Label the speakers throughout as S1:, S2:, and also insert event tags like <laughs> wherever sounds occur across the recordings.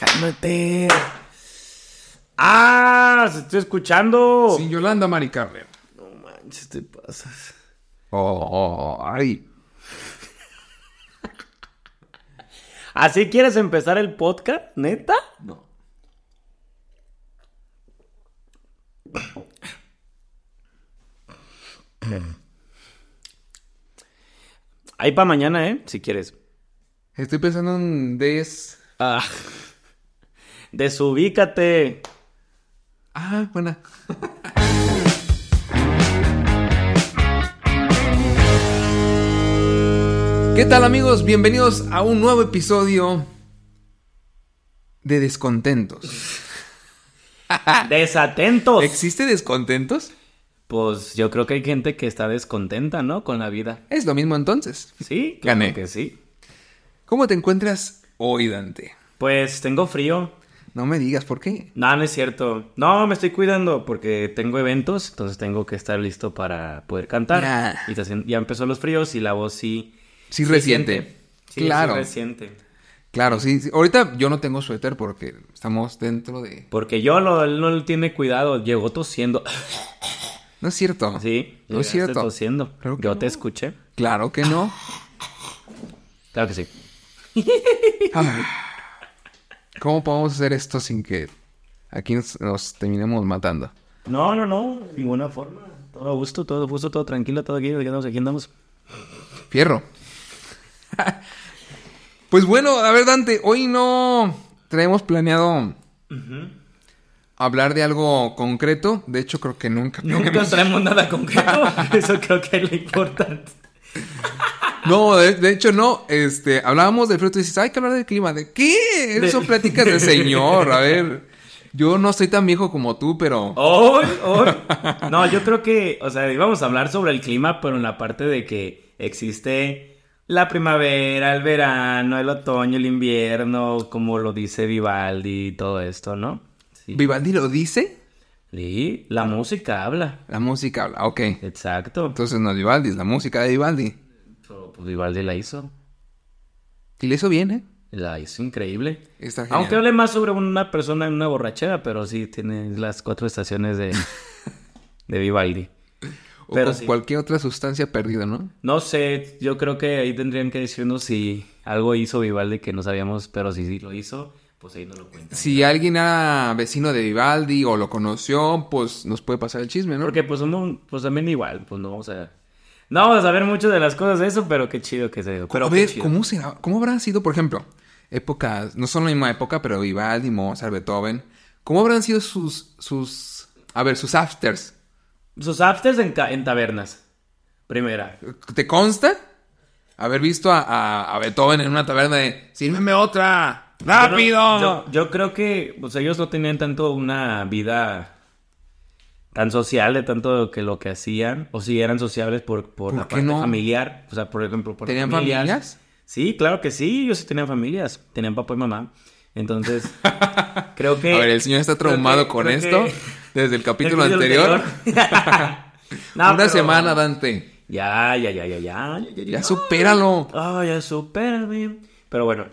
S1: Cálmate. ¡Ah! ¡Se estoy escuchando!
S2: Sin Yolanda Mari Carmen.
S1: No manches, te pasas.
S2: Oh, oh, ay.
S1: ¿Así quieres empezar el podcast? ¿Neta?
S2: No.
S1: Ahí para mañana, ¿eh? Si quieres.
S2: Estoy pensando en des.
S1: Ah. Desubícate.
S2: Ah, buena. ¿Qué tal amigos? Bienvenidos a un nuevo episodio de Descontentos.
S1: Desatentos.
S2: ¿Existe Descontentos?
S1: Pues yo creo que hay gente que está descontenta, ¿no? Con la vida.
S2: Es lo mismo entonces.
S1: Sí, claro
S2: Gané.
S1: que sí.
S2: ¿Cómo te encuentras hoy, Dante?
S1: Pues tengo frío.
S2: No me digas por qué.
S1: No, no es cierto. No, me estoy cuidando porque tengo eventos, entonces tengo que estar listo para poder cantar.
S2: Ya.
S1: Y ya empezó los fríos y la voz sí.
S2: Sí, reciente.
S1: siente. Sí,
S2: claro.
S1: sí reciente.
S2: Claro, sí, sí. Ahorita yo no tengo suéter porque estamos dentro de...
S1: Porque yo no, él no tiene cuidado, llegó tosiendo.
S2: No es cierto.
S1: Sí,
S2: No es cierto.
S1: tosiendo.
S2: Que
S1: yo
S2: no.
S1: te escuché.
S2: Claro que no.
S1: Claro que sí.
S2: ¿Cómo podemos hacer esto sin que aquí nos, nos terminemos matando?
S1: No, no, no, de ninguna forma. Todo a gusto, todo a gusto, todo tranquilo, todo aquí, aquí andamos, aquí andamos.
S2: Fierro. <laughs> pues bueno, a ver, Dante, hoy no traemos planeado hablar de algo concreto. De hecho, creo que nunca.
S1: Nunca traemos nada concreto. <laughs> Eso creo que es lo importante.
S2: No, de, de hecho no. Este, hablábamos del fruto y dices, hay que hablar del clima. ¿De qué? Esas son pláticas de señor. A ver, yo no soy tan viejo como tú, pero...
S1: Hoy, hoy. No, yo creo que, o sea, íbamos a hablar sobre el clima, pero en la parte de que existe la primavera, el verano, el otoño, el invierno, como lo dice Vivaldi y todo esto, ¿no? Sí.
S2: ¿Vivaldi lo dice?
S1: Sí, la música habla.
S2: La música habla, ok.
S1: Exacto.
S2: Entonces no es Vivaldi, es la música de Vivaldi.
S1: Pero, pues, Vivaldi la hizo.
S2: Y le hizo bien, ¿eh?
S1: La hizo increíble.
S2: Está genial.
S1: Aunque hable más sobre una persona en una borrachera, pero sí tiene las cuatro estaciones de, <laughs> de Vivaldi.
S2: O
S1: pero
S2: con
S1: sí.
S2: cualquier otra sustancia perdida, ¿no?
S1: No sé, yo creo que ahí tendrían que decirnos si algo hizo Vivaldi que no sabíamos, pero si sí lo hizo, pues ahí no lo cuentan.
S2: Si alguien era vecino de Vivaldi o lo conoció, pues nos puede pasar el chisme, ¿no?
S1: Porque pues uno, pues también igual, pues no vamos a... No vamos a saber mucho de las cosas de eso, pero qué chido que se dio. Pero
S2: a ver,
S1: chido.
S2: ¿cómo será? ¿Cómo habrán sido, por ejemplo, épocas, no son la misma época, pero Vivaldi, Mozart, Beethoven, ¿cómo habrán sido sus, sus, a ver, sus afters?
S1: Sus afters en, en tabernas. Primera.
S2: ¿Te consta haber visto a, a- a Beethoven en una taberna de, sírveme otra, rápido?
S1: Yo, no- yo- yo creo que pues ellos no tenían tanto una vida tan social de tanto que lo que hacían, o si eran sociables por, por,
S2: ¿Por
S1: la parte
S2: no?
S1: familiar, o sea, por ejemplo, por
S2: ¿Tenían familias?
S1: Sí, claro que sí, ellos sí tenían familias, tenían papá y mamá. Entonces, <laughs> creo que
S2: A ver, el señor está traumado
S1: que-
S2: con esto
S1: que- <laughs>
S2: desde el capítulo
S1: el
S2: anterior. <laughs>
S1: No,
S2: Una
S1: pero-
S2: semana, Dante.
S1: Ya, ya, ya, ya, ya, ya, ya,
S2: Ya supéralo.
S1: Ah, ya supérame. Pero bueno,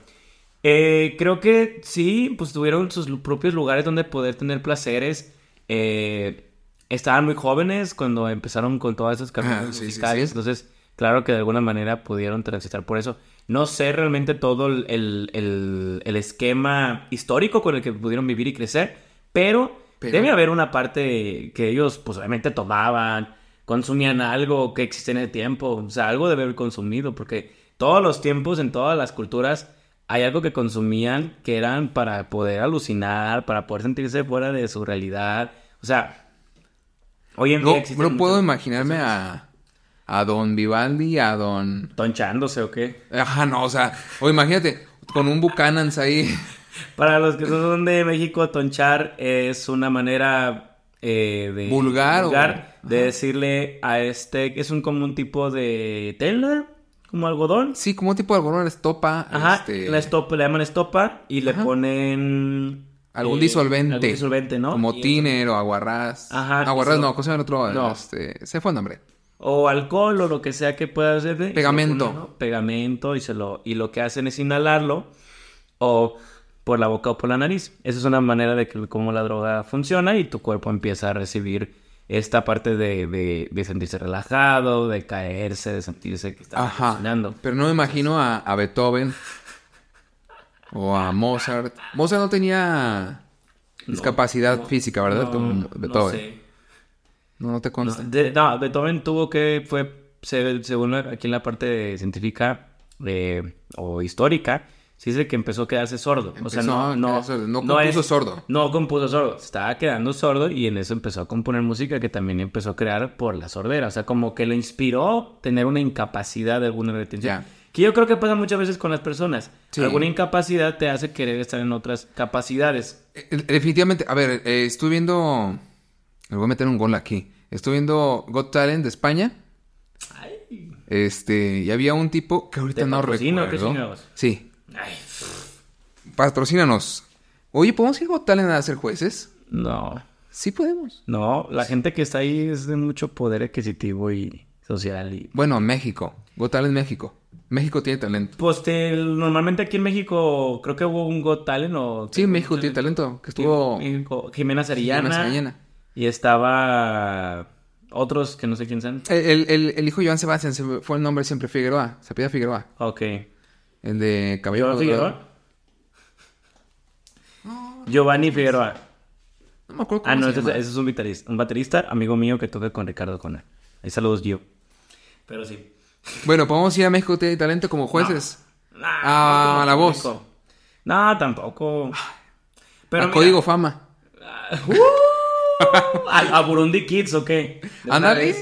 S1: eh, creo que sí, pues tuvieron sus propios lugares donde poder tener placeres. Eh, estaban muy jóvenes cuando empezaron con todas esas caminos
S2: Ah, sí, sí,
S1: musicales.
S2: sí.
S1: Entonces, claro que de alguna manera pudieron transitar por eso. No sé realmente todo el, el- el- el esquema histórico con el que pudieron vivir y crecer, pero,
S2: Pero-
S1: debe haber una parte que ellos, pues obviamente tomaban, consumían algo que existe en el tiempo, o sea, algo debe haber consumido, porque todos los tiempos, en todas las culturas, hay algo que consumían que eran para poder alucinar, para poder sentirse fuera de su realidad. O sea, hoy en
S2: No,
S1: día existen
S2: no puedo imaginarme a, a don Vivaldi, a don...
S1: Tonchándose o qué.
S2: Ajá, no, o sea, o imagínate, con un Buchanan's ahí. <laughs>
S1: Para los que no son de México, tonchar es una manera eh, de
S2: Vulgar o-
S1: de decirle a este, es un como un tipo de tela, como algodón.
S2: Sí, como un tipo de algodón, estopa.
S1: Ajá,
S2: este,
S1: la estopa, le llaman estopa y le
S2: Ajá.
S1: ponen
S2: Algún
S1: eh,
S2: disolvente.
S1: algún disolvente, ¿no?
S2: Como
S1: Y
S2: tiner o aguarrás.
S1: Ajá,
S2: Aguarrás no, ¿cómo se llama el otro?
S1: No.
S2: Este, se fue el nombre.
S1: o alcohol o lo que sea que pueda ser
S2: Pegamento.
S1: ponen, ¿no? pegamento y se lo y lo que hacen es inhalarlo o por la boca o por la nariz. Esa es una manera de que cómo la droga funciona y tu cuerpo empieza a recibir esta parte de, de, de sentirse relajado, de caerse, de sentirse que está funcionando.
S2: Pero no me imagino a, a Beethoven o a Mozart. Mozart no tenía discapacidad
S1: no,
S2: física, ¿verdad?
S1: No,
S2: Beethoven.
S1: sé.
S2: No, no te consta.
S1: No, de- no, Beethoven tuvo que, fue, se- según aquí en la parte científica eh, o histórica, se dice que empezó a quedarse sordo. o sea, no, no,
S2: sordo, no compuso sordo.
S1: No compuso sordo, estaba quedando sordo y en eso empezó a componer música que también empezó a crear por la sordera. O sea, como que le inspiró tener una incapacidad de alguna retención.
S2: Ya.
S1: Que yo creo que pasa muchas veces con las personas.
S2: Sí.
S1: Alguna incapacidad te hace querer estar en otras capacidades.
S2: Eh, Definitivamente, a ver, eh, estuve viendo. Me voy a meter un gol aquí. Estuve viendo Got Talent de España.
S1: Ay.
S2: Este, y había un tipo que ahorita
S1: ¿De
S2: no recuerdo.
S1: chingados?
S2: Sí,
S1: Ay,
S2: patrocínanos. Oye, ¿podemos ir a Got Talent a ser jueces?
S1: no.
S2: Sí podemos.
S1: No, la gente que está ahí es de mucho poder adquisitivo y social y...
S2: Bueno, México. Got Talent México. México tiene talento.
S1: Pues te- normalmente aquí en México creo que hubo un Got Talent o...
S2: Sí, México tiene talento. Que estuvo
S1: México, Jimena Sarillana.
S2: Jimena.
S1: Y estaba otros que no sé quién son.
S2: El, el, el- hijo de Joan Sebastián fue el nombre siempre Figueroa. Se pide Figueroa.
S1: Ok.
S2: El de Cabello
S1: ¿Giovanni
S2: Colorado.
S1: Figueroa? Giovanni Figueroa.
S2: No me acuerdo cómo
S1: Ah, no,
S2: se
S1: ese, es-
S2: llama.
S1: ese es un baterista, un baterista, amigo mío que toca con Ricardo Cona. Ahí saludos, Gio. Pero sí.
S2: Bueno, podemos ir a México tiene talento como jueces.
S1: Nah,
S2: Ah,
S1: no
S2: la voz.
S1: No, tampoco. Pero
S2: a
S1: mira,
S2: Código Fama. <laughs>
S1: ¡Uh! ¿A, a Burundi Kids o qué?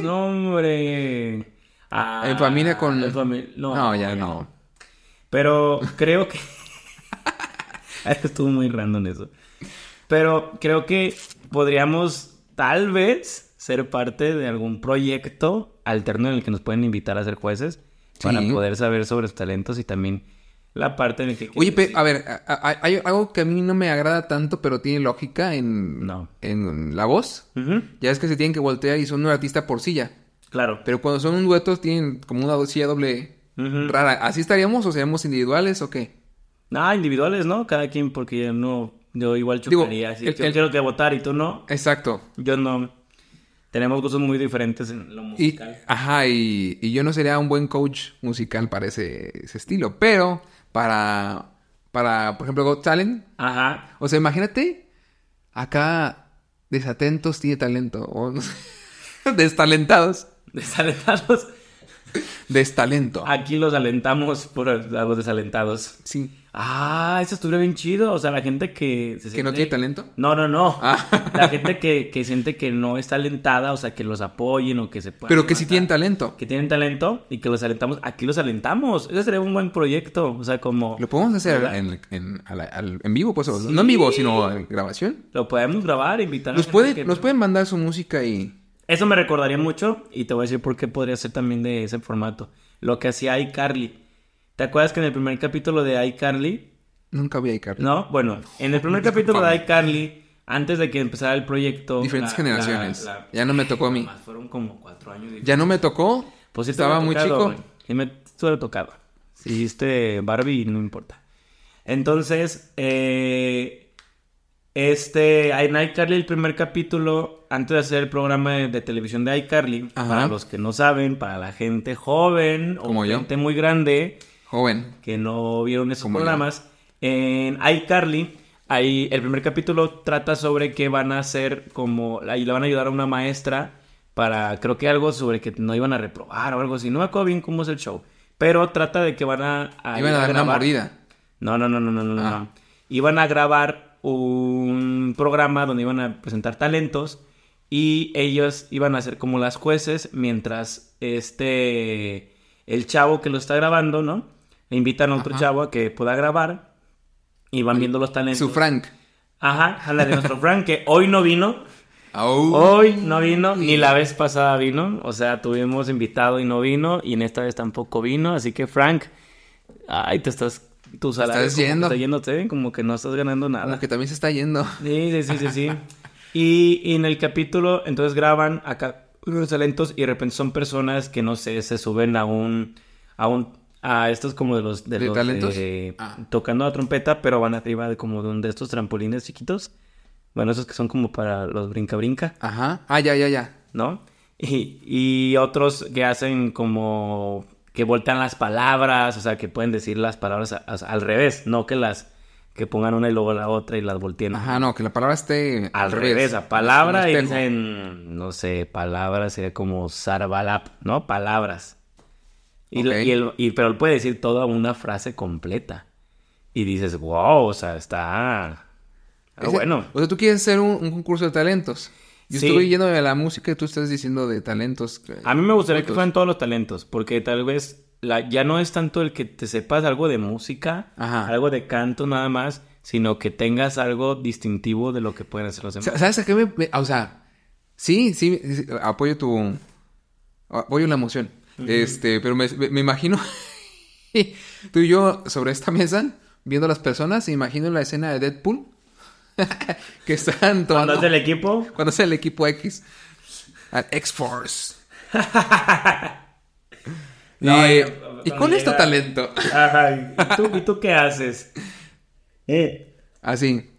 S1: No, hombre. Ah,
S2: En familia con...
S1: en fami- No,
S2: ya no.
S1: Pero creo <laughs> que Estuvo muy random eso. Pero creo que podríamos, tal vez, ser parte de algún proyecto alterno en el que nos pueden invitar a ser jueces para poder saber sobre sus talentos y también la parte en la que.
S2: Oye, pe- a ver, hay algo que a mí no me agrada tanto, pero tiene lógica en,
S1: No.
S2: en la voz. Ya es que se tienen que voltear y son un artista por silla.
S1: Claro.
S2: Pero cuando son un dueto tienen como una silla doble rara. ¿Así estaríamos o seríamos individuales o qué?
S1: Ah, individuales, ¿no? Cada quien, porque no. Yo igual
S2: Digo,
S1: chocaría. si
S2: el-
S1: yo
S2: el-
S1: quiero que votar y tú no.
S2: Exacto.
S1: Yo no. Tenemos gustos muy diferentes en lo
S2: Y,
S1: musical.
S2: ajá, y, y yo no sería un buen coach musical para ese, ese estilo. Pero para, para, por ejemplo, Got Talent.
S1: Ajá.
S2: O sea, imagínate, acá desatentos tiene talento. O no sé, <laughs> destalentados.
S1: Desalentados.
S2: Destalento.
S1: Aquí los alentamos por a los desalentados.
S2: Sí.
S1: Ah, eso estuvo bien chido. O sea, la gente que... se
S2: ¿Que no tiene talento?
S1: No, no, no.
S2: Ah.
S1: La gente que, que siente que no está alentada, o sea, que los apoyen o que se puedan...
S2: Pero que sí
S1: levantar.
S2: tienen talento.
S1: Que tienen talento y que los alentamos. Aquí los alentamos. Ese sería un buen proyecto. O sea, como...
S2: Lo podemos hacer en, en, a la- al- en vivo, pues. o- No en vivo, sino en grabación.
S1: Lo podemos grabar, invitar a
S2: Nos pueden,
S1: que-
S2: nos pueden mandar su música y...
S1: Eso me recordaría mucho y te voy a decir por qué podría ser también de ese formato. Lo que hacía iCarly. ¿Te acuerdas que en el primer capítulo de iCarly
S2: Nunca vi Icarly.
S1: No, bueno, en el primer capítulo de iCarly, antes de que empezara el proyto.
S2: Diferentes
S1: la-
S2: generaciones.
S1: la- la-
S2: Ya no me tocó a mí.
S1: Fueron como cuatro años.
S2: Ya no me tocó.
S1: Pues sí
S2: Estaba
S1: hubiera
S2: muy
S1: tocado,
S2: chico.
S1: güey. Sí me estuviera tocado. Si hiciste Barbie, no importa. Entonces, eh, este, en iCarly, el primer capítulo, antes de hacer el programa de, de televisión de iCarly,
S2: Ajá.
S1: para los que no saben, para la gente joven o
S2: Como yo.
S1: gente muy grande,
S2: Joven.
S1: que no vieron esos
S2: Como
S1: programas, en iCarly, ahí el primer capítulo trata sobre que van a hacer como, ahí le van a ayudar a una maestra para, creo que algo sobre que no iban a reprobar o algo así, no me acuerdo bien cómo es el show, pero trata de que van a... a
S2: Iban a dar una mordida.
S1: No, no, no, no, no, no,
S2: Ah.
S1: no. Iban a grabar un programa donde iban a presentar talentos y ellos iban a ser como las jueces mientras este el chavo que lo está grabando, ¿no? Le invitan a otro
S2: Ajá.
S1: chavo a que pueda grabar y van viendo los talentos.
S2: Su Frank.
S1: Ajá, la de nuestro Frank que hoy no vino.
S2: Au.
S1: Hoy no vino, ni la vez pasada vino. O sea, tuvimos invitado y no vino, y en esta vez tampoco vino. Así que, Frank, ay, te estás. Tu salario
S2: Estás yendo.
S1: está yéndote, como que no estás ganando nada.
S2: Como que también se está yendo.
S1: Sí, sí, sí, sí, sí. <laughs> Y, y en el capítulo, entonces graban acá unos talentos y de repente son personas que no sé, se suben a un. a un. A estos como de los de,
S2: ¿De
S1: los
S2: talentos?
S1: de-
S2: Ah.
S1: tocando la trompeta, pero van arriba de como de, un de estos trampolines chiquitos. Bueno, esos que son como para los brinca brinca,
S2: Ajá. Ah, ya, ya, ya.
S1: ¿no? Y, y otros que hacen como que voltean las palabras, o sea, que pueden decir las palabras a- a- al revés, no que las que pongan una y luego la otra y las volteen.
S2: Ajá, no, que la palabra esté
S1: Al revés, a palabra dicen, no sé, palabras sería como sarbalap, ¿no? Palabras. Y,
S2: Ok.
S1: y el- y- pero él puede decir toda una frase completa. Y dices, wow, o sea, está... ah,
S2: Ese-
S1: bueno.
S2: O sea, tú quieres hacer un, un concurso de talentos. Yo
S1: Sí.
S2: estuve yendo de la música y tú estás diciendo de talentos.
S1: A mí me gustaría que fueran todos los talentos, porque tal vez la, ya no es tanto el que te sepas algo de música,
S2: Ajá.
S1: algo de canto nada más, sino que tengas algo distintivo de lo que pueden hacer los demás.
S2: Sa- ¿Sabes a qué me, me- O sea, sí, sí, sí, apoyo tu... Apoyo la emoción. Este, pero me, me- imagino... <laughs> tú y yo sobre esta mesa, viendo a las personas, imagino la escena de Deadpool. <laughs> que están
S1: Cuando
S2: tomando...
S1: es del equipo,
S2: Cuando es el equipo X. X-Force. <laughs> y,
S1: No,
S2: y
S1: cuando
S2: con esto talento.
S1: Ajá, ¿y tú, y tú qué haces? Eh,
S2: Así.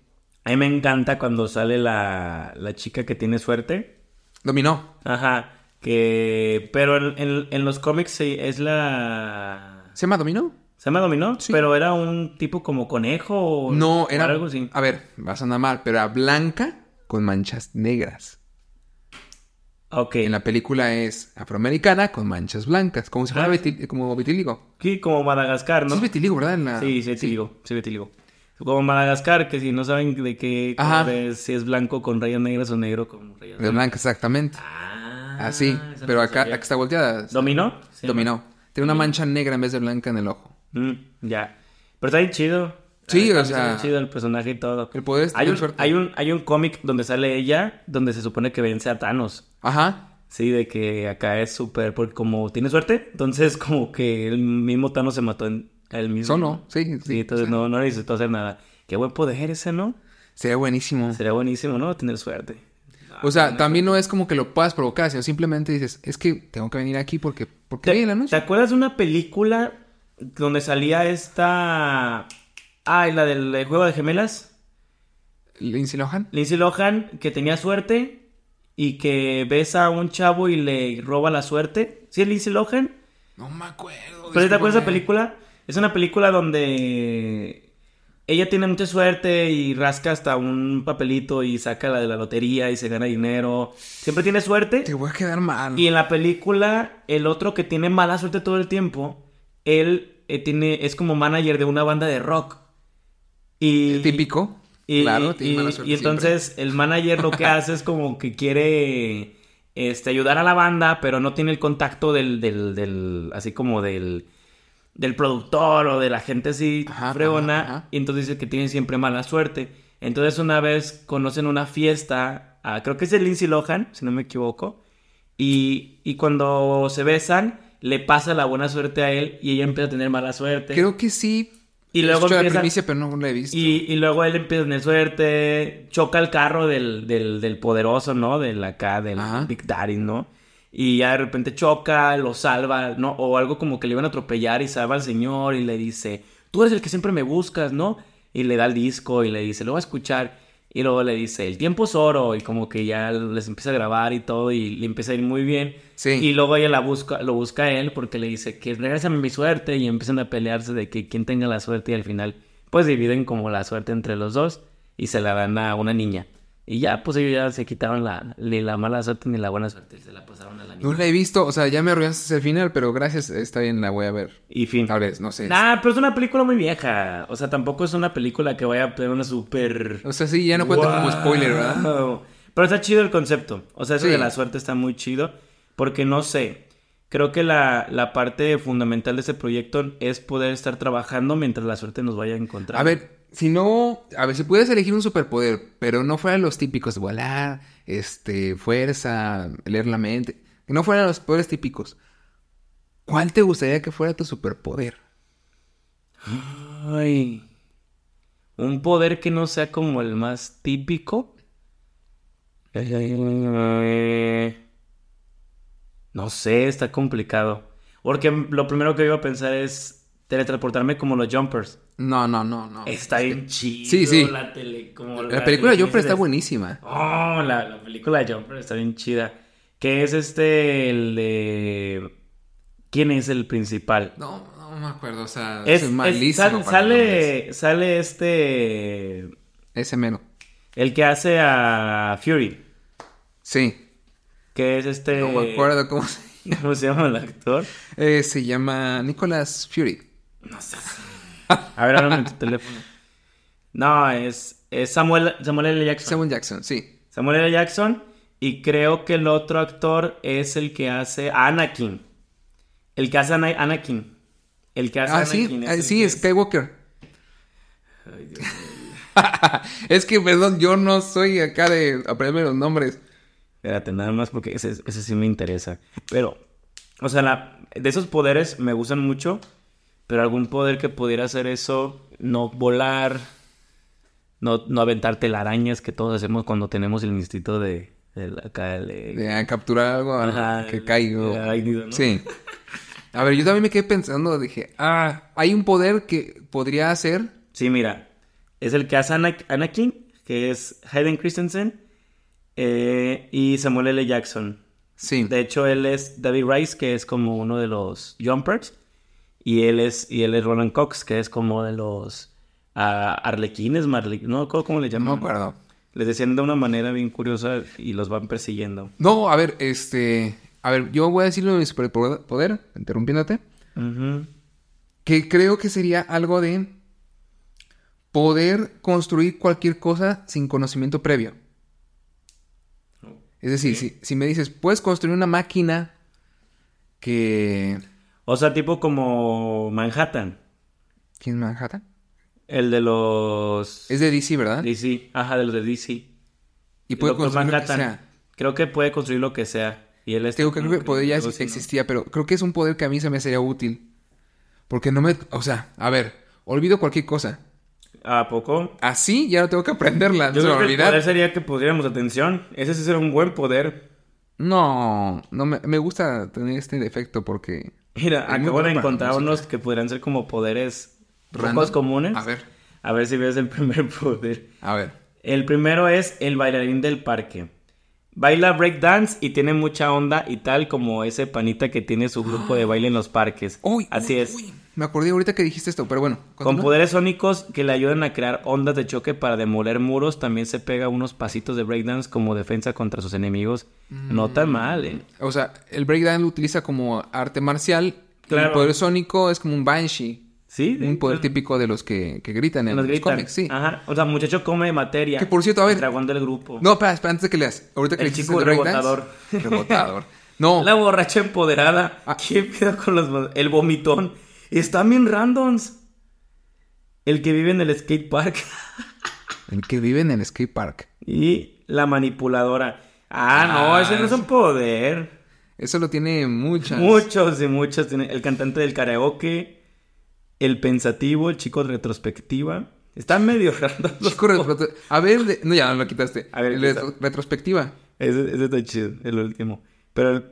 S1: a mí me encanta cuando sale la, la chica que tiene suerte.
S2: Dominó.
S1: Ajá, que... Pero en, en- en los cómics sí, es la...
S2: ¿Se llama Dominó?
S1: ¿Se llama Dominó?
S2: Sí.
S1: Pero era un tipo como conejo o...
S2: No,
S1: o
S2: era.
S1: algo así.
S2: A ver, va a sonar mal, pero era blanca con manchas negras.
S1: Ok.
S2: En la película es afroamericana con manchas blancas, como si fuera
S1: Ah.
S2: como vitíligo.
S1: Sí, como Madagascar,
S2: Sí
S1: ¿no?
S2: es vitíligo, ¿verdad? La-
S1: Sí, sí, vitiligo, sí, vitiligo. Como Madagascar, que si no saben de qué es, si es blanco con rayas negras o negro con rayas
S2: De
S1: blancas.
S2: blanca, exactamente.
S1: Ah,
S2: Así.
S1: eso no
S2: Pero acá, está volteada.
S1: ¿Dominó? Sí.
S2: Dominó. Tiene una mancha negra en vez de blanca en el ojo.
S1: Mm, ya. Pero está bien chido.
S2: Sí,
S1: Está
S2: o sea-
S1: bien chido el personaje y todo.
S2: El poder
S1: Hay un, hay un, hay un cómic donde sale ella, donde se supone que vence a Thanos.
S2: Ajá.
S1: Sí, de que acá es súper, porque como tiene suerte, entonces <laughs> como que el mismo Thanos se mató en él mismo.
S2: Solo, sí, sí.
S1: Sí, entonces no, no necesitó hacer nada. Qué buen poder ese, ¿no?
S2: Sería buenísimo.
S1: Sería buenísimo, ¿no? Tener suerte.
S2: O sea, también no es como que lo puedas provocar, sino simplemente dices, es que tengo que venir aquí porque, porque
S1: ¿Te,
S2: el
S1: ¿Te
S2: anuncio.
S1: acuerdas de una película donde salía esta... Ay, la del juego de gemelas?
S2: Lindsay Lohan.
S1: Lindsay Lohan, que tenía suerte y que besa a un chavo y le roba la suerte. ¿Sí es Lindsay Lohan?
S2: No me acuerdo.
S1: ¿Pero te acuerdas de esa película? Es una película donde ella tiene mucha suerte y rasca hasta un papelito y saca la de la lotería y se gana dinero. Siempre tiene suerte.
S2: Te voy a quedar mal.
S1: Y en la película, el otro que tiene mala suerte todo el tiempo, él eh, tiene, es como manager de una banda de rock. Y,
S2: Típico.
S1: y,
S2: claro,
S1: y-
S2: tiene mala suerte
S1: y entonces el manager lo que <laughs> hace es como que quiere este, ayudar a la banda, pero no tiene el contacto del, del, del así como del, del productor o de la gente así
S2: Ajá,
S1: fregona.
S2: ajá, ajá.
S1: Y entonces dice que tiene siempre mala suerte. Entonces una vez conocen una fiesta, ah, creo que es de Lindsay Lohan, si no me equivoco. Y, y cuando se besan, le pasa la buena suerte a él y ella empieza a tener mala suerte.
S2: Creo que sí.
S1: Y luego
S2: la
S1: empieza-
S2: primicia, pero no la he visto.
S1: Y, y luego él empieza a tener suerte, choca el carro del, del, del poderoso, ¿no? Del acá, del. Big Daddy, ¿no? Y ya de repente choca, lo salva, ¿no? O algo como que le iban a atropellar y salva al señor y le dice, tú eres el que siempre me buscas, ¿no? Y le da el disco y le dice, lo voy a escuchar. Y luego le dice, el tiempo es oro. Y como que ya les empieza a grabar y todo y le empieza a ir muy bien.
S2: Sí.
S1: Y luego ella la busca, lo busca a él porque le dice que regrésame mi suerte y empiezan a pelearse de que quién tenga la suerte y al final pues dividen como la suerte entre los dos y se la dan a una niña. Y ya pues ellos ya se quitaron la, ni la mala suerte ni la buena suerte, se la pasaron a la niña.
S2: No la he visto. O sea, ya me arruinaste el final, pero gracias. Está bien, la voy a ver.
S1: Y fin.
S2: Tal vez, no sé.
S1: Nah, pero es una película muy vieja. O sea, tampoco es una película que vaya a tener una super...
S2: O sea, sí, ya no cuenta como spoiler, ¿verdad?
S1: Wow. Pero está chido el concepto. O sea, eso
S2: Sí.
S1: de la suerte está muy chido. Porque no sé. Creo que la, la parte fundamental de ese proyecto es poder estar trabajando mientras la suerte nos vaya a encontrar.
S2: A ver, si no, a ver, si pudieras elegir un superpoder, pero no fueran los típicos, volar, este, fuerza, leer la mente, que no fueran los poderes típicos, ¿cuál te gustaría que fuera tu superpoder?
S1: Ay. Un poder que no sea como el más típico. No sé, está complicado. Porque lo primero que iba a pensar es teletransportarme como los jumpers.
S2: No, no, no, no.
S1: Está bien chido.
S2: Sí, sí.
S1: La, tele, como
S2: La película
S1: tele-
S2: Jumper está
S1: es-
S2: buenísima.
S1: Oh, la, la película Jumper está bien chida. ¿Qué es este, el de... ¿Quién es el principal?
S2: No, no me acuerdo, o sea,
S1: Es,
S2: soy malísimo.
S1: sale, sale este...
S2: Ese mero.
S1: El que hace a Fury.
S2: Sí.
S1: Que es este...
S2: No me acuerdo cómo se <laughs>
S1: ¿Cómo se llama el actor?
S2: Eh, se llama Nicholas Fury.
S1: No sé. A ver, ahora tu teléfono. No, es, es Samuel, Samuel L. Jackson.
S2: Samuel Jackson, sí.
S1: Samuel L. Jackson. Y creo que el otro actor es el que hace a Anakin. El que hace a Anakin. El que hace
S2: Ah, sí,
S1: Anakin.
S2: ah,
S1: el
S2: sí,
S1: que
S2: Skywalker.
S1: Ay, Dios mío. <laughs>
S2: es que, perdón, yo no soy acá de aprenderme los nombres.
S1: Espérate, nada más porque ese, ese sí me interesa. Pero, o sea, la- de esos poderes me gustan mucho. Pero algún poder que pudiera hacer eso, no volar, no, no aventar telarañas que todos hacemos cuando tenemos el instinto de, de la- acá de-
S2: De ah, capturar algo
S1: Ajá,
S2: que
S1: ¿no?
S2: Sí. A ver, yo también me quedé pensando, dije, ah, hay un poder que podría hacer.
S1: Sí, mira, es el que hace Ana- Anakin, que es Hayden Christensen, eh, y Samuel L. Jackson.
S2: Sí.
S1: De hecho, él es David Rice, que es como uno de los Jumpers, y él es, y él es Roland Cox, que es como de los ah, arlequines, marle- no me acuerdo cómo le
S2: no
S1: llaman.
S2: me acuerdo.
S1: Les decían de una manera bien curiosa y los van persiguiendo.
S2: No, a ver, este. A ver, yo voy a decirlo de mi superpoder, interrumpiéndote. Que creo que sería algo de poder construir cualquier cosa sin conocimiento previo. Es decir, si, si me dices, puedes construir una máquina que...
S1: O sea, tipo como Manhattan,
S2: ¿Quién es Manhattan?
S1: el de los...
S2: Es de DC, ¿verdad?
S1: DC, ajá, de los de DC.
S2: Y puede construir lo que sea.
S1: Creo que puede construir lo que sea. Y él es
S2: Digo, creo que el poder ya existía, pero creo que es un poder que a mí se me sería útil. Porque no me... O sea, a ver, olvido cualquier cosa.
S1: ¿A poco?
S2: Así ya no tengo que aprenderla.
S1: Yo creo que el poder sería que pudiéramos atención. Ese sí sería un buen poder.
S2: No, no me, me gusta tener este defecto porque...
S1: Mira, acabo de encontrar unos que podrían ser como poderes pocos comunes.
S2: A ver,
S1: A ver si ves el <laughs> primer poder.
S2: a ver.
S1: El primero es el bailarín del parque. Baila breakdance y tiene mucha onda y tal como ese panita que tiene su grupo de baile en los parques.
S2: Uy,
S1: Así
S2: uy,
S1: es.
S2: uy. Me acordé ahorita que dijiste esto, pero bueno.
S1: Con poderes sónicos que le ayudan a crear ondas de choque para demoler muros, también se pega unos pasitos de breakdance como defensa contra sus enemigos. No
S2: Mm.
S1: tan mal, ¿eh?
S2: O sea, el breakdance lo utiliza como arte marcial.
S1: Claro.
S2: el poder sónico es como un banshee.
S1: Sí,
S2: Un poder típico de los que, que gritan en los
S1: gritan.
S2: cómics, sí.
S1: Ajá. O sea, muchacho come materia.
S2: Que por cierto, a ver.
S1: El dragón del grupo.
S2: No, espera, espera, antes de que leas. Ahorita que
S1: El
S2: dijiste
S1: chico
S2: breakdance-
S1: rebotador.
S2: Rebotador. No, <laughs>
S1: La borracha empoderada.
S2: Ah.
S1: ¿Qué pedo con los... El vomitón. Están bien randoms. El que vive en el skate park. <laughs>
S2: el que vive en el skate park.
S1: y la manipuladora. Ah, no,
S2: Ah,
S1: ese no es un poder.
S2: Eso lo tiene muchas.
S1: Muchos y muchos. tiene El cantante del karaoke, el pensativo, el chico de retrospectiva. Están medio <laughs> raros.
S2: Chico retro- A ver, de- no, ya lo quitaste.
S1: A ver,
S2: El
S1: ¿qué
S2: retro- retrospectiva.
S1: Ese, ese está chido, el último. Pero el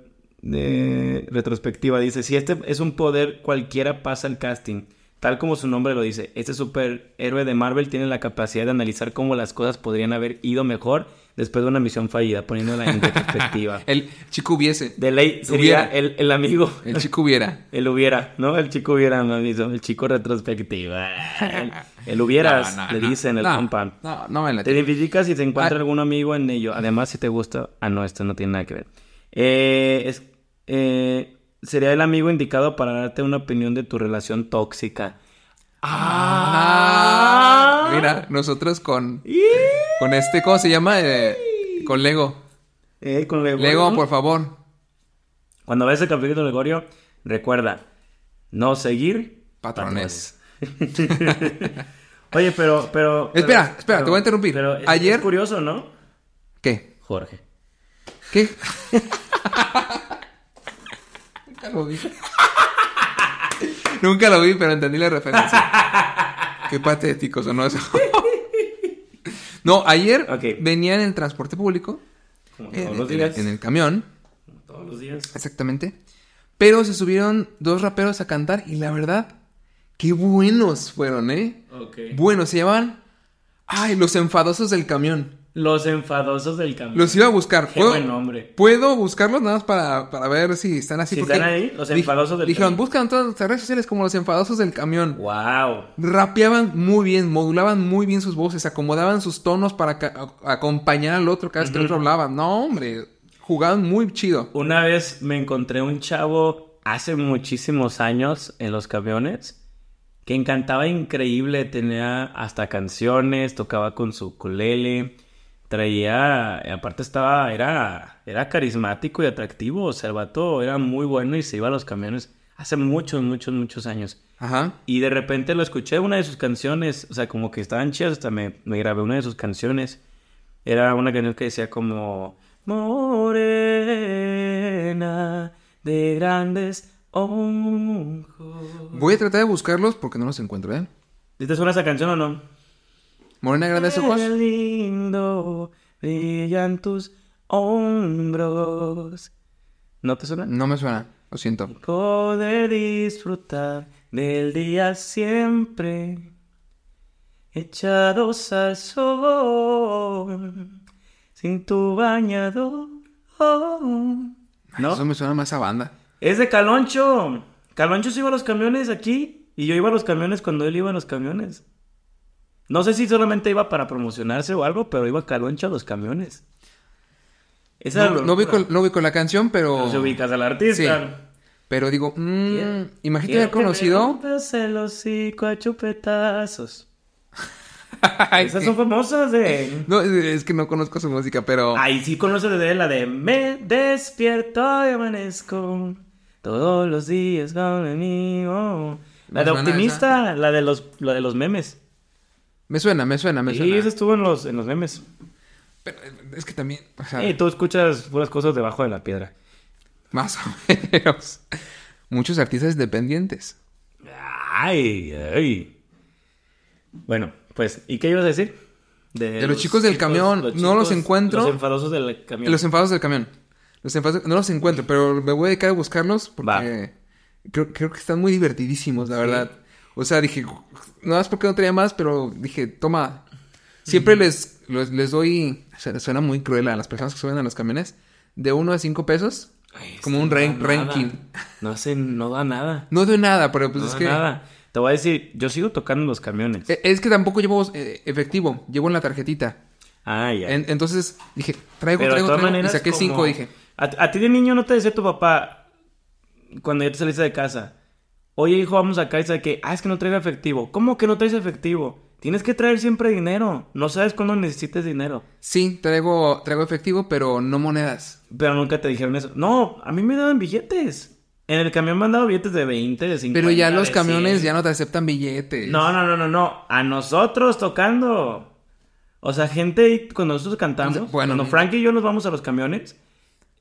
S1: de retrospectiva dice, si este es un poder, cualquiera pasa el casting. Tal como su nombre lo dice, este superhéroe de Marvel tiene la capacidad de analizar cómo las cosas podrían haber ido mejor después de una misión fallida, poniéndola en <laughs> retrospectiva.
S2: El chico hubiese.
S1: De ley sería el, el amigo.
S2: El chico hubiera. <laughs>
S1: El hubiera, ¿no? El chico hubiera, no, el chico retrospectiva. El, el hubieras,
S2: No, no,
S1: le dicen el compa.
S2: No, no me la
S1: Te identificas si te encuentra
S2: Ah.
S1: algún amigo en ello. Además, si te gusta. Ah, no, esto no tiene nada que ver. Eh, es- eh, sería el amigo indicado para darte una opinión de tu relación tóxica.
S2: Ah, mira, nosotros con, con este, ¿cómo se llama? Eh, con Lego.
S1: Eh, con Gregorio.
S2: Lego, por favor.
S1: Cuando ves el capítulo de Gregorio, recuerda no seguir
S2: Patrones. <laughs>
S1: Oye, pero, pero.
S2: Espera,
S1: pero-
S2: espera, te voy a interrumpir.
S1: Pero
S2: Ayer-
S1: es curioso, ¿no?
S2: ¿Qué?
S1: Jorge.
S2: ¿Qué? <laughs> Nunca lo vi. <laughs> Nunca lo vi, pero entendí la referencia. <laughs> Qué patético sonó eso. <laughs> no, ayer
S1: Ok.
S2: venía en el transporte público.
S1: Como
S2: En,
S1: todos los
S2: en-
S1: días.
S2: en el camión,
S1: Como todos los días.
S2: exactamente. Pero se subieron dos raperos a cantar y la verdad, qué buenos fueron, ¿eh?
S1: Ok.
S2: Bueno, se llaman... Ay, los enfadosos del camión.
S1: Los enfadosos del camión.
S2: Los iba a buscar.
S1: Qué buen nombre.
S2: ¿Puedo buscarlos nada más para, para ver si están así?
S1: Si
S2: porque
S1: están ahí, los enfadosos del
S2: Dijeron,
S1: camión.
S2: buscan todas las redes sociales como los enfadosos del camión.
S1: Wow.
S2: Rapeaban muy bien, modulaban muy bien sus voces, acomodaban sus tonos para acompañar al otro cada vez que el otro hablaba. No, hombre, jugaban muy chido.
S1: Una vez me encontré un chavo hace muchísimos años en los camiones que encantaba increíble, tenía hasta canciones, tocaba con su ukulele, traía, aparte estaba, era, era carismático y atractivo, o sea, el vato era muy bueno y se iba a los camiones hace muchos, muchos, muchos años.
S2: Ajá.
S1: Y de repente lo escuché una de sus canciones, o sea, como que estaban chidas, hasta me, me grabé una de sus canciones. Era una canción que decía como Morena de grandes ojos.
S2: Voy a tratar de buscarlos porque no los encuentro, ¿eh?
S1: ¿Te suena esa canción o no?
S2: Morena Ojos.
S1: Qué lindo brillan tus hombros. ¿No te suena?
S2: No me suena, lo siento.
S1: Poder disfrutar del día siempre, echados al sol, sin tu bañador.
S2: Ay, Eso
S1: ¿No?
S2: me suena más a banda.
S1: Es de Caloncho. Caloncho se iba a los camiones aquí y yo iba a los camiones cuando él iba a los camiones. No sé si solamente iba para promocionarse o algo, pero iba Caloncho a los camiones. Esa
S2: No, no, ubico, no ubico la canción, pero...
S1: No se ubicas al artista.
S2: Pero digo, mm, imagínate haber conocido...
S1: rompas el hocico a chupetazos. <laughs> Esas son famosas de...
S2: No, es- que no conozco su música, pero...
S1: Ay, sí conoces de la de Me despierto y amanezco todos los días conmigo. La de Optimista, la de los, la de los memes.
S2: Me suena, me suena, me
S1: Sí,
S2: suena.
S1: esa estuvo en los, en los memes.
S2: Pero eh, es que también, o sea,
S1: Eh, tú escuchas puras cosas debajo de la piedra.
S2: más o menos. Muchos artistas independientes.
S1: Ay, ay. Bueno, pues, ¿y qué ibas a decir?
S2: De los chicos del camión, no los encuentro.
S1: Los enfadosos del camión.
S2: Los enfados del camión. Los enfados, no los encuentro, pero me voy a dedicar a buscarlos porque creo que están muy divertidísimos, la verdad. O sea, dije, no más porque no tenía más, pero dije, toma. Siempre les, les, les doy, o sea, suena muy cruel a las personas que suben a los camiones, de uno a cinco pesos,
S1: Ay, es
S2: como un
S1: no
S2: rank- ranking.
S1: No hace, no da nada.
S2: No doy nada, pero pues
S1: no
S2: es
S1: da
S2: que...
S1: nada. Te voy a decir, yo sigo tocando los camiones.
S2: Eh, Es que tampoco llevo eh, efectivo, llevo en la tarjetita.
S1: ah, ya.
S2: En- entonces dije, traigo,
S1: Pero de
S2: traigo,
S1: todas
S2: traigo.
S1: maneras,
S2: y saqué
S1: como-
S2: cinco, dije.
S1: A, a ti de niño no te decía tu papá, cuando ya te saliste de casa, oye hijo, vamos acá y sabe que, ah, es que no traigo efectivo. ¿Cómo que no traes efectivo? Tienes que traer siempre dinero. No sabes cuándo necesites dinero.
S2: Sí, traigo, traigo efectivo, pero no monedas.
S1: Pero nunca te dijeron eso. No, a mí me daban billetes. En el camión me han dado billetes de 20, de 50.
S2: Pero ya los camiones
S1: 100.
S2: ya no te aceptan billetes.
S1: No, no, no, no, no. A nosotros tocando. O sea, gente, cuando nosotros cantamos,
S2: Bueno,
S1: cuando. Frank y yo nos vamos a los camiones,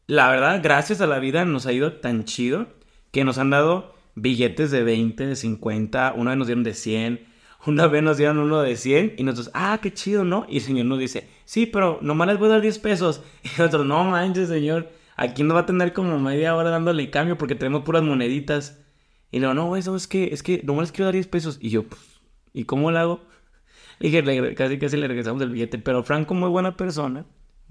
S1: la verdad, gracias a la vida nos ha ido tan chido que nos han dado billetes de 20, de 50, una vez nos dieron de 100, una vez nos dieron uno de 100 y nosotros, ah, qué chido, ¿no? Y el señor nos dice, sí, pero nomás les voy a dar 10 pesos. <laughs> Y nosotros, no manches, señor, aquí nos va a tener como media hora dándole cambio porque tenemos puras moneditas. Y luego, no, güey, ¿sabes qué? Es que nomás les quiero dar 10 pesos. Y yo, pues, ¿y cómo lo hago? <laughs> Le dije, le- casi casi le regresamos el billete. Pero Franco, muy buena persona.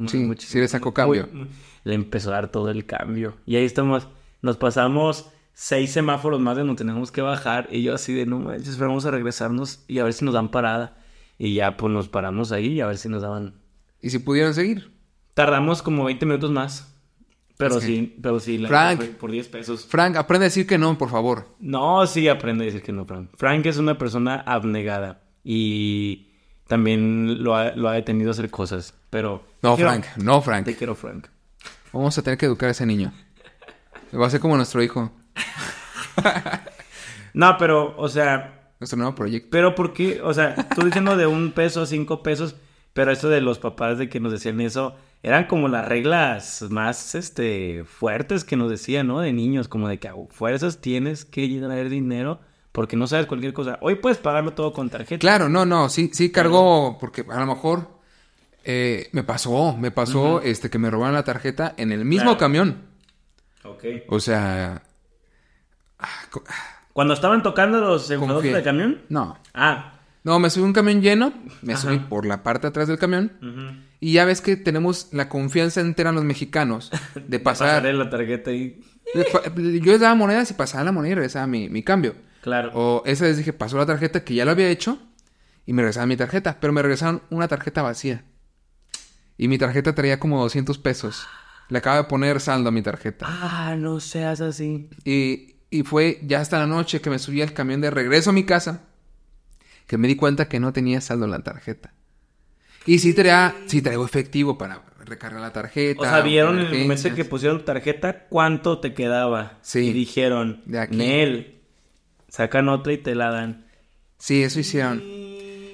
S2: Sí,
S1: muchísimo-
S2: sí le sacó
S1: muy-
S2: cambio.
S1: muy- le empezó a dar todo el cambio. Y ahí estamos. Nos pasamos seis semáforos más de donde tenemos que bajar. Y yo así de, no manches, esperamos a regresarnos y a ver si nos dan parada. Y ya, pues, nos paramos ahí y a ver si nos daban...
S2: Y si pudieron seguir.
S1: Tardamos como 20 minutos más. Pero
S2: Es que-
S1: sí, pero sí. la
S2: Frank.
S1: por 10 pesos.
S2: Frank, aprende a decir que no, por favor.
S1: No, sí, aprende a decir que no, Frank. Frank es una persona abnegada y también lo ha, lo ha detenido a hacer cosas, pero...
S2: No,
S1: quiero-
S2: Frank, no, Frank.
S1: Te quiero, Frank.
S2: Vamos a tener que educar a ese niño. Va a ser como nuestro hijo, <laughs>
S1: No, pero, o sea,
S2: nuestro nuevo proyecto.
S1: pero ¿por qué? O sea, tú diciendo de un peso cinco pesos, pero eso de los papás de que nos decían eso, eran como las reglas más, este, fuertes que nos decían, ¿no? De niños, como de que a fuerzas tienes que traer dinero porque no sabes cualquier cosa. Hoy puedes pagarlo todo con tarjeta.
S2: Claro, no, no, sí, sí cargó, porque a lo mejor eh, me pasó, me pasó este que me robaron la tarjeta en el mismo
S1: Claro.
S2: camión.
S1: Ok.
S2: O sea,
S1: Cuando estaban tocando los enfadosos
S2: Confié.
S1: de camión.
S2: No.
S1: Ah.
S2: No, me subí a un camión lleno, me
S1: Ajá.
S2: subí por la parte de atrás del camión. Y ya ves que tenemos la confianza entera en los mexicanos <laughs> de pasar.
S1: Pasaré la tarjeta y...
S2: Yo les daba monedas y pasaba la moneda y regresaba mi, mi cambio.
S1: Claro.
S2: O esa vez dije, pasó la tarjeta que ya lo había hecho y me regresaban mi tarjeta. Pero me regresaron una tarjeta vacía. Y mi tarjeta traía como 200 pesos. Le acabo de poner saldo a mi tarjeta.
S1: Ah, no seas así.
S2: Y, y fue ya hasta la noche que me subí al camión de regreso a mi casa que me di cuenta que no tenía saldo en la tarjeta. Y sí, traía, sí traigo efectivo para recargar la tarjeta.
S1: O sea, vieron en el momento que pusieron tarjeta cuánto te quedaba.
S2: Sí.
S1: Y dijeron,
S2: De aquí.
S1: Nel, sacan otra y te la dan.
S2: Sí, eso hicieron.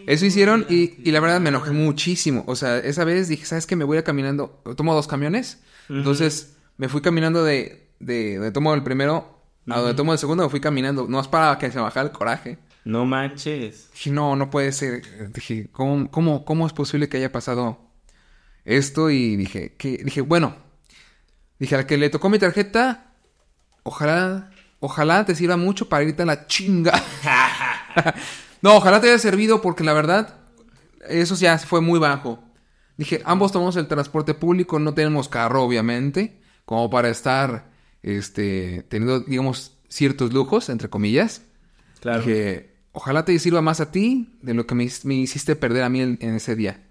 S2: Eso hicieron y, y la verdad me enojé muchísimo. O sea, esa vez dije, ¿sabes qué? Me voy a caminando. Tomo dos camiones. Entonces me fui caminando de, de donde tomo el primero a donde tomo el segundo. Me fui caminando. No es para que se bajara el coraje.
S1: No manches.
S2: Dije, no, no puede ser. Dije, ¿cómo, cómo, cómo es posible que haya pasado esto? Y dije, que, dije, bueno. Dije, al que le tocó mi tarjeta, ojalá, ojalá te sirva mucho para irte a la chinga. <laughs> no, ojalá te haya servido porque la verdad, eso ya fue muy bajo. Dije, ambos tomamos el transporte público, no tenemos carro, obviamente, como para estar, este, teniendo, digamos, ciertos lujos, entre comillas.
S1: Claro.
S2: Dije, ojalá te sirva más a ti de lo que me, me hiciste perder a mí en, en ese día.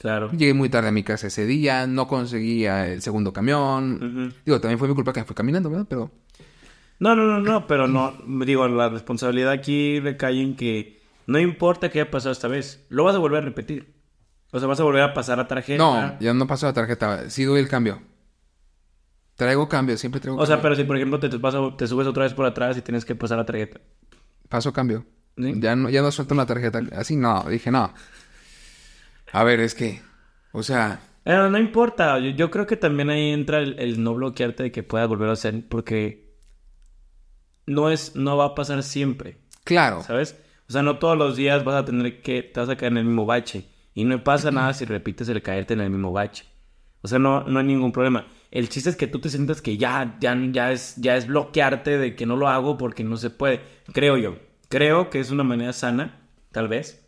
S1: Claro.
S2: Llegué muy tarde a mi casa ese día, no conseguía el segundo camión. Digo, también fue mi culpa que me fui caminando, ¿verdad? Pero
S1: No, no, no, no, pero no, digo, la responsabilidad aquí recae en que no importa qué haya pasado esta vez, lo vas a volver a repetir. O sea, vas a volver a pasar la tarjeta.
S2: no, ya no pasó la tarjeta, sí doy el cambio. Traigo cambio, siempre traigo
S1: O sea,
S2: cambio.
S1: pero si por ejemplo te, subes otra vez por atrás y tienes que pasar la tarjeta.
S2: Paso cambio.
S1: ¿Sí?
S2: Ya no, ya no suelto una tarjeta. Así no, dije no. A ver, es que, o sea,
S1: Eh, no importa, yo, yo creo que también ahí entra el, el no bloquearte de que puedas volver a hacer, porque no es, no va a pasar siempre,
S2: claro.
S1: ¿sabes? O sea, no todos los días vas a tener que, te vas a caer en el mismo bache. Y no pasa nada si repites el caerte en el mismo bache. O sea, no, no hay ningún problema. El chiste es que tú te sientas que ya, ya, ya, es, ya es bloquearte de que no lo hago porque no se puede. Creo yo. Creo que es una manera sana, tal vez.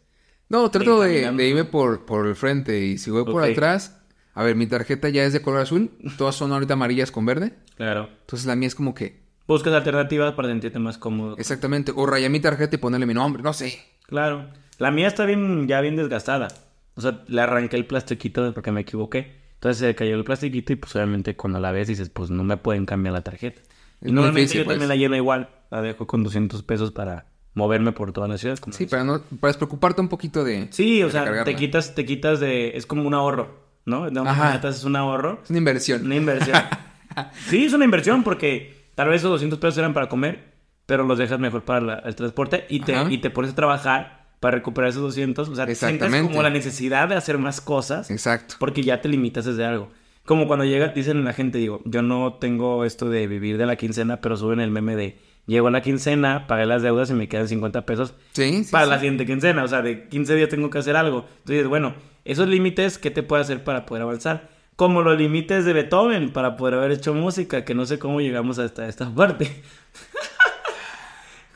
S2: No, trato de, irme por, por el frente y si voy por atrás, a ver, mi tarjeta ya es de color azul, todas son ahorita amarillas con verde,
S1: Claro.
S2: entonces la mía es como que,
S1: Buscas alternativas para sentirte más cómodo.
S2: exactamente, o rayar mi tarjeta y ponerle mi nombre, no sé.
S1: Claro. La mía está bien, ya bien desgastada. O sea, le arranqué el plastiquito porque me equivoqué. Entonces se cayó el plastiquito y pues obviamente cuando la ves dices, pues no me pueden cambiar la tarjeta. Y normalmente
S2: difícil,
S1: yo
S2: pues.
S1: también la lleno igual. La dejo con 200 pesos para moverme por toda la ciudad. como
S2: Sí, para no, para despreocuparte un poquito de...
S1: Sí, o
S2: de
S1: sea, te quitas, te quitas de... Es como un ahorro, ¿no? De
S2: Ajá.
S1: es un ahorro.
S2: Es una inversión.
S1: Una inversión. <laughs> sí, es una inversión porque tal vez esos 200 pesos eran para comer, pero los dejas mejor para la- el transporte y te,
S2: Ajá.
S1: y te pones a trabajar para recuperar esos 200. O sea, sientes como la necesidad de hacer más cosas
S2: Exacto.
S1: porque ya te limitas desde algo. Como cuando llega, dicen la gente, digo, yo no tengo esto de vivir de la quincena, pero suben el meme de, llego a la quincena, pagué las deudas y me quedan 50 pesos
S2: Sí, sí,
S1: para
S2: sí.
S1: la siguiente quincena. O sea, de 15 días tengo que hacer algo. Entonces, bueno, esos límites, ¿qué te puede hacer para poder avanzar? Como los límites de Beethoven para poder haber hecho música, que no sé cómo llegamos hasta esta parte. <laughs>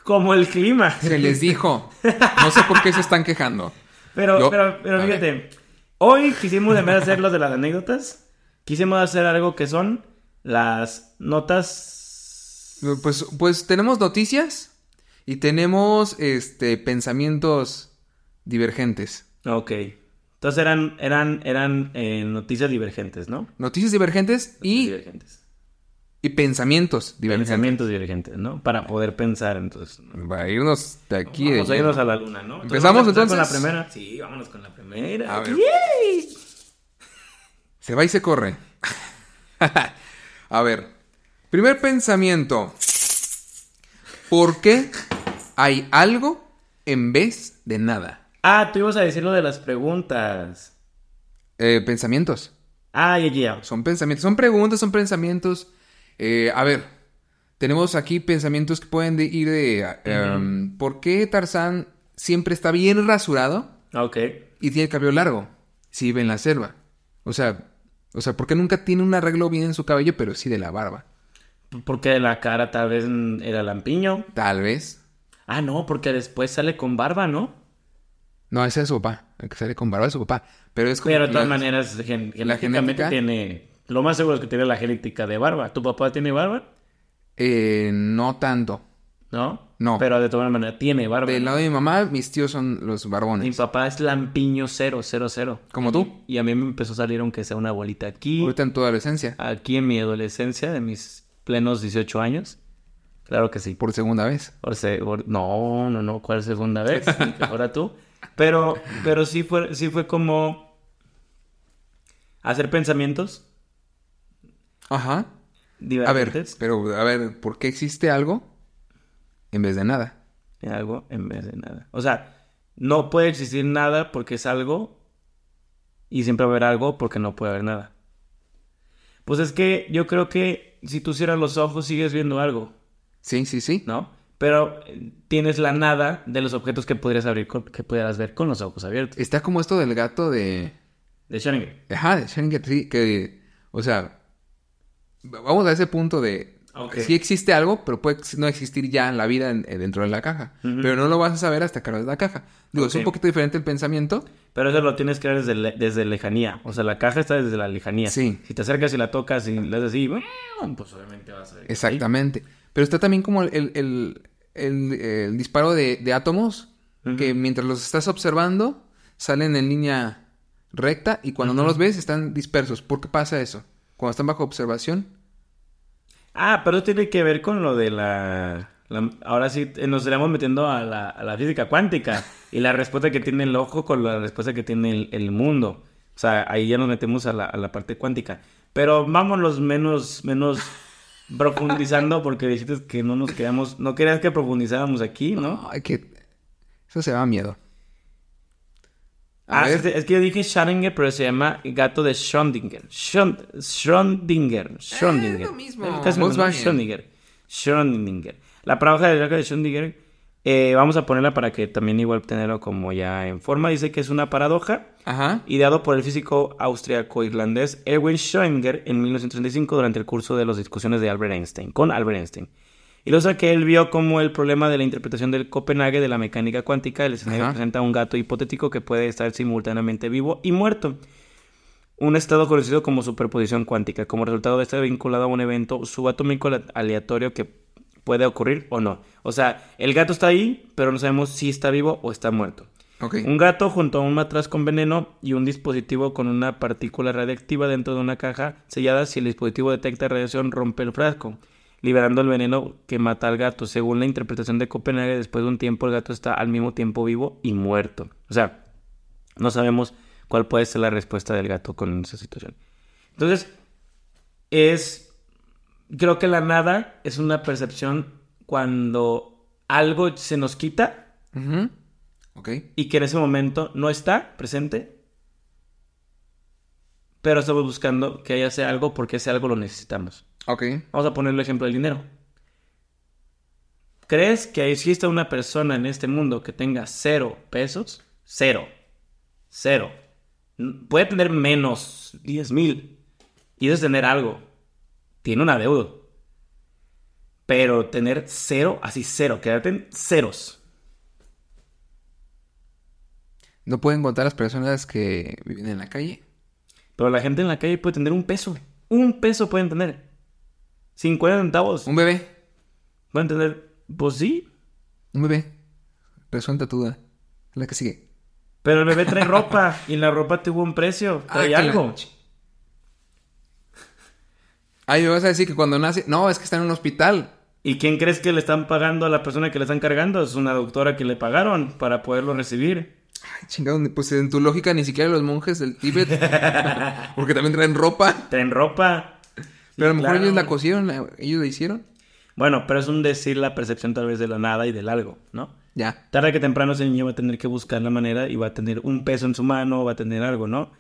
S1: Como el clima.
S2: Se les dijo. No sé por qué se están quejando.
S1: Pero,
S2: Yo-
S1: pero, pero fíjate, hoy quisimos, en vez de hacer los de las anécdotas, quisimos hacer algo que son las notas.
S2: Pues, pues tenemos noticias y tenemos este pensamientos divergentes.
S1: Ok. Entonces eran, eran, eran eh, noticias divergentes, ¿no?
S2: Noticias divergentes y,
S1: divergentes.
S2: Y pensamientos divergentes.
S1: Pensamientos divergentes, ¿no? Para poder pensar, entonces.
S2: Va a irnos de aquí.
S1: Vamos
S2: de-
S1: a irnos a la luna, ¿no?
S2: ¿Empezamos,
S1: empezar con la
S2: entonces?
S1: primera. Sí, vámonos con la primera.
S2: A ver.
S1: ¡Yay!
S2: Se va y se corre. <laughs> a ver. Primer pensamiento. ¿Por qué hay algo en vez de nada?
S1: Ah, tú ibas a decir lo de las preguntas.
S2: Eh, pensamientos.
S1: Ah, ya, ya.
S2: Son pensamientos. Son preguntas, son pensamientos. Eh, a ver. Tenemos aquí pensamientos que pueden de- ir de... em, ¿Por qué Tarzán siempre está bien rasurado
S1: Ok.
S2: y tiene el cabello largo? Si vive en la selva. O sea... O sea, ¿por qué nunca tiene un arreglo bien en su cabello, pero sí de la barba?
S1: Porque la cara tal vez era lampiño.
S2: Tal vez.
S1: Ah, no, porque después sale con barba, ¿no?
S2: No, ese es su papá. El que sale con barba es su papá. Pero es como.
S1: Pero de todas
S2: la-
S1: maneras, gen-
S2: la
S1: genéticamente
S2: genética-
S1: tiene... Lo más seguro es que tiene la genética de barba. ¿Tu papá tiene barba?
S2: Eh, no tanto.
S1: ¿No?
S2: No.
S1: Pero de todas maneras tiene barba.
S2: Del lado de mi mamá, mis tíos son los
S1: Mi
S2: barbones.
S1: papá es lampiño cero, cero, cero.
S2: Como tú.
S1: Y a mí me empezó a salir aunque sea una bolita aquí.
S2: Ahorita en tu adolescencia.
S1: Aquí en mi adolescencia, de mis plenos 18 años. Claro que sí.
S2: Por segunda vez.
S1: Por se- por- no, no, no, ¿cuál segunda vez? <laughs> Fuera tú. Pero, pero sí fue, sí fue como hacer pensamientos
S2: Ajá. A ver,
S1: divergentes
S2: pero a ver, ¿por qué existe algo en vez de nada?
S1: algo en vez de nada. O sea, no puede existir nada porque es algo y siempre va a haber algo porque no puede haber nada. Pues es que yo creo que si tú cierras los ojos sigues viendo algo,
S2: Sí, sí, sí.
S1: ¿no? Pero tienes la nada de los objetos que podrías abrir con- que pudieras ver con los ojos abiertos.
S2: Está como esto del gato de...
S1: De Schrödinger.
S2: Ajá, de Schrödinger, sí, que... O sea, vamos a ese punto de...
S1: Ok.
S2: Sí existe algo, pero puede no existir ya en la vida en- eh, dentro de la caja. Pero no lo vas a saber hasta que abres la caja. Digo, es un poquito diferente el pensamiento.
S1: Pero eso lo tienes que ver desde, le- desde lejanía. O sea, la caja está desde la lejanía.
S2: Sí.
S1: Si te acercas y la tocas y le haces así, pues obviamente vas a ver. ahí.
S2: Exactamente. Pero está también como el, el- el- disparo de, de átomos que mientras los estás observando salen en línea recta y cuando no los ves están dispersos. ¿Por qué pasa eso? Cuando están bajo observación.
S1: Ah, pero tiene que ver con lo de la... la- ahora sí nos estaríamos metiendo a la, a la física cuántica <laughs> y la respuesta que tiene el ojo con la respuesta que tiene el, el mundo. O sea, ahí ya nos metemos a la, a la parte cuántica. Pero vámonos menos, menos <laughs> profundizando porque dijiste que no nos quedamos, no querías que profundizáramos aquí, ¿no?
S2: Ay, que... Eso se va a miedo. A
S1: Ah,
S2: ver.
S1: es, que yo dije Schrödinger, pero se llama gato de Schrödinger. Schrödinger. Schrödinger.
S2: Eh, lo mismo.
S1: Es lo mismo. Schrödinger. Schrödinger. La paradoja del gato de Schrödinger, eh, vamos a ponerla para que también igual tenerlo como ya en forma. Dice que es una paradoja
S2: Ajá.
S1: ideado por el físico austriaco-irlandés Erwin Schrödinger en 1935 durante el curso de las discusiones de Albert Einstein, con Albert Einstein. Y lo que él vio como el problema de la interpretación del Copenhague de la mecánica cuántica. El escenario
S2: Ajá.
S1: presenta un gato hipotético que puede estar simultáneamente vivo y muerto. Un estado conocido como superposición cuántica. Como resultado de estar vinculado a un evento subatómico ale- aleatorio que puede ocurrir o no. O sea, el gato está ahí, pero no sabemos si está vivo o está muerto. Un gato junto a un matraz con veneno y un dispositivo con una partícula radiactiva dentro de una caja sellada. Si el dispositivo detecta radiación, rompe el frasco, liberando el veneno que mata al gato. Según la interpretación de Copenhague, después de un tiempo el gato está al mismo tiempo vivo y muerto. O sea, no sabemos cuál puede ser la respuesta del gato con esa situación. Entonces, es... Creo que la nada es una percepción cuando algo se nos quita y que en ese momento no está presente, pero estamos buscando que haya sea algo porque ese algo lo necesitamos.
S2: Ok.
S1: Vamos a poner el ejemplo del dinero. ¿Crees que existe una persona en este mundo que tenga cero pesos? Cero. Cero. Puede tener menos 10 mil. Y eso es tener algo. Tiene una deuda. Pero tener cero, así cero, quédate en ceros.
S2: No pueden contar las personas que viven en la calle.
S1: Pero la gente en la calle puede tener un peso. Un peso pueden tener. 50 centavos.
S2: Un bebé.
S1: Pueden tener. Pues sí.
S2: Un bebé. Resuelta tu duda. La que sigue.
S1: Pero el bebé trae ropa. Y la ropa tuvo un precio.
S2: Ah,
S1: Trae algo.
S2: Ay, me vas a decir que cuando nace. No, es que está en un hospital.
S1: ¿Y quién crees que le están pagando a la persona que le están cargando? Es una doctora que le pagaron para poderlo recibir.
S2: Ay, chingado. Pues en tu lógica ni siquiera los monjes del Tíbet. <laughs> porque también traen ropa.
S1: Traen ropa.
S2: Pero a lo mejor ellos la cosieron. Ellos la hicieron.
S1: Bueno, pero es un decir la percepción tal vez de la nada y del algo, ¿no?
S2: Ya.
S1: Tarde que temprano ese niño va a tener que buscar la manera y va a tener un peso en su mano, va a tener algo, ¿no?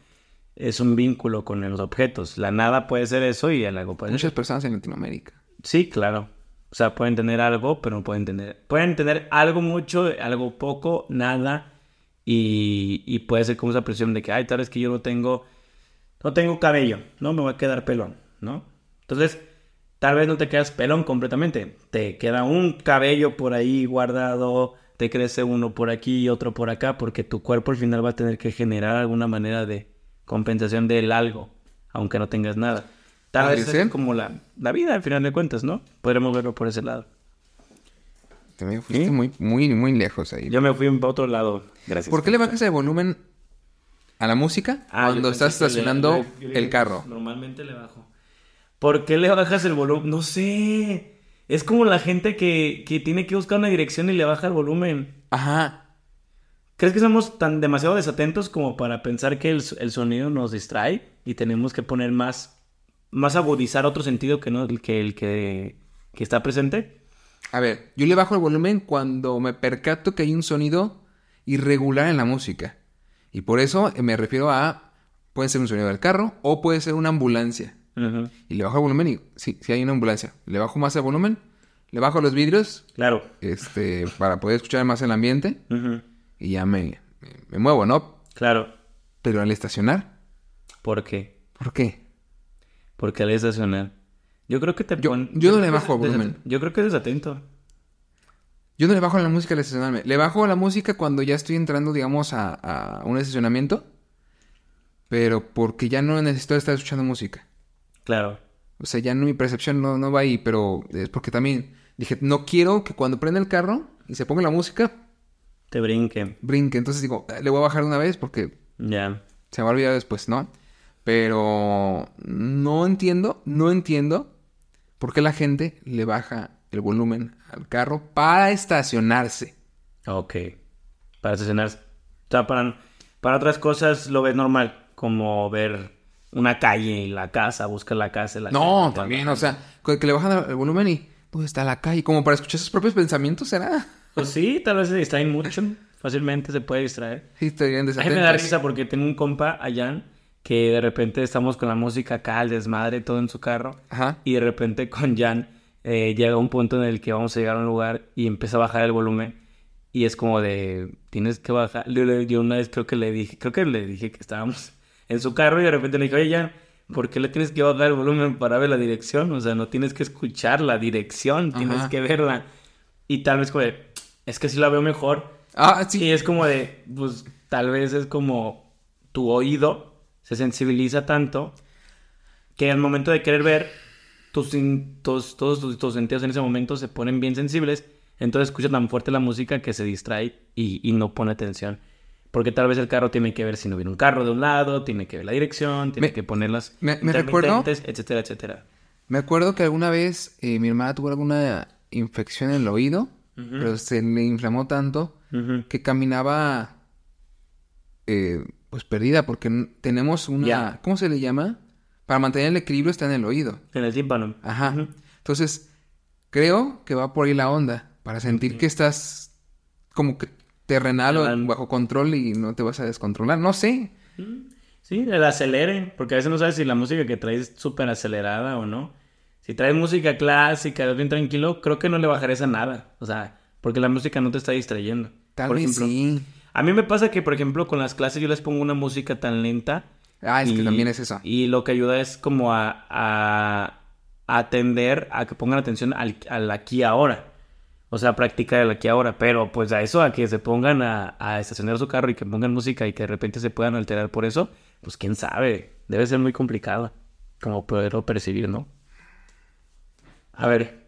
S1: Es un vínculo con los objetos. La nada puede ser eso y el algo puede ser.
S2: Muchas personas en Latinoamérica.
S1: Sí, claro. O sea, pueden tener algo, pero no pueden tener. Pueden tener algo mucho, algo poco, nada. Y, y puede ser como esa presión de que, ay, tal vez que yo no tengo. No tengo cabello, ¿no? Me voy a quedar pelón, ¿no? Entonces, tal vez no te quedas pelón completamente. Te queda un cabello por ahí guardado, te crece uno por aquí y otro por acá, porque tu cuerpo al final va a tener que generar alguna manera de compensación del algo, aunque no tengas nada. Tal
S2: Podría
S1: vez es como la, la vida al final de cuentas, ¿no? Podremos verlo por ese lado.
S2: Te me fuiste
S1: ¿Sí?
S2: muy, muy, muy lejos ahí.
S1: Yo me fui para otro lado. Gracias.
S2: ¿Por qué le bajas el volumen a la música
S1: Ah,
S2: cuando estás
S1: le-
S2: estacionando
S1: yo- yo dije,
S2: el carro?
S1: Normalmente le bajo. ¿Por qué le bajas el volumen? No sé. Es como la gente que, que tiene que buscar una dirección y le baja el volumen.
S2: Ajá.
S1: ¿Crees que somos tan demasiado desatentos como para pensar que el, el sonido nos distrae y tenemos que poner más, más agudizar otro sentido que no el que el que, que está presente?
S2: A ver, yo le bajo el volumen cuando me percato que hay un sonido irregular en la música. Y por eso eh, me refiero a... Puede ser un sonido del carro o puede ser una ambulancia. Y le bajo el volumen y... Sí, sí hay una ambulancia. Le bajo más el volumen. Le bajo los vidrios.
S1: Claro.
S2: Este... Para poder escuchar más el ambiente. Y ya me... Me, me muevo, ¿no?
S1: Claro.
S2: Pero al estacionar...
S1: ¿Por qué?
S2: ¿Por qué?
S1: Porque al estacionar. Yo creo que te
S2: Yo-
S1: pon-
S2: yo no le bajo el volumen.
S1: Yo creo que es desatento.
S2: Yo no le bajo la música al estacionarme. Le bajo la música cuando ya estoy entrando, digamos, a, a un estacionamiento. Pero porque ya no necesito estar escuchando música.
S1: Claro.
S2: O sea, ya no, mi percepción no, no va ahí. Pero es porque también dije, no quiero que cuando prenda el carro y se ponga la música,
S1: Te brinque.
S2: brinque. Entonces digo, "Ah, le voy a bajar una vez porque
S1: Ya.
S2: se me va a olvidar después, ¿no? Pero no entiendo, no entiendo por qué la gente le baja el volumen al carro para estacionarse.
S1: Ok. Para estacionarse. O sea, para, para otras cosas lo ves normal. Como ver una calle y la casa, buscar la casa. La
S2: No, también, o sea, que le bajan el volumen y ¿dónde está la calle? Como para escuchar sus propios pensamientos, ¿será?
S1: Pues sí, tal vez se distraen mucho. Fácilmente se puede distraer.
S2: Sí, estarían
S1: A mí me da risa porque tengo un compa, Allan, que de repente estamos con la música acá, el desmadre, todo en su carro.
S2: Ajá.
S1: Y de repente con Jan eh, llega un punto en el que vamos a llegar a un lugar y empieza a bajar el volumen. Y es como de, tienes que bajar. Yo una vez creo que le dije, creo que le dije que estábamos en su carro y de repente le dije, oye Jan, ¿por qué le tienes que bajar el volumen para ver la dirección? O sea, no tienes que escuchar la dirección, tienes que verla. Y tal vez como de, es que sí la veo mejor.
S2: Ah, sí.
S1: Y es como de, pues tal vez es como tu oído se sensibiliza tanto que al momento de querer ver, tus, tus- todos tus, tus sentidos en ese momento se ponen bien sensibles, entonces escucha tan fuerte la música que se distrae y, y no pone atención. Porque tal vez el carro tiene que ver si no viene un carro de un lado, tiene que ver la dirección, tiene
S2: Me-
S1: que poner las
S2: me- me recuerdo-
S1: etcétera, etcétera.
S2: Me acuerdo que alguna vez eh, mi hermana tuvo alguna infección en el oído, pero se le inflamó tanto que caminaba eh, pues perdida porque tenemos una... ¿Cómo se le llama? Para mantener el equilibrio está en el oído.
S1: En el tímpano.
S2: Ajá. Entonces, creo que va por ahí la onda. Para sentir que estás como que terrenal o bajo control y no te vas a descontrolar. No sé.
S1: Sí, el acelere, porque a veces no sabes si la música que traes es súper acelerada o no. Si traes música clásica, bien tranquilo, creo que no le bajarás a nada. O sea, porque la música no te está distrayendo.
S2: Tal
S1: Por
S2: vez
S1: ejemplo,
S2: sí.
S1: A mí me pasa que, por ejemplo, con las clases yo les pongo una música tan lenta.
S2: Ah, es que también es eso.
S1: Y lo que ayuda es como a, a, a atender a que pongan atención al, al aquí y ahora. O sea, practicar el aquí y ahora. Pero pues a eso, a que se pongan a, a estacionar su carro y que pongan música y que de repente se puedan alterar por eso, pues quién sabe. Debe ser muy complicado. Como poderlo percibir, ¿no? A ver.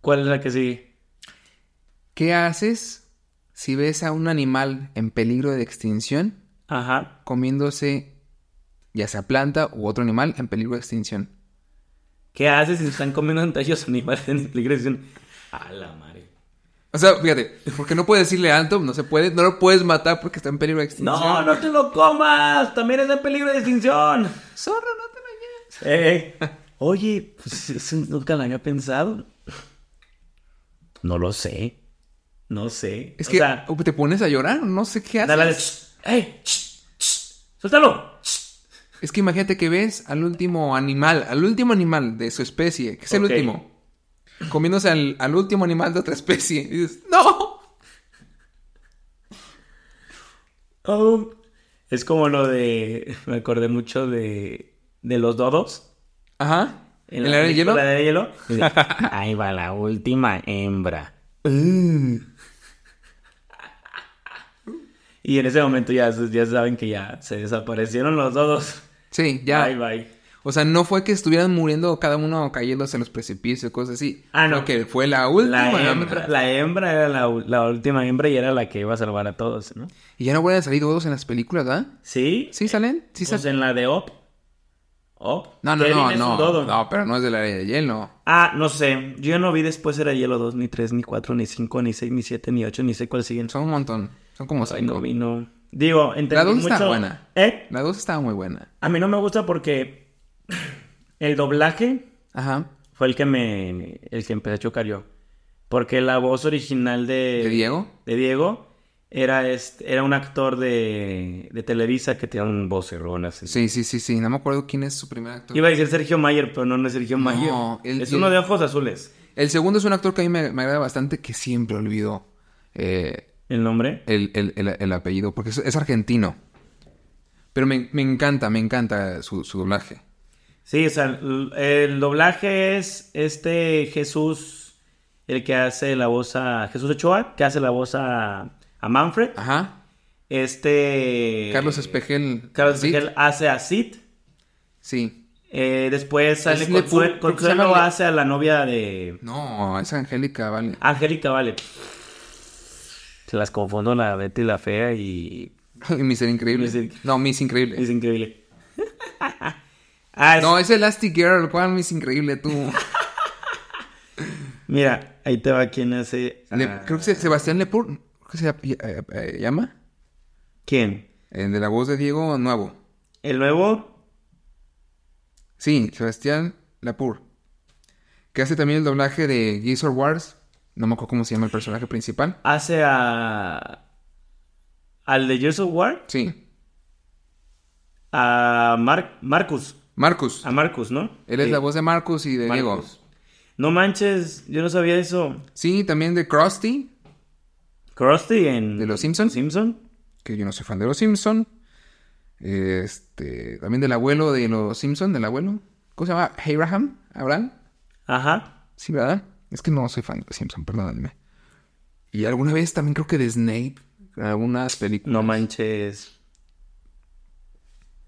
S1: ¿Cuál es la que sigue?
S2: ¿Qué haces si ves a un animal en peligro de extinción
S1: Ajá.
S2: comiéndose ya sea planta u otro animal en peligro de extinción?
S1: ¿Qué haces si se están comiendo entre ellos animales en peligro de extinción? A la madre.
S2: O sea, fíjate, porque no puedes decirle alto, no se puede, no lo puedes matar porque está en peligro de extinción.
S1: No, no te lo comas. También es en peligro de extinción.
S2: Zorro, no te lo lleves.
S1: Eh, oye, pues eso nunca lo había pensado. No lo sé. No sé.
S2: Es
S1: O
S2: que
S1: sea,
S2: te pones a llorar, no sé qué haces.
S1: dale, ¡Ey! ¡Suéltalo!
S2: Es que imagínate que ves al último animal, al último animal de su especie, que es el último, comiéndose al, al último animal de otra especie. Y dices, ¡No!
S1: Oh, es como lo de. Me acordé mucho de. De los dodos.
S2: Ajá.
S1: En
S2: ¿En la era de hielo?
S1: de hielo. <laughs> dice, Ahí va la última hembra. Uh. Y en ese momento ya, ya saben que ya se desaparecieron los dos.
S2: Sí, ya.
S1: Bye, bye.
S2: O sea, no fue que estuvieran muriendo cada uno cayéndose en los precipicios, cosas así.
S1: Ah, no.
S2: Que fue la última.
S1: La hembra, la hembra era la, la última hembra y era la que iba a salvar a todos, ¿no?
S2: Y ya no vuelven a salir todos en las películas, ¿verdad?
S1: ¿Sí?
S2: ¿Sí salen? ¿Sí
S1: Pues
S2: salen?
S1: en la de Op. Op.
S2: No, no,
S1: Kevin
S2: no,
S1: es
S2: no.
S1: dodo.
S2: No, pero no es de la de hielo.
S1: Ah, no sé. Yo no vi después era Hielo 2, ni 3, ni 4, ni 5, ni 6, ni 7, ni 8, ni sé cuál siguen.
S2: Son un montón. Son como
S1: Ay, no
S2: cinco.
S1: vi, no. Digo, entendí
S2: La dos
S1: mucho...
S2: está buena.
S1: ¿Eh?
S2: La dos estaba muy buena.
S1: A mí no me gusta porque el doblaje
S2: Ajá.
S1: fue el que me... el que empecé a chocar yo. Porque la voz original de...
S2: ¿De Diego?
S1: De Diego era, este, era un actor de, de Televisa que tenía un vocerrón así.
S2: Sí, sí, sí, sí. No me acuerdo quién es su primer actor.
S1: Iba a decir Sergio Mayer, pero no, no es Sergio Mayer.
S2: el-
S1: es
S2: el-
S1: uno de ojos azules.
S2: El segundo es un actor que a mí me, me agrada bastante, que siempre olvido eh,
S1: ¿El nombre?
S2: el, el- el- el apellido, porque es, es argentino. Pero me, me encanta, me encanta su, su doblaje.
S1: Sí, o sea, el, el doblaje es este Jesús, el que hace la voz a... Jesús Ochoa, que hace la voz a, a Manfred.
S2: Ajá.
S1: Este...
S2: Carlos Espejel.
S1: Carlos. Espejel hace a Sid.
S2: Sí.
S1: Eh, después sale Consuelo, hace a la novia de
S2: No, es Angélica, vale.
S1: Angélica, vale. Se las confundo la Betty la Fea y... <laughs>
S2: Y Miss Increíble.
S1: Miss In-
S2: No, Miss Increíble.
S1: Es increíble. <laughs> ah, es-
S2: No, es Elastic Girl. ¿Cuál Miss Increíble tú? <laughs>
S1: Mira, ahí te va quien hace...
S2: Le-
S1: ah,
S2: creo que Sebastián Lepur. Que se llama- eh, eh, llama.
S1: ¿Quién?
S2: El de la voz de Diego Nuevo.
S1: ¿El nuevo?
S2: Sí, Sebastián Lapur. Que hace también el doblaje de Gears of Wars. No me acuerdo cómo se llama el personaje principal.
S1: Hace a... Al de Gears of War.
S2: Sí.
S1: A Mar- Marcus.
S2: Marcus.
S1: A Marcus, ¿no?
S2: Él es
S1: Sí,
S2: la voz de Marcus y de Diego.
S1: No manches, yo no sabía eso.
S2: Sí, también de Krusty,
S1: Krusty en...
S2: de los Simpsons.
S1: Simpson.
S2: Que yo no soy fan de los Simpsons. Este, también del abuelo de los Simpsons, del abuelo. ¿Cómo se llama? Abraham. Abraham.
S1: Ajá.
S2: Sí, ¿verdad? Es que no soy fan de los Simpsons, perdónenme. Y alguna vez también creo que de Snape. Algunas películas.
S1: No manches.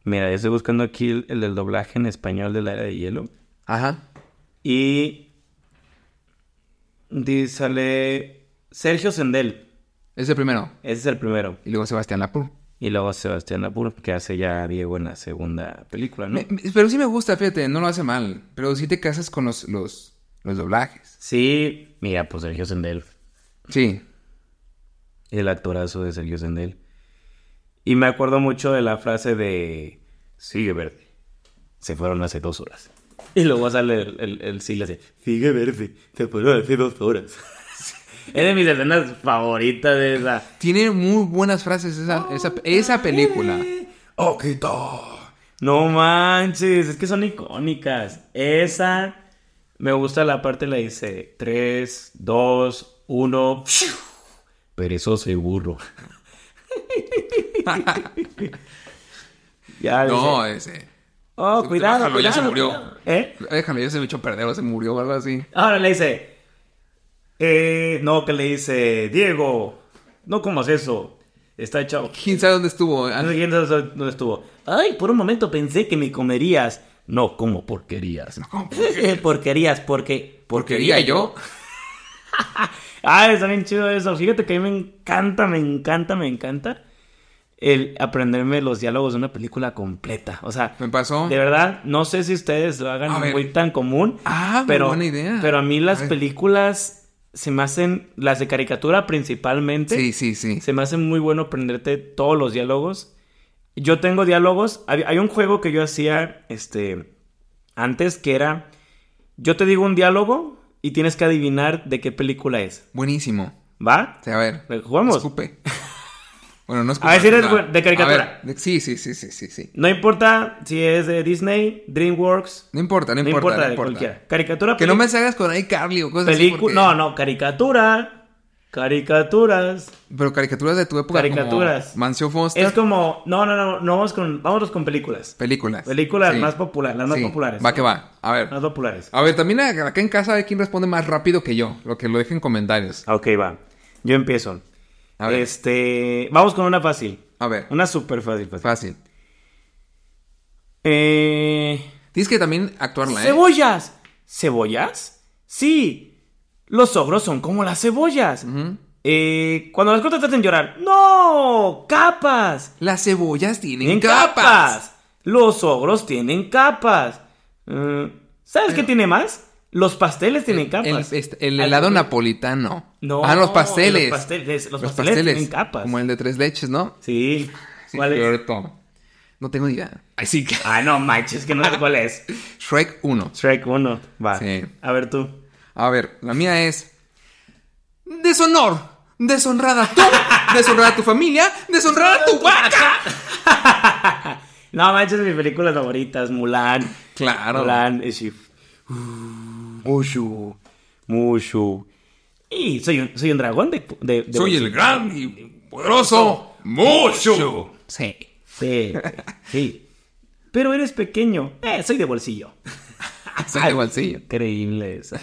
S1: Mira, yo estoy buscando aquí el, el del doblaje en español de la era de hielo.
S2: Ajá.
S1: Y... Dice, sale Sergio Sendel.
S2: Es el primero.
S1: Ese es el primero.
S2: Y luego Sebastián Lapur.
S1: Y luego Sebastián Apur, que hace ya a Diego en la segunda película, ¿no?
S2: Me- me- pero sí me gusta, fíjate, no lo hace mal. Pero sí te casas con los, los, los doblajes.
S1: Sí, mira, pues Sergio Sendel.
S2: Sí.
S1: El actorazo de Sergio Sendel. Y me acuerdo mucho de la frase de... Sigue verde. Se fueron hace dos horas. Y luego sale el, el, el sí le hace... Sigue verde. Se fueron hace dos horas. <laughs> es de mis escenas favoritas de esa...
S2: Tiene muy buenas frases esa, esa, esa película.
S1: ¡Oquito! No manches, es que son icónicas. Esa... Me gusta la parte la dice... 3, 2, 1... Perezoso y burro. <laughs> ya,
S2: No,
S1: dice,
S2: ese.
S1: Oh, cuidado,
S2: Bájalo, ya se murió.
S1: cuidado". ¿Eh?
S2: Déjalo, ya se me echó a perder o se murió o algo así.
S1: Ahora le dice... Eh, no, que le dice... Diego, no comas eso. Está echado...
S2: ¿Quién sabe dónde estuvo?
S1: No sé quién sabe dónde estuvo. Ay, por un momento pensé que me comerías. No, como porquerías.
S2: ¿cómo <laughs>
S1: porquerías, porque...
S2: ¿Porquería yo? <laughs>
S1: Ah, está bien chido eso. Fíjate que a mí me encanta, me encanta, me encanta el aprenderme los diálogos de una película completa. O sea,
S2: Me pasó.
S1: de verdad, no sé si ustedes lo hagan muy tan común.
S2: Ah,
S1: pero,
S2: buena idea.
S1: Pero a mí las
S2: A
S1: películas se me hacen, las de caricatura principalmente,
S2: Sí, sí, sí.
S1: se me hace muy bueno aprenderte todos los diálogos. Yo tengo diálogos. Hay, un juego que yo hacía este, antes que era: Yo te digo un diálogo y tienes que adivinar de qué película es.
S2: Buenísimo.
S1: ¿Va?
S2: Sea, a ver.
S1: ¿Jugamos?
S2: Escupe. <laughs> Bueno, no escupe.
S1: A ver si eres
S2: no.
S1: de caricatura.
S2: Ver, de- sí, sí, sí, sí, sí, sí.
S1: No importa si es de Disney, DreamWorks.
S2: No importa, no
S1: No
S2: importa,
S1: importa,
S2: no
S1: de
S2: importa.
S1: cualquiera. Caricatura,
S2: Que no me salgas con iCarly o cosas así.
S1: película.
S2: porque-
S1: No, no, caricatura. Caricaturas.
S2: Pero caricaturas de tu época.
S1: Caricaturas.
S2: Como Mancio Foster.
S1: Es como. No, no, no. no vamos con, vámonos con películas.
S2: Películas.
S1: Películas
S2: Sí.
S1: más populares, las más
S2: Sí.
S1: populares.
S2: Va que va. A ver.
S1: Más populares.
S2: A ver, también acá en casa hay quien responde más rápido que yo. Lo que lo deje en comentarios.
S1: Ok, va. Yo empiezo.
S2: A ver.
S1: Este. Vamos con una fácil.
S2: A ver.
S1: Una súper fácil, fácil.
S2: Fácil.
S1: Eh.
S2: Tienes que también actuarla, ¿eh?
S1: ¡Cebollas! ¿Cebollas? Sí. Los ogros son como las cebollas. Eh, cuando las cosas te hacen llorar. ¡No! ¡Capas!
S2: Las cebollas tienen capas.
S1: capas. Los ogros tienen capas. Eh, ¿Sabes qué tiene más? Los pasteles tienen
S2: El,
S1: capas.
S2: este, el helado napolitano.
S1: No,
S2: Ah, los pasteles.
S1: Los pasteles, los pasteles tienen capas.
S2: Como el de tres leches, ¿no?
S1: Sí.
S2: Sí,
S1: ¿Cuál es?
S2: cierto. No tengo ni idea. Ay, sí. que-
S1: Ah, no manches, que no sé cuál es. <laughs>
S2: Shrek 1.
S1: Shrek 1. Va.
S2: Sí.
S1: A ver tú.
S2: A ver, la mía es. Deshonor. Deshonrada tú. <laughs> deshonrada tu familia. Deshonrada tu vaca. <laughs>
S1: no manches, mis películas favoritas. Mulan.
S2: Claro.
S1: Mulan. es. Mushu. Mushu. Y soy un, soy un dragón de, de- de
S2: Soy el gran y poderoso Mushu.
S1: Sí. Sí. Sí. Pero eres pequeño. Eh, soy de bolsillo. <laughs>
S2: Soy de bolsillo.
S1: Increíble esa.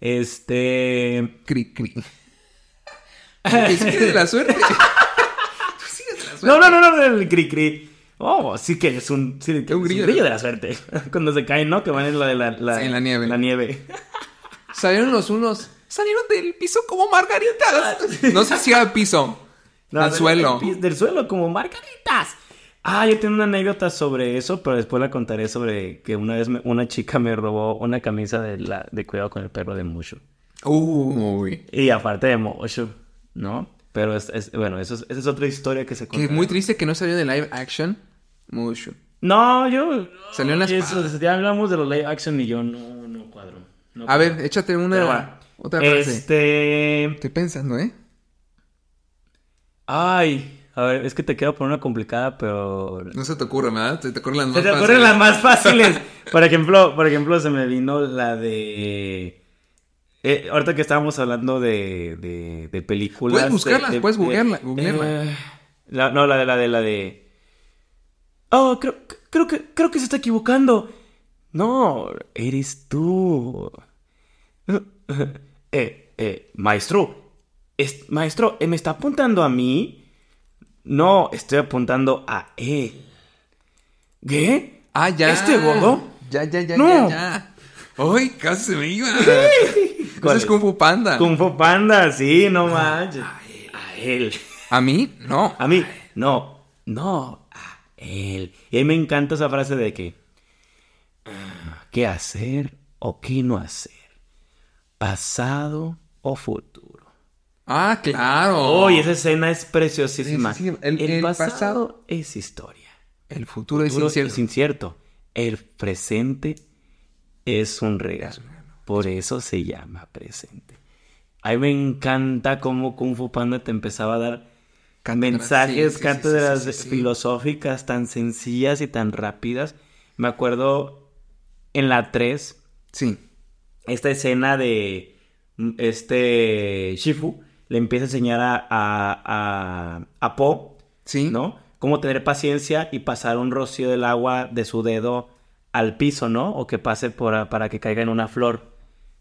S1: Este.
S2: Cri, cri. De la suerte. <laughs> Tú sigues de la suerte.
S1: No, no, no, no, el cri cri. Oh, sí que es un, sí, un
S2: grillo de-
S1: la suerte. <laughs> Cuando se caen, ¿no? Que van en la de la, la,
S2: Sí, en la nieve.
S1: La nieve.
S2: Salieron los unos. Salieron del piso como margaritas. <laughs> No sé si al piso.
S1: No,
S2: al
S1: del-
S2: suelo.
S1: Del, del suelo, como margaritas. Ah, yo tengo una anécdota sobre eso, pero después la contaré sobre que una vez me- una chica me robó una camisa de, la, de cuidado con el perro de Mushu.
S2: Uy.
S1: Y aparte de Mushu, ¿no? Pero es, es- bueno, eso es, esa es otra historia que se
S2: Que
S1: cuenta.
S2: muy triste que no salió de live action. Mucho.
S1: No, yo...
S2: Salió en la
S1: eso. Ya hablamos de los live action y yo no, no cuadro. no
S2: A ver, échate
S1: Pero
S2: una.
S1: bueno,
S2: Otra frase.
S1: Este...
S2: Estoy pensando, ¿eh?
S1: Ay, a ver, es que te quiero poner una complicada, pero...
S2: No se te ocurre, ¿verdad? Se te ocurren las más
S1: Se te
S2: fáciles.
S1: ocurren las más fáciles. <laughs> Por ejemplo, por ejemplo, se me vino la de... eh, ahorita que estábamos hablando de, de, de películas...
S2: Puedes buscarlas,
S1: de- de-
S2: puedes
S1: de-
S2: googlearla-
S1: eh, la- no, la de la de la de... Oh, creo, creo que creo que se está equivocando. No, eres tú. <laughs> Eh, eh, maestro, es- maestro, ¿eh, ¿me está apuntando a mí? No, estoy apuntando a él. ¿Qué?
S2: Ah, ya.
S1: ¿Este gordo?
S2: Ya, ya, ya,
S1: No.
S2: ya, ya. Ay, casi se me iba.
S1: ¿Cuál
S2: es? Kung Fu Panda.
S1: Kung Fu Panda, sí, no manches. A él.
S2: ¿A mí? No.
S1: A mí, no, no, a él. Y a mí me encanta esa frase de que, ah, ¿qué hacer o qué no hacer? ¿Pasado o futuro?
S2: Ah, claro.
S1: Oh, y esa escena es preciosísima.
S2: Sí. El-
S1: El,
S2: el
S1: pasado,
S2: pasado-
S1: es historia.
S2: El futuro es
S1: futuro
S2: incierto.
S1: es incierto. El presente es un regalo. Por eso se llama presente. A mí me encanta cómo Kung Fu Panda te empezaba a dar
S2: Cátedras,
S1: mensajes,
S2: sí,
S1: cátedras filosóficas tan sencillas y tan rápidas. Me acuerdo en la 3,
S2: Sí.
S1: esta escena de mm, este Shifu le empieza a enseñar a, a, a, a Po,
S2: Sí.
S1: ¿no? Cómo tener paciencia y pasar un rocío del agua de su dedo al piso, ¿no? O que pase por, para que caiga en una flor,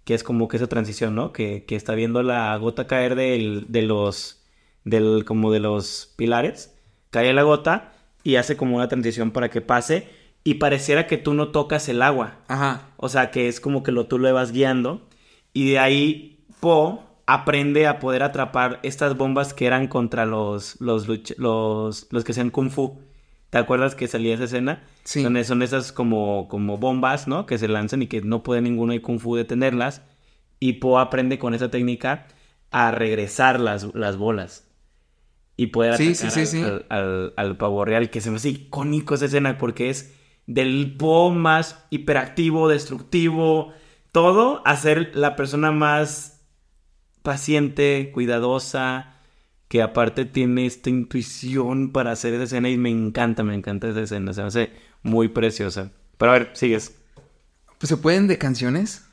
S1: que es como que esa transición, ¿no? Que, que está viendo la gota caer del, de los, del, como de los pilares, cae la gota y hace como una transición para que pase y pareciera que tú no tocas el agua.
S2: Ajá.
S1: O sea, que es como que lo, tú lo vas guiando. Y de ahí Po aprende a poder atrapar estas bombas que eran contra los, los, los, los que hacían kung fu. ¿Te acuerdas que salía esa escena?
S2: Sí.
S1: Son, son esas como, como bombas, ¿no? Que se lanzan y que no puede ninguno de kung fu detenerlas. Y Po aprende con esa técnica a regresar las, las bolas. Y poder
S2: Sí,
S1: atacar
S2: sí, sí,
S1: al, al- al- al pavo real, que se me hace icónico esa escena porque es del Po más hiperactivo, destructivo, todo, a ser la persona más paciente, cuidadosa, que aparte tiene esta intuición para hacer esa escena y me encanta, me encanta esa escena, se me hace muy preciosa. Pero a ver, sigues.
S2: Pues se pueden de canciones.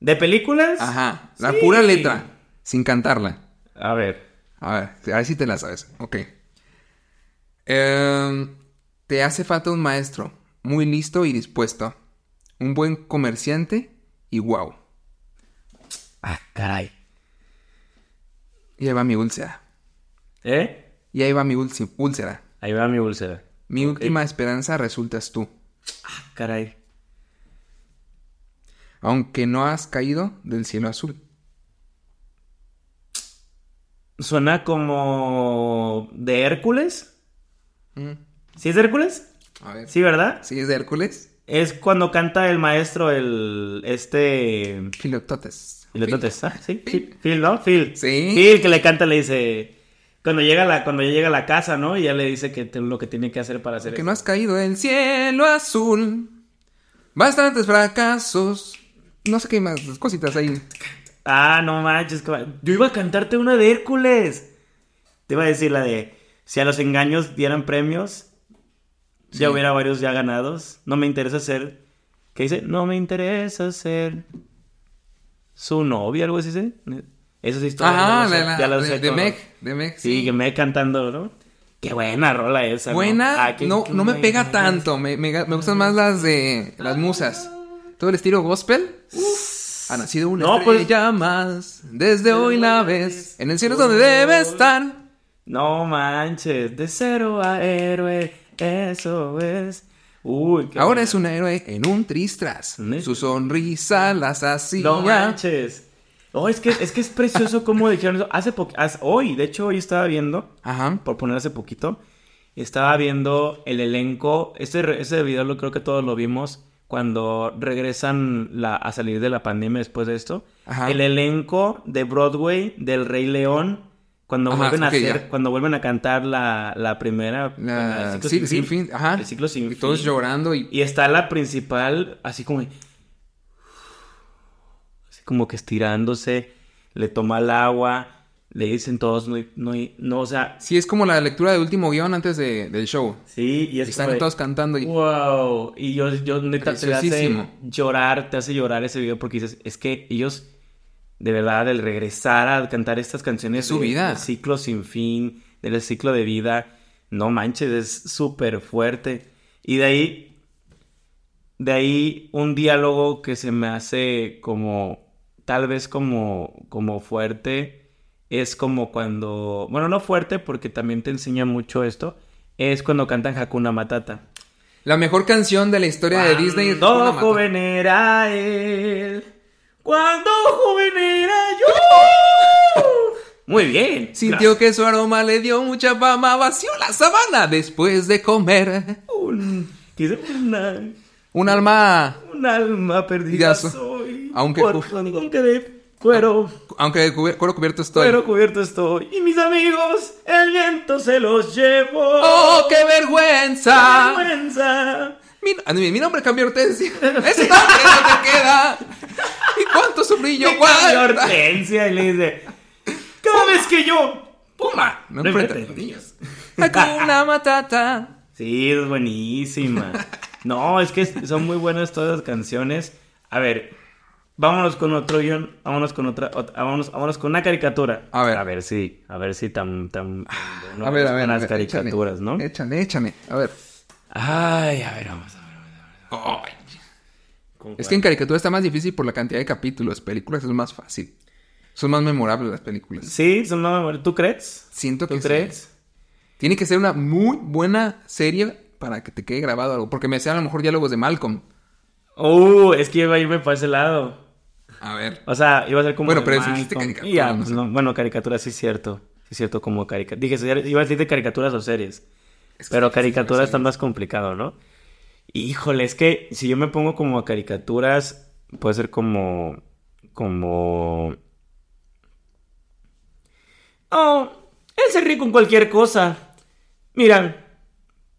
S1: ¿De películas?
S2: Ajá. La
S1: Sí.
S2: pura letra. Sin cantarla.
S1: A ver.
S2: A ver, a ver si te la sabes. Ok. Em, te hace falta un maestro muy listo y dispuesto. Un buen comerciante y wow.
S1: Ah, caray.
S2: Y ahí va mi úlcera.
S1: ¿Eh?
S2: Y ahí va mi úlcera.
S1: Ahí va mi úlcera.
S2: Mi última esperanza resultas tú.
S1: Ah, caray.
S2: Aunque no has caído del cielo azul.
S1: Suena como de Hércules.
S2: Mm,
S1: ¿Sí es de Hércules?
S2: A ver.
S1: Sí, ¿verdad?
S2: ¿Sí es de Hércules?
S1: Es cuando canta el maestro, el. Este.
S2: Filototes.
S1: Y entonces, ah, sí, Phil, Phil, ¿no? Phil.
S2: Sí.
S1: Phil que le canta, le dice. Cuando llega la, cuando ya llega a la casa, ¿no? Y ya le dice que te- lo que tiene que hacer para hacer
S2: Que no has caído del cielo azul. Bastantes fracasos. No sé qué más cositas ahí.
S1: Ah, no manches. Yo iba a cantarte una de Hércules. Te iba a decir la de. Si a los engaños dieran premios,
S2: Sí.
S1: ya hubiera varios ya ganados. No me interesa ser. ¿Qué dice? No me interesa ser. Su novia, algo así sí ya lo sé,
S2: de, la, de,
S1: sé
S2: de. Meg. De Meg,
S1: Sí, que me cantando, ¿no? Qué buena rola esa. ¿no?
S2: Buena,
S1: Ah, qué-
S2: no,
S1: qué
S2: no me pega
S1: es.
S2: tanto. Me, me- me gustan más las de las musas. Todo el estilo gospel. Ha nacido una
S1: No, pues-
S2: estrella más. Desde hoy la ves. En el cielo es donde debe estar.
S1: No manches, de cero a héroe, eso es. Uy, qué
S2: Ahora
S1: buena.
S2: es un héroe en un tristras. Su sonrisa las hacía.
S1: No manches. Oh, es que, es que es precioso <laughs> cómo dijeron eso. Hace poco, hoy, de hecho, hoy estaba viendo,
S2: Ajá.
S1: por poner hace poquito, estaba viendo el elenco. Este, ese video lo creo que todos lo vimos cuando regresan la- a salir de la pandemia después de esto.
S2: Ajá.
S1: El elenco de Broadway del Rey León. Cuando
S2: Ajá,
S1: vuelven a hacer,
S2: ya.
S1: cuando vuelven a cantar la, la primera
S2: La-
S1: el ciclo
S2: sí,
S1: sin
S2: sin
S1: fin.
S2: fin. Ajá.
S1: El ciclo sin
S2: y todos llorando y.
S1: Y está la principal, así como. Así como que estirándose, le toma el agua, le dicen todos, no, no, no, o sea,
S2: Sí, es como la lectura de último guion antes de- del show.
S1: sí, y es
S2: Están
S1: como de,
S2: todos cantando y.
S1: Wow, y yo, yo neta, te hace llorar, te hace llorar ese video porque dices, es que ellos, de verdad, el regresar a cantar estas canciones
S2: Es su
S1: de-
S2: vida.
S1: del ciclo sin fin, del ciclo de vida, no manches, es súper fuerte. Y de ahí, de ahí un diálogo que se me hace como, tal vez como, como fuerte, es como cuando, bueno, no fuerte porque también te enseña mucho esto, es cuando cantan Hakuna Matata.
S2: La mejor canción de la historia de Disney. Matata.
S1: joven era él, cuando joven era yo. <laughs> Muy bien.
S2: Sintió que su aroma le dio mucha fama, vació la sabana después de comer.
S1: Un, una,
S2: Un alma,
S1: un alma perdida soy.
S2: aunque-
S1: por- aunque de cuero,
S2: aunque de cuero cubierto estoy.
S1: cuero cubierto estoy. Y mis amigos, el viento se los llevó.
S2: ¡Oh, qué
S1: ¡Qué
S2: vergüenza! Mi, ah, mi- nombre cambió Hortensia. <laughs> Ese nombre no te queda. ¿Y cuánto sufrí yo?
S1: Me
S2: ¿Cuánta?
S1: Hortensia y le dice: Cada vez que yo. ¡Puma!
S2: No
S1: No
S2: enfrenta
S1: enfrenta
S2: a los niños. <laughs> Hakuna Matata.
S1: Sí, es buenísima. No, es que son muy buenas todas las canciones. A ver, vámonos con otro guion. Vámonos con otra. ot- vámonos, vámonos con una caricatura.
S2: A ver.
S1: A ver si. A ver si tan. tan bueno
S2: A ver, a ver.
S1: las caricaturas,
S2: échale,
S1: ¿no?
S2: Échale, échale. A ver.
S1: Ay, a ver, vamos a ver.
S2: Ay.
S1: ¿Con
S2: Es
S1: cuál?
S2: que en caricatura está más difícil por la cantidad de capítulos. Películas es más fácil. Son más memorables las películas.
S1: Sí, son más- ¿Tú crees?
S2: Siento
S1: ¿Tú
S2: que sí.
S1: crees?
S2: Tiene que ser una muy buena serie para que te quede grabado algo. Porque me sean a lo mejor diálogos de Malcolm.
S1: Uh, es que iba a irme para ese lado.
S2: A ver.
S1: O sea, iba a ser como.
S2: Bueno, pero eso dijiste
S1: Malcolm.
S2: caricatura,
S1: Y ya,
S2: no
S1: pues,
S2: sé.
S1: no, bueno, caricatura sí es cierto. Sí es cierto como caricatura. Dije, iba a decir de caricaturas o series.
S2: Es que
S1: Pero caricaturas está más complicado, ¿no? Híjole, es que si yo me pongo como a caricaturas, puede ser como. como. Oh, él se ríe con cualquier cosa. Mira,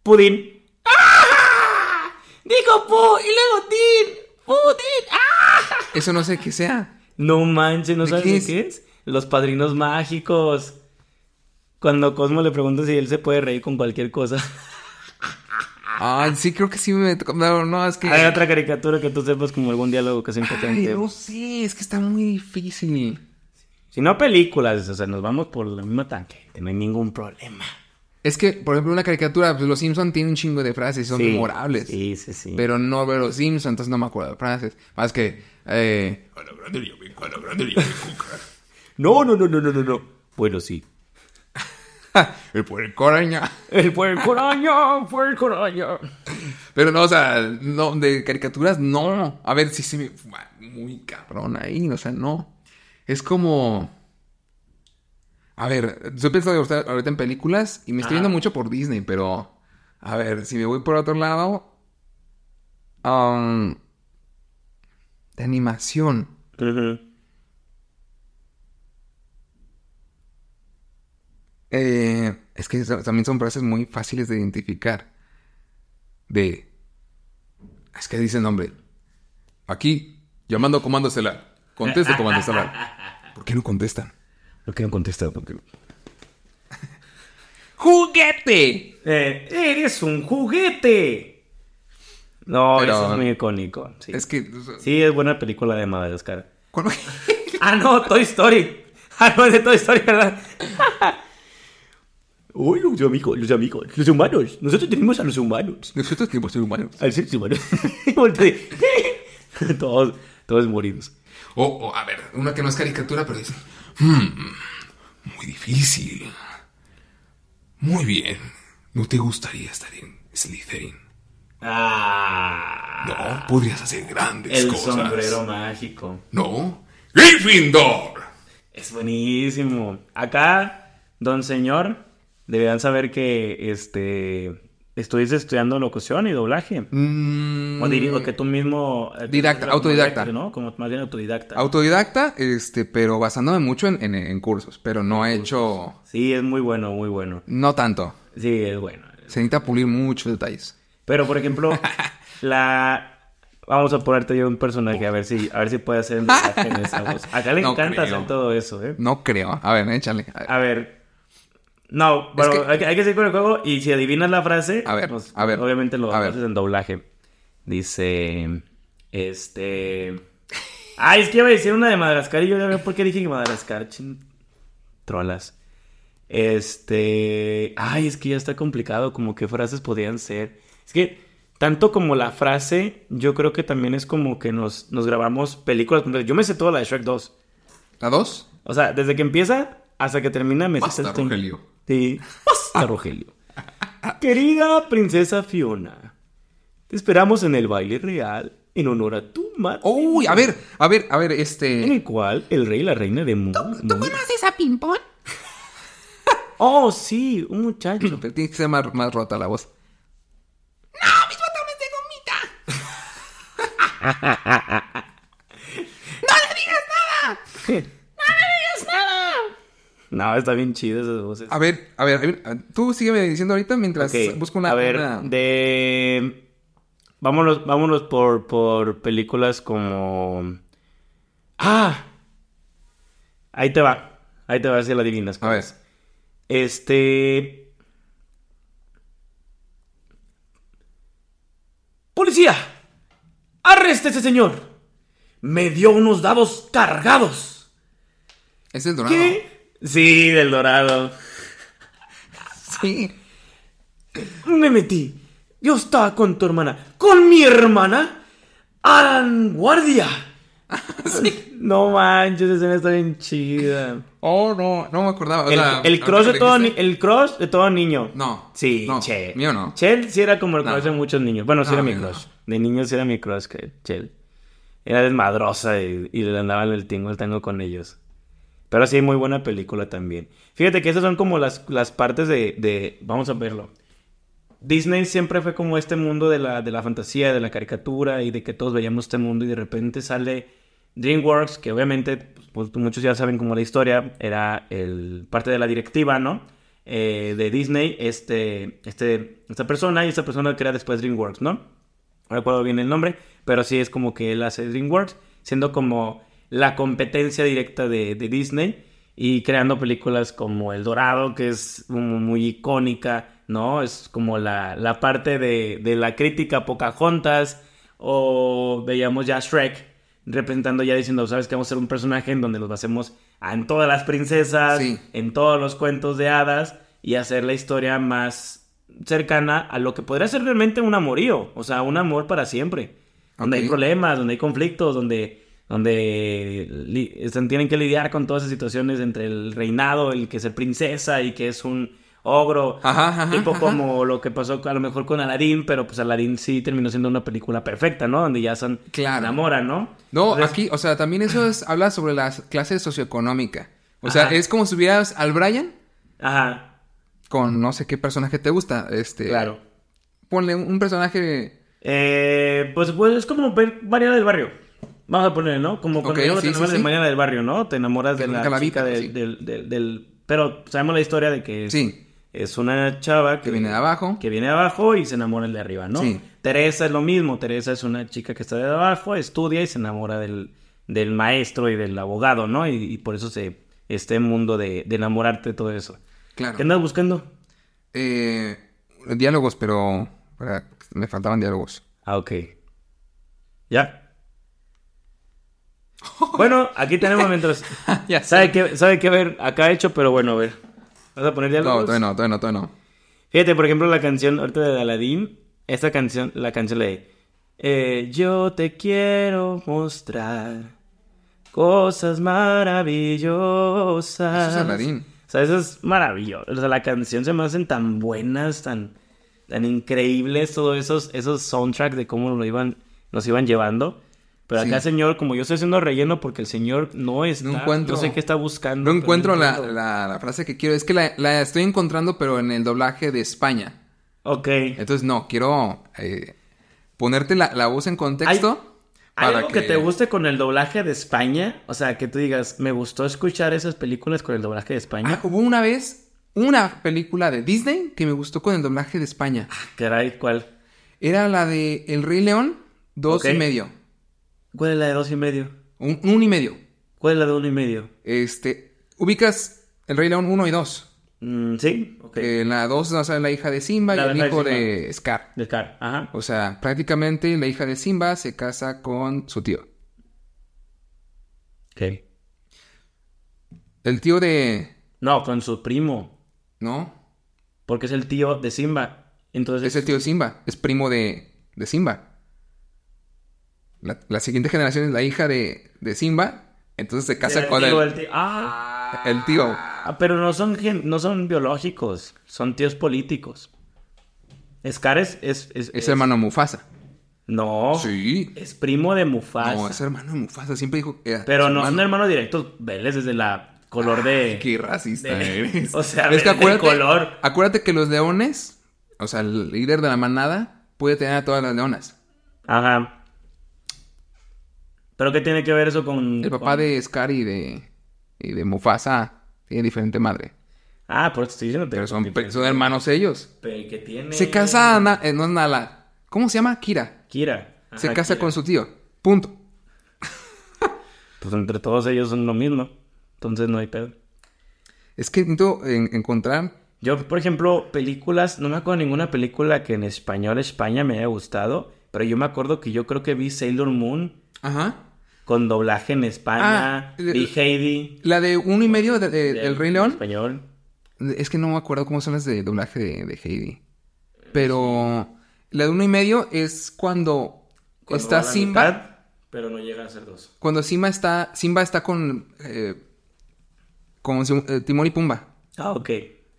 S1: Pudín. ¡Ah! Dijo Pu y luego Din. Pudín. ¡Ah!
S2: Eso no sé qué sea.
S1: No manches, ¿no
S2: ¿De
S1: sabes
S2: qué
S1: de
S2: es?
S1: qué es? Los padrinos mágicos. Cuando Cosmo le pregunta si él se puede reír con cualquier cosa.
S2: Ay, sí, creo que sí me tocó. No, no, es que.
S1: Hay otra caricatura que tú sepas como algún diálogo que sea
S2: Ay,
S1: impotente.
S2: no sé, es que está muy difícil.
S1: Si no películas, o sea, nos vamos por el mismo tanque, no hay ningún problema.
S2: Es que, por ejemplo, una caricatura, pues los Simpsons tienen un chingo de frases y son
S1: Sí,
S2: memorables.
S1: Sí, sí, sí.
S2: Pero no veo los Simpsons, entonces no me acuerdo de frases. Más que, eh,
S3: A la grande yo vengo, a la grande yo vengo. <laughs>
S1: No, no, no, no, no, no, no. Bueno, sí. <laughs>
S2: el puerco araña.
S1: El puerco araña, puerco araña.
S2: Pero no, o sea, no, de caricaturas, no. A ver, sí se me... Muy cabrón ahí, o sea, no. Es como... A ver, estoy pensando ahorita ahorita en películas y me estoy
S1: Ajá.
S2: yendo mucho por Disney, pero... A ver, si me voy por otro lado... um, de animación. Eh, es que también son frases muy fáciles de identificar. De... Es que dice nombre. Aquí, llamando a Comando Estelar. Conteste, Comando Estelar. ¿Por qué no contestan?
S1: ¿Por qué no contesta? ¿Por qué no? <laughs>
S2: ¡Juguete!
S1: Eh, eres un juguete. No,
S2: Pero-
S1: eso es muy icónico. Sí.
S2: Es que...
S1: Sí, es buena película de Madagascar.
S2: ¿Cuándo- <laughs>
S1: Ah, no, Toy Story. <laughs> Ah, no, es de Toy Story, ¿verdad? Uy, los amigos, los amigos, los humanos. Nosotros tenemos a los humanos.
S2: Nosotros tenemos ser humanos.
S1: Al ser humano. Todos, todos moridos.
S2: O, o, a ver, una que no es caricatura, pero dice... "Hmm, muy difícil. Muy bien. ¿No te gustaría estar en Slytherin?
S1: Ah.
S2: No, podrías hacer grandes
S1: El
S2: cosas.
S1: sombrero mágico.
S2: No. ¡Gryffindor!
S1: Es buenísimo. Acá, don señor, deberían saber que este estuviste estudiando locución y doblaje.
S2: Mm,
S1: O, o que tú mismo... eh,
S2: Didacta, autodidacta.
S1: ¿no? Como más bien autodidacta.
S2: Autodidacta, este, pero basándome mucho en, en- en cursos, pero no he hecho...
S1: sí, es muy bueno, muy bueno.
S2: No tanto.
S1: Sí, es bueno.
S2: Se necesita pulir muchos detalles.
S1: Pero, por ejemplo, <laughs> la... Vamos a ponerte yo un personaje a ver si, a ver si puede hacer en esa voz. Acá le
S2: No
S1: encanta
S2: creo.
S1: hacer todo eso, ¿eh?
S2: No creo. A ver, échale. A ver.
S1: A ver. No, pero
S2: que-
S1: hay, que, hay que seguir con el juego y si adivinas la frase,
S2: A ver,
S1: pues,
S2: a ver,
S1: obviamente lo
S2: ver.
S1: haces en doblaje. Dice, este... Ay, es que iba a decir una de Madagascar y yo ya veo por qué dije que Madagascar, chin... Trolas. Este... Ay, es que ya está complicado como qué frases podrían ser. Es que tanto como la frase, yo creo que también es como que nos, nos grabamos películas. Yo me sé toda la de Shrek 2.
S2: ¿La dos?
S1: O sea, desde que empieza hasta que termina me sé
S2: Basta, Rogelio.
S1: Sí. <laughs> Basta, Rogelio. Querida princesa Fiona, te esperamos en el baile real en honor a tu madre.
S2: Uy, a ver, a ver, a ver,
S1: En
S2: este...
S1: el cual el rey y la reina de Mu... Mu-
S4: ¿Conoces a Pimpón? <laughs>
S1: Oh, sí, un muchacho.
S2: Pero <clears throat> tiene que ser más, más rota la voz.
S4: ¡No, mis botones de gomita! <laughs> ¡No le digas nada! ¡No le digas nada!
S1: No, está bien chido esas voces.
S2: A ver, a ver, a ver, tú sígueme diciendo ahorita mientras busco una...
S1: A ver,
S2: una-
S1: de... Vámonos, vámonos por, por películas como... ¡Ah! Ahí te va. Ahí te va si la adivinas.
S2: A ver.
S1: Este... ¡Policía! ¡Arreste a ese señor! Me dio unos dados cargados.
S2: Es el dorado.
S1: ¿Qué? Sí, del dorado.
S2: Sí.
S1: Me metí. Yo estaba con tu hermana. ¿Con mi hermana? ¡Alan Guardia! <laughs> No manches, esa escena está bien chida.
S2: Oh, no, no me acordaba. o
S1: El,
S2: sea,
S1: el crush de todo, el crush de todo niño.
S2: No.
S1: Sí,
S2: no,
S1: Che.
S2: Mío no.
S1: Chel sí era como el
S2: No.
S1: crush de muchos niños. Bueno, sí
S2: No,
S1: era mi crush. De niños sí era mi crush, que Chel. Era desmadrosa y, y le andaba en el tingo el tango con ellos. Pero sí, muy buena película también. Fíjate que esas son como las, las partes de, de- Vamos a verlo. Disney siempre fue como este mundo de la, de la fantasía, de la caricatura y de que todos veíamos este mundo y de repente sale DreamWorks, que obviamente pues, muchos ya saben como la historia, era el, parte de la directiva, ¿no? Eh, de Disney, este, este, esta persona y esta persona crea después DreamWorks, ¿no? No recuerdo bien el nombre, pero sí es como que él hace DreamWorks, siendo como la competencia directa de, de Disney y creando películas como El Dorado, que es muy icónica, ¿no? Es como la, la parte de, de la crítica Pocahontas, o veíamos ya Shrek representando ya diciendo, sabes que vamos a ser un personaje en donde nos basemos en todas las princesas,
S2: Sí.
S1: en todos los cuentos de hadas y hacer la historia más cercana a lo que podría ser realmente un amorío, o sea, un amor para siempre. Donde hay problemas, donde hay conflictos, donde, donde tienen que lidiar con todas esas situaciones entre el reinado, el que es el princesa y que es un ogro.
S2: Ajá, ajá,
S1: tipo
S2: ajá.
S1: como lo que pasó a lo mejor con Aladdin, pero pues Aladdin sí terminó siendo una película perfecta, ¿no? Donde ya son
S2: Claro.
S1: enamoran, ¿no?
S2: No,
S1: Entonces,
S2: aquí, o sea, también eso es, habla sobre la clase socioeconómica. O sea, es como si hubieras al Brian
S1: Ajá,
S2: con no sé qué personaje te gusta. Este,
S1: claro.
S2: Ponle un, personaje.
S1: Eh, pues, pues es como ver Mariana del Barrio. Vamos a poner, ¿no? Como cuando
S2: Ok,
S1: yo
S2: sí,
S1: te enamoras
S2: sí,
S1: de
S2: sí.
S1: Mariana del Barrio, ¿no? Te enamoras
S2: Que
S1: de la chica de- del, del, del- Pero sabemos la historia de que
S2: Sí.
S1: es una chava que,
S2: Que viene de abajo.
S1: Que viene de abajo y se enamora el de arriba, ¿no?
S2: Sí.
S1: Teresa es lo mismo. Teresa es una chica que está de abajo, estudia y se enamora del, del maestro y del abogado, ¿no? Y, y por eso se este mundo de, de enamorarte, todo eso.
S2: Claro.
S1: ¿Qué andas buscando?
S2: Eh, diálogos, pero para- me faltaban diálogos.
S1: Ah, ok. ¿Ya? <laughs> Bueno, aquí tenemos mientras... <laughs>
S2: ya
S1: ¿Sabe qué, ¿Sabe qué ver? Acá he hecho, pero bueno, a ver. ¿Vas a poner
S2: No,
S1: diálogos?
S2: todavía no, todavía no, todavía no.
S1: Fíjate, por ejemplo, la canción ahorita de Aladdin. Esta canción, la canción de... eh, yo te quiero mostrar cosas maravillosas.
S2: Eso es Aladdin.
S1: O sea, eso es maravilloso. O sea, la canción se me hacen tan buenas, tan, tan increíbles, todos esos, esos soundtracks de cómo lo iban, nos iban llevando. Pero acá,
S2: Sí.
S1: señor, como yo estoy haciendo relleno porque el señor no está...
S2: No encuentro-
S1: sé qué está buscando.
S2: No encuentro la, la- la frase que quiero. Es que la, la estoy encontrando, pero en el doblaje de España.
S1: Ok.
S2: Entonces, no, quiero eh, ponerte la, la voz en contexto.
S1: ¿Hay algo que... te guste con el doblaje de España? O sea, que tú digas, me gustó escuchar esas películas con el doblaje de España.
S2: Ah, hubo una vez una película de Disney que me gustó con el doblaje de España.
S1: Caray, ¿cuál?
S2: Era la de El Rey León, dos y medio.
S1: ¿Cuál es la de dos y medio?
S2: Un, un y medio.
S1: ¿Cuál es la de uno y medio?
S2: Este, ubicas El Rey León 1 y 2.
S1: Mm, Sí, ok.
S2: En la 2 sale la hija de Simba
S1: La
S2: y el
S1: de
S2: hijo de Scar.
S1: De Scar, ajá.
S2: O sea, prácticamente la hija de Simba se casa con su tío.
S1: Ok.
S2: El tío de...
S1: No, con su primo.
S2: ¿No?
S1: Porque es el tío de Simba. Entonces.
S2: Es el tío de Simba. Es primo de, de Simba. La, la siguiente generación es la hija de, de Simba. Entonces se casa
S1: el
S2: con
S1: tío,
S2: el,
S1: el tío. Ah.
S2: el tío.
S1: Ah, pero no son, no son biológicos. Son tíos políticos. Scar es. Es, es,
S2: Es hermano Mufasa.
S1: No.
S2: Sí.
S1: Es primo de Mufasa.
S2: No, es hermano de Mufasa. Siempre dijo que era
S1: Pero no son
S2: hermano.
S1: hermanos directos. Veles desde la color de.
S2: Qué racista
S1: de-
S2: eres. <laughs>
S1: o sea,
S2: es que acuérdate,
S1: color.
S2: acuérdate que los leones, o sea, el líder de la manada, puede tener a todas las leonas.
S1: Ajá. ¿Pero qué tiene que ver eso con.
S2: El papá
S1: con-
S2: de Scar y de, y de Mufasa tiene diferente madre.
S1: Ah, por eso estoy diciendo.
S2: Pero son, son hermanos ellos.
S1: que tiene.
S2: Se casa, Na- eh, no es Nala. ¿Cómo se llama? Kira.
S1: Kira.
S2: Se casa
S1: Kira.
S2: con su tío. Punto. <laughs>
S1: Pues entre todos ellos son lo mismo. Entonces no hay pedo.
S2: Es que intento en- encontrar.
S1: Yo, por ejemplo, películas, no me acuerdo de ninguna película que en español España me haya gustado, pero yo me acuerdo que yo creo que vi Sailor Moon
S2: Ajá.
S1: Con doblaje en España,
S2: Ah, el-
S1: vi Heidi.
S2: La de uno y medio de, de-
S1: de-
S2: del Rey León.
S1: Español.
S2: Es que no me acuerdo cómo son las de doblaje de, de Heidi. Pero la de uno y medio es cuando,
S1: Cuando
S2: está Simba.
S1: mitad, pero no llega a ser dos.
S2: Cuando Simba está. Simba está con. eh, con eh, Timón y Pumba.
S1: Ah, ok.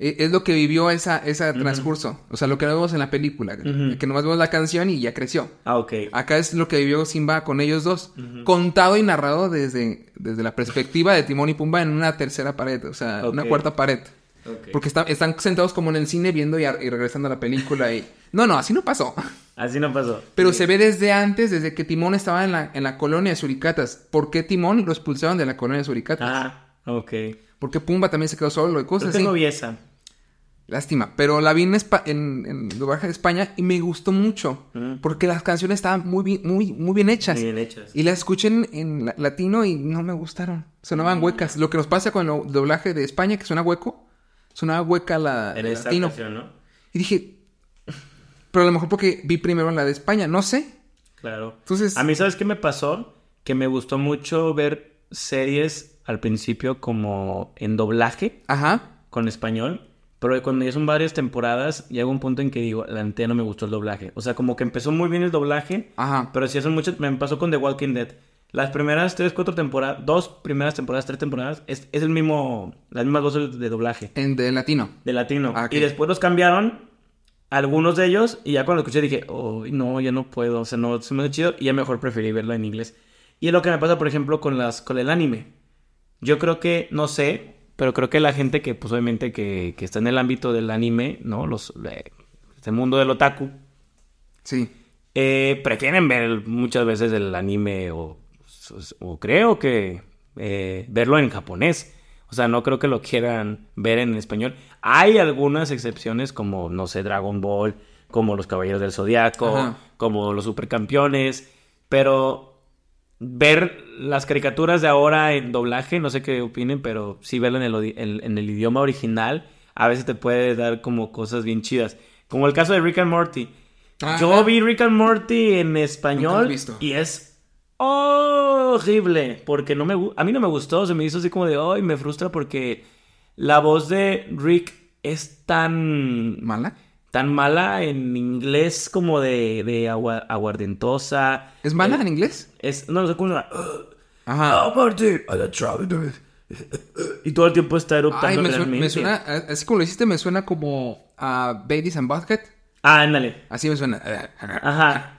S2: E- Es lo que vivió esa, ese transcurso. O sea, lo que vemos en la película. Que nomás vemos la canción y ya creció.
S1: Ah, ok.
S2: Acá es lo que vivió Simba con ellos dos. Contado y narrado desde, desde la perspectiva de Timón y Pumba en una tercera pared. O sea, una cuarta pared. Porque está- están sentados como en el cine viendo y, regresando a la película. Y... No, no, así no pasó.
S1: Así no pasó.
S2: Pero se ve desde antes, desde que Timón estaba en la, en la colonia de Suricatas. ¿Por qué Timón lo expulsaron de la colonia de Suricatas?
S1: Ah, ok.
S2: ¿Por qué Pumba también se quedó solo y
S1: Creo
S2: cosas
S1: que
S2: así?
S1: no vi esa.
S2: Lástima. Pero la vi en, en, en doblaje de España y me gustó mucho.
S1: Mm.
S2: Porque las canciones estaban muy bien, muy, muy bien hechas.
S1: Muy bien hechas.
S2: Y las escuché en, en la- latino y no me gustaron. Sonaban
S1: Mm.
S2: huecas. Lo que nos pasa con el doblaje de España, que suena hueco, sonaba hueca la
S1: En esta
S2: latino.
S1: ocasión, ¿no?
S2: Y dije, pero a lo mejor porque vi primero la de España, no sé.
S1: Claro.
S2: Entonces,
S1: A mí, ¿sabes qué me pasó? Que me gustó mucho ver series al principio como en doblaje
S2: Ajá.
S1: con español, pero cuando ya son varias temporadas, llega un punto en que digo, la neta no me gustó el doblaje. O sea, como que empezó muy bien el doblaje,
S2: Ajá.
S1: pero sí son muchas, me pasó con The Walking Dead. Las primeras tres, cuatro temporadas, dos primeras temporadas, tres temporadas, es, es el mismo, las mismas voces de doblaje,
S2: En de latino.
S1: de latino.
S2: Ah, ok.
S1: Y después los cambiaron, algunos de ellos, y ya cuando lo escuché dije, oh, no, ya no puedo, o sea, no, se me hace chido, y ya mejor preferí verlo en inglés. Y es lo que me pasa, por ejemplo, con, las, con el anime. Yo creo que, no sé, pero creo que la gente que, pues obviamente, que, que está en el ámbito del anime, ¿no? Los, eh, este mundo del otaku,
S2: Sí.
S1: eh, prefieren ver muchas veces el anime o, o creo que eh, verlo en japonés. O sea, no creo que lo quieran ver en español. Hay algunas excepciones como, no sé, Dragon Ball, como los Caballeros del Zodiaco, como los Supercampeones, pero ver las caricaturas de ahora en doblaje, no sé qué opinen, pero sí verlo en el, en- en el idioma original, a veces te puede dar como cosas bien chidas. Como el caso de Rick and Morty.
S2: Ajá.
S1: Yo vi Rick and Morty en español
S2: visto.
S1: y es horrible porque no me a mí no me gustó, se me hizo así como de, "Ay, me frustra porque la voz de Rick es tan
S2: ¿Mala?
S1: Tan mala en inglés como de, de agua- aguardentosa.
S2: ¿Es mala
S1: Eh,
S2: en inglés?
S1: Es no sé cómo
S2: Ajá.
S1: "Oh, Marty, I tried it." y todo el tiempo está eruptando
S2: Ay, me me suena, así como lo hiciste, me suena como a Babies and Butthead.
S1: Ah, ándale.
S2: Así me suena.
S1: Ajá.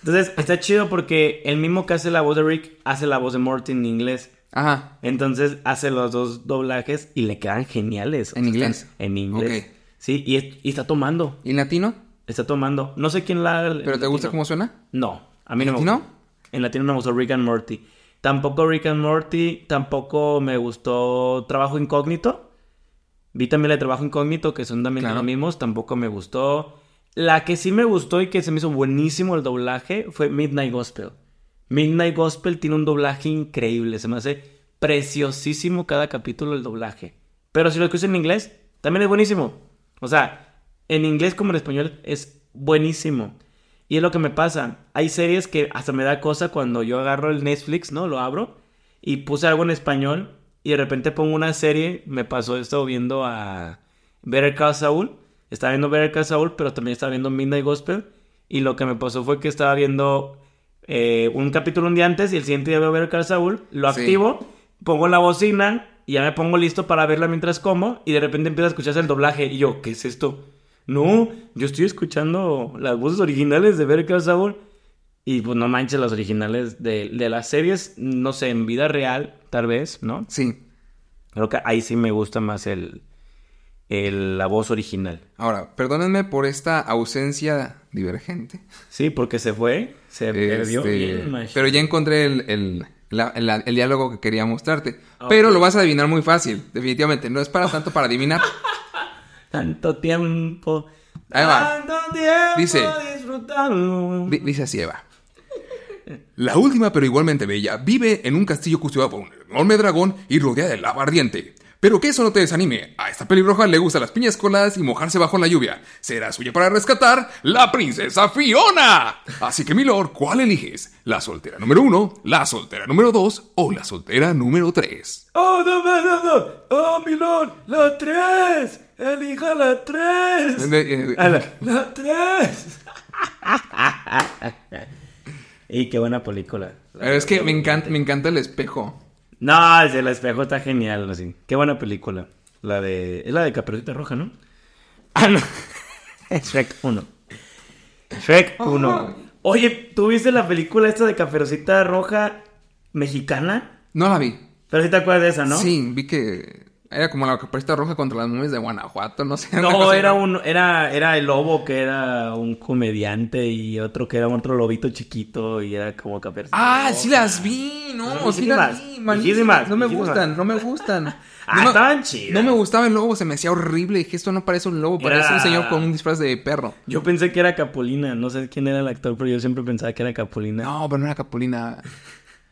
S1: Entonces, está chido porque el mismo que hace la voz de Rick hace la voz de Morty en inglés.
S2: Ajá.
S1: Entonces hace los dos doblajes y le quedan geniales.
S2: ¿En inglés?
S1: En inglés.
S2: Ok.
S1: Sí, y, es- y está tomando.
S2: ¿Y latino?
S1: Está tomando. No sé quién la.
S2: ¿Pero te gusta cómo suena?
S1: No, a mí no me
S2: ¿Latino?
S1: gustó. En latino no me gustó Rick and Morty. Tampoco Rick and Morty, tampoco me gustó Trabajo Incógnito. Vi también la de Trabajo Incógnito, que son también
S2: Claro.
S1: los mismos, tampoco me gustó. La que sí me gustó y que se me hizo buenísimo el doblaje fue Midnight Gospel. Midnight Gospel tiene un doblaje increíble, se me hace preciosísimo cada capítulo el doblaje. Pero si lo escuchas en inglés, también es buenísimo. O sea, en inglés como en español es buenísimo. Y es lo que me pasa. Hay series que hasta me da cosa cuando yo agarro el Netflix, ¿no? Lo abro y puse algo en español y de repente pongo una serie. Me pasó esto viendo a Better Call Saul. Estaba viendo Better Call Saul, pero también estaba viendo Midnight Gospel. Y lo que me pasó fue que estaba viendo eh, un capítulo un día antes y el siguiente día veo Better Call Saul. Lo
S2: Sí.
S1: activo, pongo la bocina y ya me pongo listo para verla mientras como. Y de repente empieza a escucharse el doblaje. Y yo, ¿qué es esto? No, yo estoy escuchando las voces originales de Better Saul. Y pues no manches, las originales de, de las series, no sé, en vida real, tal vez, ¿no?
S2: Sí.
S1: Creo que ahí sí me gusta más el, el- la voz original.
S2: Ahora, perdónenme por esta ausencia divergente.
S1: Sí, porque se fue, se perdió.
S2: Este,
S1: macho.
S2: pero ya encontré el, el- la- la- el diálogo que quería mostrarte. Pero lo vas a adivinar muy fácil, definitivamente. No es para tanto para adivinar. <laughs>
S1: Tanto tiempo.
S2: Ahí va.
S1: Tanto tiempo
S2: Dice. Di- dice así, Eva. La última, pero igualmente bella, vive en un castillo custodiado por un enorme dragón y rodeada de lava ardiente. Pero que eso no te desanime. A esta pelirroja le gustan las piñas coladas y mojarse bajo la lluvia. Será suya para rescatar la princesa Fiona. Así que, Milord, ¿cuál eliges? ¿La soltera número uno, la soltera número dos o la soltera número tres?
S1: ¡Oh, no, no, no, no! ¡Oh, Milón! ¡La tres! ¡Elija la tres!
S2: De- eh,
S1: A la, ¡La tres! <laughs> y qué buena película.
S2: Es que me encanta, me encanta el espejo.
S1: No, el del espejo está genial, así. Qué buena película. La de... Es la de Caperucita Roja, ¿no? Ah, no. <laughs> Es Shrek 1. Shrek 1. Oye, ¿tú viste la película esta de Caperucita Roja mexicana?
S2: No la vi.
S1: Pero sí te acuerdas de esa, ¿no?
S2: Sí, vi que era como la caperucita roja contra las nubes de Guanajuato, no sé.
S1: No, era un, era, era el lobo que era un comediante y otro que era otro lobito chiquito y era como Caperucita
S2: Ah,
S1: Roja.
S2: sí las vi, no, sí las vi, malísimas. No me gustan, no me gustan. <laughs>
S1: Ah,
S2: No me-
S1: estaban chidas.
S2: No me gustaba el lobo, se me hacía horrible. Dije, esto no parece un lobo, parece
S1: Era-
S2: un señor con un disfraz de perro.
S1: Yo pensé que era Capulina, no sé quién era el actor, pero yo siempre pensaba que era Capulina.
S2: No, pero no era Capulina.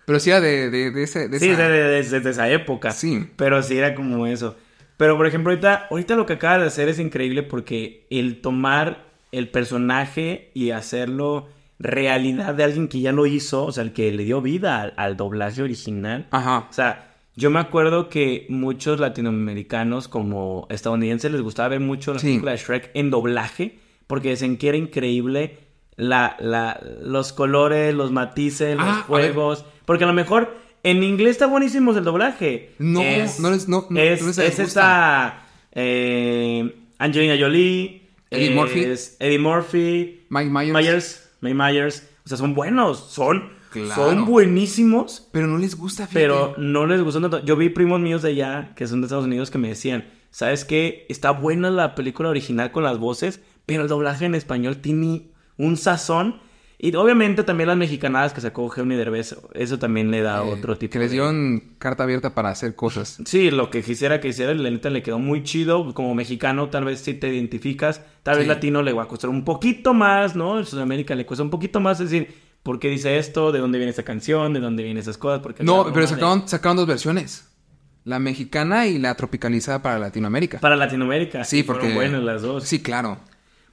S2: Pero sí era de, de, de ese... De
S1: sí,
S2: esa-
S1: desde, desde- desde esa época.
S2: Sí.
S1: Pero sí era como eso. Pero por ejemplo, ahorita, ahorita lo que acaba de hacer es increíble porque el tomar el personaje y hacerlo realidad de alguien que ya lo hizo, o sea, el que le dio vida al, al doblaje original.
S2: Ajá.
S1: O sea, Yo me acuerdo que muchos latinoamericanos como estadounidenses les gustaba ver mucho la
S2: Sí.
S1: película de Shrek en doblaje porque decían que era increíble la, la, los colores, los matices, los
S2: Ah,
S1: juegos. Porque a lo mejor en inglés está buenísimo el doblaje.
S2: No,
S1: Es-
S2: no les- no- no-
S1: es,
S2: no les
S1: es esa eh, Angelina Jolie,
S2: Eddie Murphy.
S1: Eddie Murphy,
S2: Mike Myers.
S1: Myers, Mike Myers. O sea, son buenos, son,
S2: Claro.
S1: son buenísimos.
S2: Pero no les gusta, fíjate.
S1: Pero no les gustó tanto. Yo vi primos míos de allá, que son de Estados Unidos, que me decían, ¿sabes qué? Está buena la película original con las voces, pero el doblaje en español tiene un sazón. Y obviamente también las mexicanadas que sacó Eugenio Derbez, eso también le da
S2: Eh,
S1: otro tipo
S2: Que les
S1: de-
S2: dieron carta abierta para hacer cosas.
S1: Sí, lo que quisiera que hiciera, la neta le quedó muy chido. Como mexicano, tal vez si te identificas, tal vez latino le va a costar un poquito más, ¿no? En Sudamérica le cuesta un poquito más decir, ¿por qué dice esto? ¿De dónde viene esa canción? ¿De dónde vienen esas cosas? Porque
S2: No, pero
S1: de-
S2: sacaron, sacaron dos versiones. La mexicana y la tropicalizada para Latinoamérica.
S1: Para Latinoamérica.
S2: Sí,
S1: y fueron
S2: porque...
S1: buenas las dos.
S2: Sí, claro.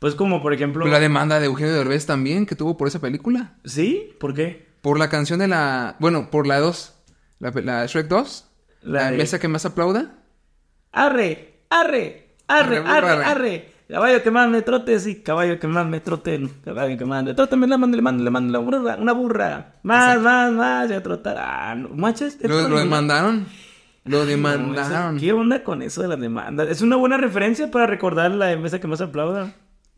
S1: Pues como, por ejemplo...
S2: La demanda de Eugenio Derbez también que tuvo por esa película.
S1: ¿Sí? ¿Por qué?
S2: Por la canción de la... Bueno, por la 2. La, la Shrek 2.
S1: La
S2: La,
S1: de-
S2: mesa que más aplauda.
S1: ¡Arre! ¡Arre! ¡Arre!
S2: Arre,
S1: ¡Arre!
S2: arre.
S1: ¡Arre! Caballo que más me trote, sí, caballo que más me trote, caballo que más me trote, me la mando, le mando, le mando la burra, una burra, más, más, más, ya trotar, ah, no, manches,
S2: Lo, demandaron. Lo
S1: no,
S2: demandaron.
S1: ¿Qué onda con eso de la demanda? Es una buena referencia para recordar la mesa que más aplauda.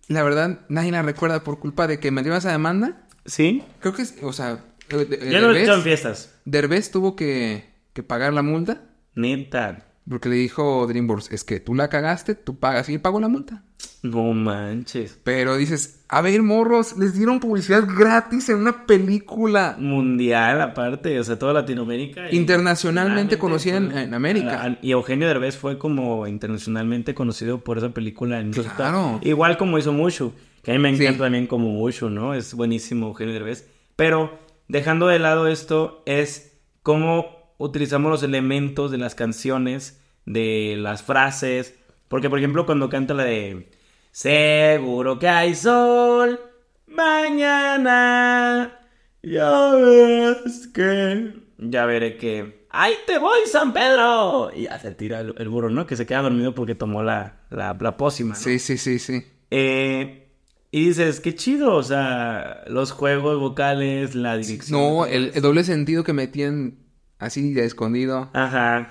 S2: La verdad, nadie la recuerda por culpa de que metió esa demanda.
S1: ¿Sí?
S2: Creo que, es- o sea, eh, de-
S1: Ya no he en
S2: Derbez,
S1: fiestas.
S2: Derbez tuvo que, que pagar la multa
S1: Neta.
S2: Porque le dijo DreamWorks, es que tú la cagaste, tú pagas y él pagó la multa.
S1: No manches.
S2: Pero dices, a ver, morros, les dieron publicidad gratis en una película
S1: Mundial aparte, o sea, toda Latinoamérica. y-
S2: internacionalmente conocida en, América.
S1: Y Eugenio Derbez fue como internacionalmente conocido por esa película en.
S2: Claro.
S1: Igual como hizo Mushu, que a mí me encanta
S2: Sí.
S1: también como Mushu, ¿no? Es buenísimo Eugenio Derbez. Pero dejando de lado esto, es cómo utilizamos los elementos de las canciones, de las frases. Porque, por ejemplo, cuando canta la de Seguro que hay sol mañana. Ya ves que. Ya veré que. ¡Ahí te voy, San Pedro! Y ya se tira el, el burro, ¿no? Que se queda dormido porque tomó la, la, la pócima. ¿no?
S2: Sí, sí, sí, sí.
S1: Eh, y dices, qué chido, o sea, los juegos vocales, la dirección.
S2: No, el, el doble sentido que metían así de escondido.
S1: Ajá.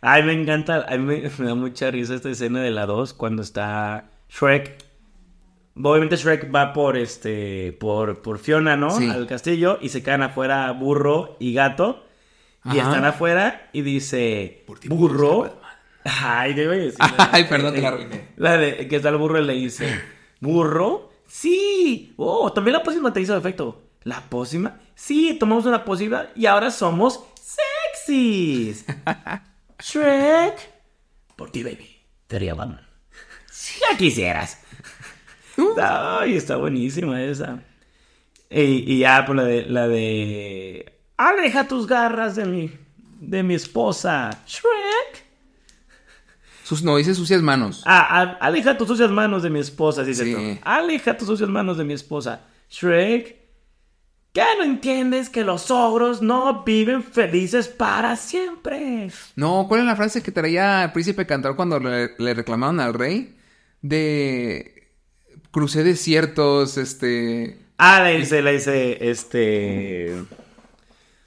S1: Ay, me encanta, a mí me, <laughs> me da mucha risa esta escena de la 2 cuando está Shrek. Obviamente Shrek va por este, por, por Fiona, ¿no?
S2: Sí.
S1: Al castillo y se quedan afuera burro y gato. Y
S2: Ajá.
S1: están afuera y dice,
S3: Por ti,
S1: burro. Ay, debo decir. <laughs>
S2: Ay, perdón, te la arruiné.
S1: La de que está el burro y le dice, ¿burro? Sí. Oh, también la pócima te hizo efecto. ¿La pócima? Sí, tomamos una pócima y ahora somos <laughs> Shrek. Por ti, baby. Te haría Batman. Ya quisieras. Ay, está buenísima esa. Y, y ya, por la de, la de... Aleja tus garras de mi, de mi esposa. Shrek.
S2: Sus, no, dice sucias manos.
S1: Ah, a- aleja tus sucias manos de mi esposa, dice
S2: Sí.
S1: esto. Aleja tus sucias manos de mi esposa. Shrek, ¿qué no entiendes que los ogros no viven felices para siempre?
S2: No, ¿cuál es la frase que traía el príncipe cantar cuando le, le reclamaron al rey? De crucé desiertos, este...
S1: Ah, le dice, le dice, este...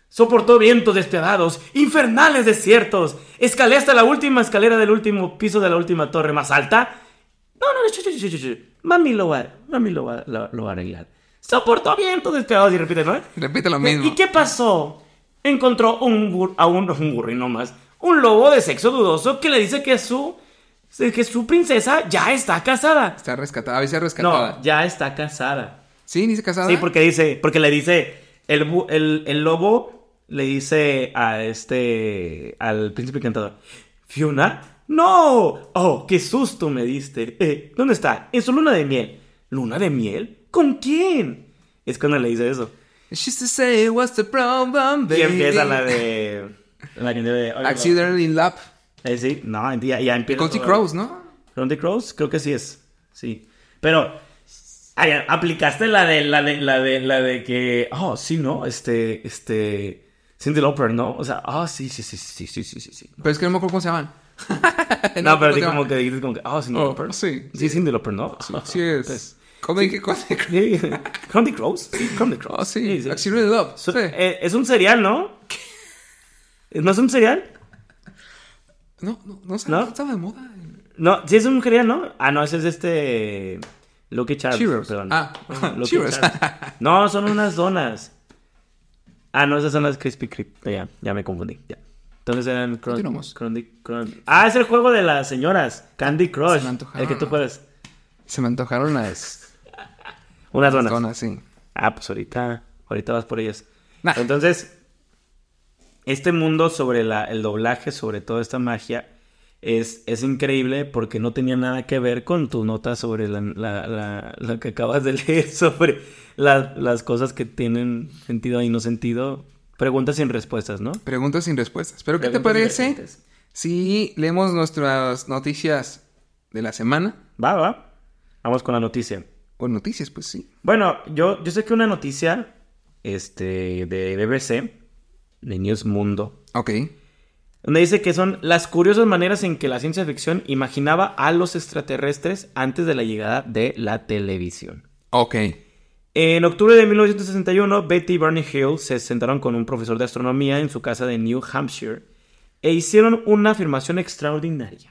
S1: Soportó vientos despiadados, infernales desiertos. Escalé hasta la última escalera del último piso de la última torre más alta. No, no, no. Mami lo va, mami lo va, lo, lo va a arreglar. Soportó vientos despiadados y repite, ¿no?
S2: Repite lo mismo.
S1: ¿Y qué pasó? Encontró un bur- a un, un burrino más. Un lobo de sexo dudoso que le dice que su, que su princesa ya está casada.
S2: Está rescatada, a veces rescatada.
S1: No, ya está casada.
S2: ¿Sí? ¿Dice casada?
S1: Sí, porque dice, porque le dice, el, el, el lobo le dice a este, al príncipe encantador, Fiona, no, oh, qué susto me diste. Eh, ¿Dónde está? En su luna de miel. ¿Luna de miel? ¿Con quién? Es cuando le dice eso.
S2: She used to say, what's the problem, baby?
S1: Y empieza la de... La de...
S2: Accident in Lap.
S1: Eh, sí, no, ya, ya empieza...
S2: Conti Crows, ¿no?
S1: Conti Crows, creo que sí es. Sí. Pero... Aplicaste la de, la de, la de, la de que... Oh, sí, ¿no? Este, este... Cindy Lauper, ¿no? O sea, ah, oh, sí, sí, sí, sí, sí, sí, sí. No.
S2: Pero es que no me acuerdo cómo se llaman.
S1: no, <laughs> pero
S2: sí
S1: como que dijiste como que... Ah, oh, Cindy
S2: oh, Sí.
S1: Sí, Cindy Lauper, ¿no?
S2: Sí, es.
S1: Pues,
S2: Comedy
S1: sí. Candy Crows. <laughs> Sí, Candy Crows.
S2: Oh, sí.
S1: sí.
S2: Really Love.
S1: So-
S2: Sí.
S1: eh, es un cereal, ¿no? ¿No es un cereal?
S2: No, no, no,
S1: ¿No?
S2: estaba de moda.
S1: No, sí es un cereal, ¿no? Ah, no, ese es este... Lucky Charms,
S2: Cheerios.
S1: perdón.
S2: Ah, <laughs> Cheerios.
S1: Charms. No, son unas donas. Ah, no, esas son las Krispy Kreme. Ya, ya me confundí. Ya. Entonces eran...
S2: Continuamos.
S1: Candy Crush. Ah, es el juego de las señoras. Candy Crush.
S2: Se me antojaron.
S1: El que tú juegas.
S2: Se me antojaron las
S1: Unas donas.
S2: donas, sí.
S1: Ah, pues ahorita, ahorita vas por ellas.
S2: Nah.
S1: Entonces, este mundo sobre la, el doblaje, sobre toda esta magia, es, es increíble porque no tenía nada que ver con tu nota sobre la, la- la- lo que acabas de <laughs> leer, sobre la- las cosas que tienen sentido y no sentido. Preguntas sin respuestas, ¿no?
S2: Preguntas sin respuestas. Pero ¿qué te parece si leemos nuestras noticias de la semana?
S1: Va, va. Vamos con la noticia.
S2: O noticias, pues sí.
S1: Bueno, yo, yo sé que una noticia este, de BBC, de News Mundo,
S2: Ok.
S1: donde dice que son las curiosas maneras en que la ciencia ficción imaginaba a los extraterrestres antes de la llegada de la televisión.
S2: Ok.
S1: En octubre de 1961, Betty y Barney Hill se sentaron con un profesor de astronomía en su casa de New Hampshire e hicieron una afirmación extraordinaria.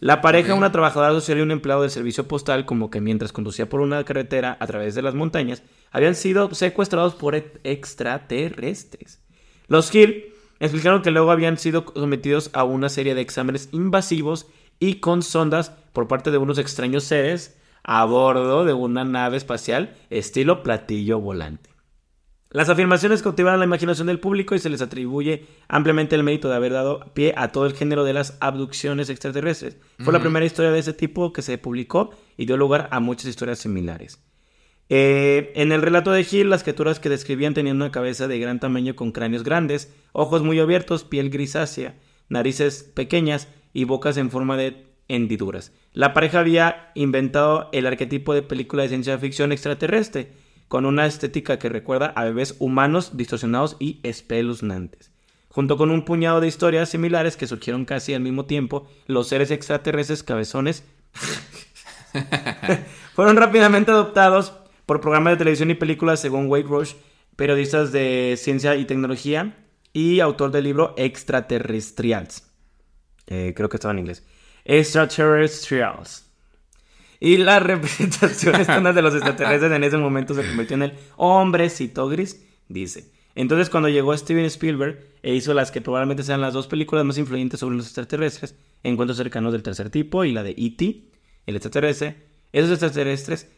S1: La pareja,
S2: Ok.
S1: una trabajadora social y un empleado del servicio postal, como que mientras conducía por una carretera a través de las montañas, habían sido secuestrados por e- extraterrestres. Los Hill explicaron que luego habían sido sometidos a una serie de exámenes invasivos y con sondas por parte de unos extraños seres a bordo de una nave espacial estilo platillo volante. Las afirmaciones cautivaron la imaginación del público y se les atribuye ampliamente el mérito de haber dado pie a todo el género de las abducciones extraterrestres. Fue la primera historia de ese tipo que se publicó y dio lugar a muchas historias similares. Eh, en el relato de Hill, las criaturas que describían tenían una cabeza de gran tamaño con cráneos grandes, ojos muy abiertos, piel grisácea, narices pequeñas y bocas en forma de hendiduras. La pareja había inventado el arquetipo de película de ciencia ficción extraterrestre, con una estética que recuerda a bebés humanos distorsionados y espeluznantes. Junto con un puñado de historias similares que surgieron casi al mismo tiempo, los seres extraterrestres cabezones <laughs> fueron rápidamente adoptados por programas de televisión y películas según Wade Rush, periodistas de ciencia y tecnología y autor del libro Extraterrestrials. Eh, creo que estaba en inglés. Extraterrestrials. Y la <laughs> representación estándar de los <laughs> extraterrestres en ese momento se convirtió en el hombrecito gris, dice. Entonces cuando llegó Steven Spielberg e hizo las que probablemente sean las dos películas más influyentes sobre los extraterrestres, Encuentros cercanos del tercer tipo y la de E.T., el extraterrestre, esos extraterrestres,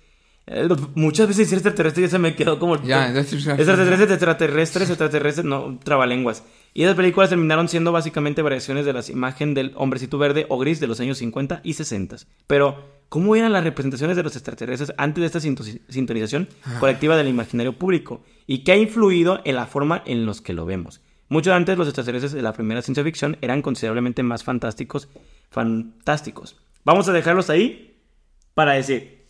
S1: eh, muchas veces decir extraterrestre ya se me quedó como...
S2: Ya,
S1: Extraterrestres, extraterrestres, extraterrestres, no, trabalenguas. Y esas películas terminaron siendo básicamente variaciones de la imagen del hombrecito verde o gris de los años 50 y 60. Pero, ¿cómo eran las representaciones de los extraterrestres antes de esta sinto- sintonización colectiva del imaginario público? ¿Y qué ha influido en la forma en los que lo vemos? Mucho antes, los extraterrestres de la primera ciencia ficción eran considerablemente más fantásticos. Fantásticos. Vamos a dejarlos ahí para decir.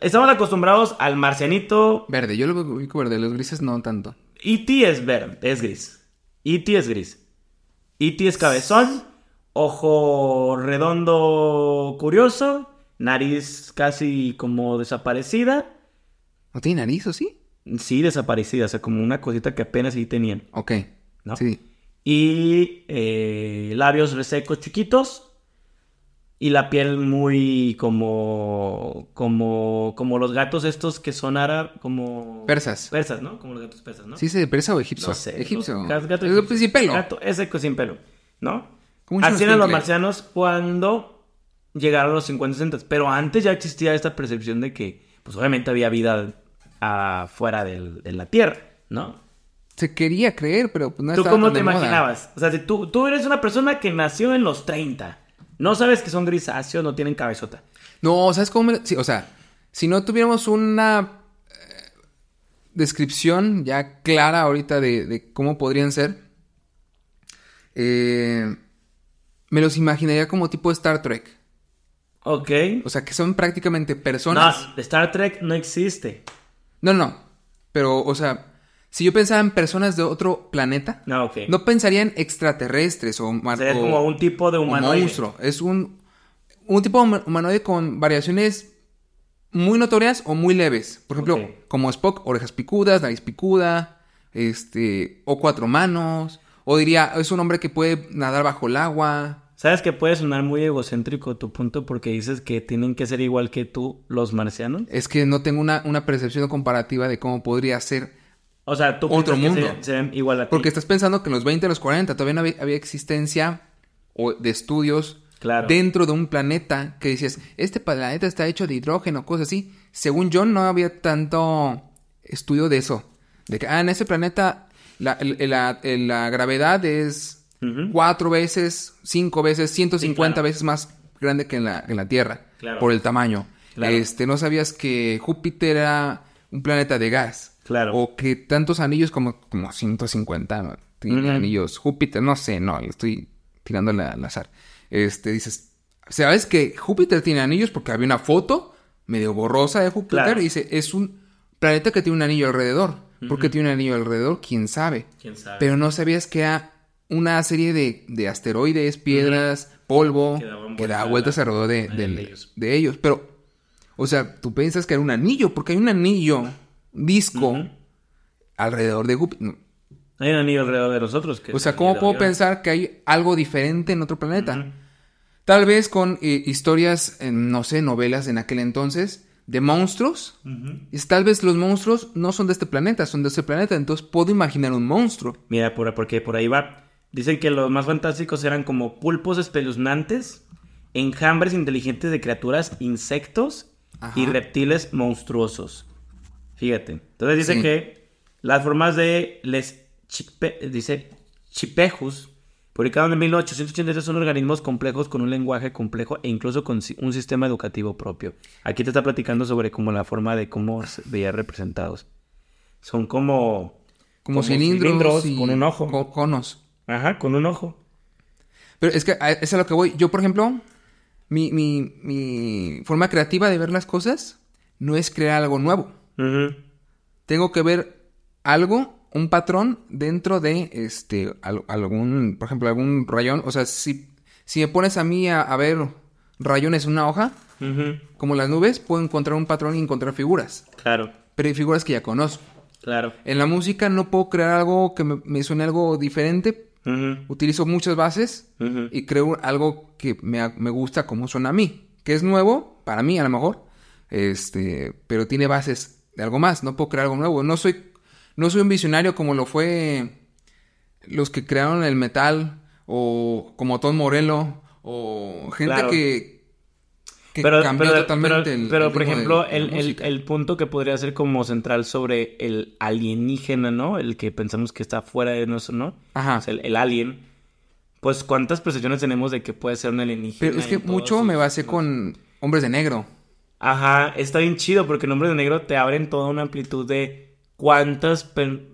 S1: Estamos acostumbrados al marcianito
S2: Verde, yo lo ubico verde, los grises no tanto.
S1: E.T. es verde, es gris. E.T. es gris. E.T. es cabezón, ojo redondo curioso, nariz casi como desaparecida.
S2: ¿No tiene nariz o sí?
S1: Sí, desaparecida, o sea, como una cosita que apenas sí tenían.
S2: Ok.
S1: ¿No?
S2: Sí.
S1: Y eh, labios resecos chiquitos. Y la piel muy como. como. como los gatos estos que son árabes. como.
S2: Persas.
S1: Persas, ¿no? Como los gatos persas, ¿no?
S2: ¿Sí se persa o egipcio?
S1: No sé.
S2: Egipcio.
S1: Gato, gato egipcio.
S2: sin pelo.
S1: Gato, ese sin pelo, ¿no? Así eran los marcianos cuando llegaron los 50 60 Pero antes ya existía esta percepción de que, pues obviamente había vida afuera del- de la Tierra, ¿no?
S2: Se quería creer, pero pues no
S1: ¿Tú
S2: estaba
S1: cómo
S2: tan
S1: te
S2: de moda.
S1: imaginabas? O sea, si tú, tú eres una persona que nació en los 30. No sabes que son grisáceos, no tienen cabezota.
S2: No, ¿sabes cómo? me- sí, o sea, si no tuviéramos una eh, descripción ya clara ahorita de, de cómo podrían ser, eh, me los imaginaría como tipo Star Trek.
S1: Ok.
S2: O sea, que son prácticamente personas.
S1: No, Star Trek no existe.
S2: No, no. Pero, o sea, si yo pensara en personas de otro planeta,
S1: No, ok.
S2: no pensaría en extraterrestres o, ma-
S1: Sería
S2: o-
S1: como un tipo de
S2: o
S1: humanoide.
S2: monstruo. Es un, un tipo de huma- humanoide con variaciones muy notorias o muy leves. Por ejemplo, como Spock, orejas picudas, nariz picuda, este, o cuatro manos. O diría, es un hombre que puede nadar bajo el agua.
S1: ¿Sabes que puede sonar muy egocéntrico tu punto porque dices que tienen que ser igual que tú los marcianos?
S2: Es que no tengo una, una percepción comparativa de cómo podría ser.
S1: O sea, tú
S2: Otro
S1: piensas que
S2: mundo.
S1: Se, se ven igual a ti.
S2: Porque estás pensando que en los 20, los 40 todavía no había, había existencia o de estudios
S1: Claro.
S2: dentro de un planeta que decías, este planeta está hecho de hidrógeno, cosas así. Según yo, no había tanto estudio de eso. De que, ah, en ese planeta la, la- la gravedad es cuatro veces, cinco veces, 150
S1: claro.
S2: veces más grande que en la, en Tierra.
S1: Claro.
S2: Por el tamaño. Este, no sabías que Júpiter era un planeta de gas.
S1: Claro.
S2: O que tantos anillos como, como 150 ¿no? Tiene anillos. Júpiter, no sé, no, le estoy tirando al azar. Este, dices, ¿sabes que Júpiter tiene anillos? Porque había una foto medio borrosa de Júpiter
S1: Claro.
S2: y dice, es un planeta que tiene un anillo alrededor. ¿Por qué tiene un anillo alrededor? ¿Quién sabe?
S1: ¿Quién sabe?
S2: Pero no sabías que era una serie de, de asteroides, piedras, polvo,
S1: Que daban
S2: que daba
S1: vuelta
S2: vueltas alrededor de,
S1: ellos.
S2: de ellos. Pero, o sea, tú piensas que era un anillo, porque hay un anillo, disco, alrededor de Júpiter.
S1: Hay un anillo alrededor de nosotros. Que
S2: O sea, ¿cómo puedo pensar que hay algo diferente en otro planeta? Tal vez con eh, historias, eh, no sé, novelas en aquel entonces, de monstruos. Y tal vez los monstruos no son de este planeta, son de este planeta. Entonces puedo imaginar un monstruo.
S1: Mira, por, porque por ahí va. Dicen que los más fantásticos eran como pulpos espeluznantes, enjambres inteligentes de criaturas, insectos
S2: Ajá.
S1: y reptiles monstruosos. Fíjate. Entonces dice
S2: Sí.
S1: que las formas de les chipe- dice chipejus, publicado en 1883, son organismos complejos con un lenguaje complejo e incluso con un sistema educativo propio. Aquí te está platicando sobre como la forma de cómo se veían representados. Son como
S2: Como,
S1: Como
S2: cilindros,
S1: cilindros
S2: y
S1: con un ojo.
S2: co- conos.
S1: Ajá, con un ojo.
S2: Pero es que es a lo que voy. Yo, por ejemplo, mi, mi, mi forma creativa de ver las cosas no es crear algo nuevo. Tengo que ver algo, un patrón dentro de este al- algún, por ejemplo, algún rayón. O sea, si, si me pones a mí a, a ver rayones en una hoja, como las nubes, puedo encontrar un patrón y encontrar figuras.
S1: Claro,
S2: Pero hay figuras que ya conozco.
S1: claro.
S2: En la música no puedo crear algo que me, me suene algo diferente. Utilizo muchas bases y creo algo que me, me gusta como suena a mí. Que es nuevo, para mí a lo mejor. Este, pero tiene bases de algo más. No puedo crear algo nuevo. No soy, no soy un visionario como lo fue los que crearon el metal. O como Tom Morello. O gente
S1: Claro.
S2: que, que
S1: Pero,
S2: cambió
S1: pero,
S2: totalmente
S1: pero-
S2: el-
S1: pero,
S2: el
S1: por ejemplo,
S2: de
S1: el, el- el punto que podría ser como central sobre el alienígena, ¿no? El que pensamos que está fuera de nosotros, ¿no?
S2: Ajá.
S1: O sea, el, el alien. Pues, ¿cuántas percepciones tenemos de que puede ser un alienígena?
S2: Pero es que mucho
S1: sus-
S2: me basé con hombres de negro.
S1: Ajá, está bien chido porque Nombres de Negro te abren toda una amplitud de cuántas per-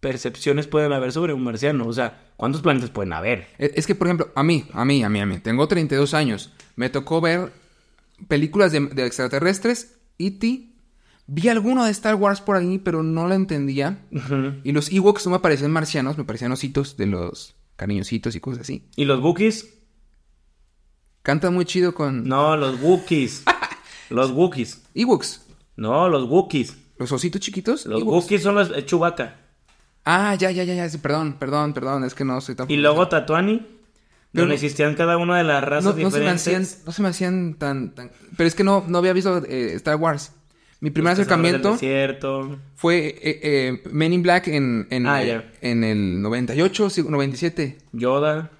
S1: percepciones pueden haber sobre un marciano. O sea, ¿cuántos planetas pueden haber?
S2: E- Es que, por ejemplo, a mí, a mí, a mí, a mí, tengo 32 años. Me tocó ver películas de, de extraterrestres, E.T. Vi alguno de Star Wars por ahí, pero no lo entendía. Y los Ewoks no me parecían marcianos, me parecían ositos de los cariñositos y cosas así.
S1: ¿Y los Wookiees?
S2: Cantan muy chido con
S1: No, los Wookiees. <laughs> los Wookiees.
S2: Ewoks.
S1: No, los Wookiees.
S2: Los ositos chiquitos.
S1: Los
S2: Ewoks.
S1: Wookiees son los eh, Chewbacca.
S2: Ah, ya, ya, ya, ya. sí, perdón, perdón, perdón. Es que no soy tan...
S1: Y luego Tatuani,
S2: Pero
S1: donde
S2: no-
S1: existían cada una de las razas
S2: no, no se me
S1: diferentes.
S2: hacían, no se me hacían tan, tan... Pero es que no, no había visto eh, Star Wars. Mi primer
S1: Los cazadores del
S2: acercamiento...
S1: desierto.
S2: Fue eh, eh, Men in Black en, en,
S1: Ah, ya.
S2: en el 98, sí, 97.
S1: Yoda.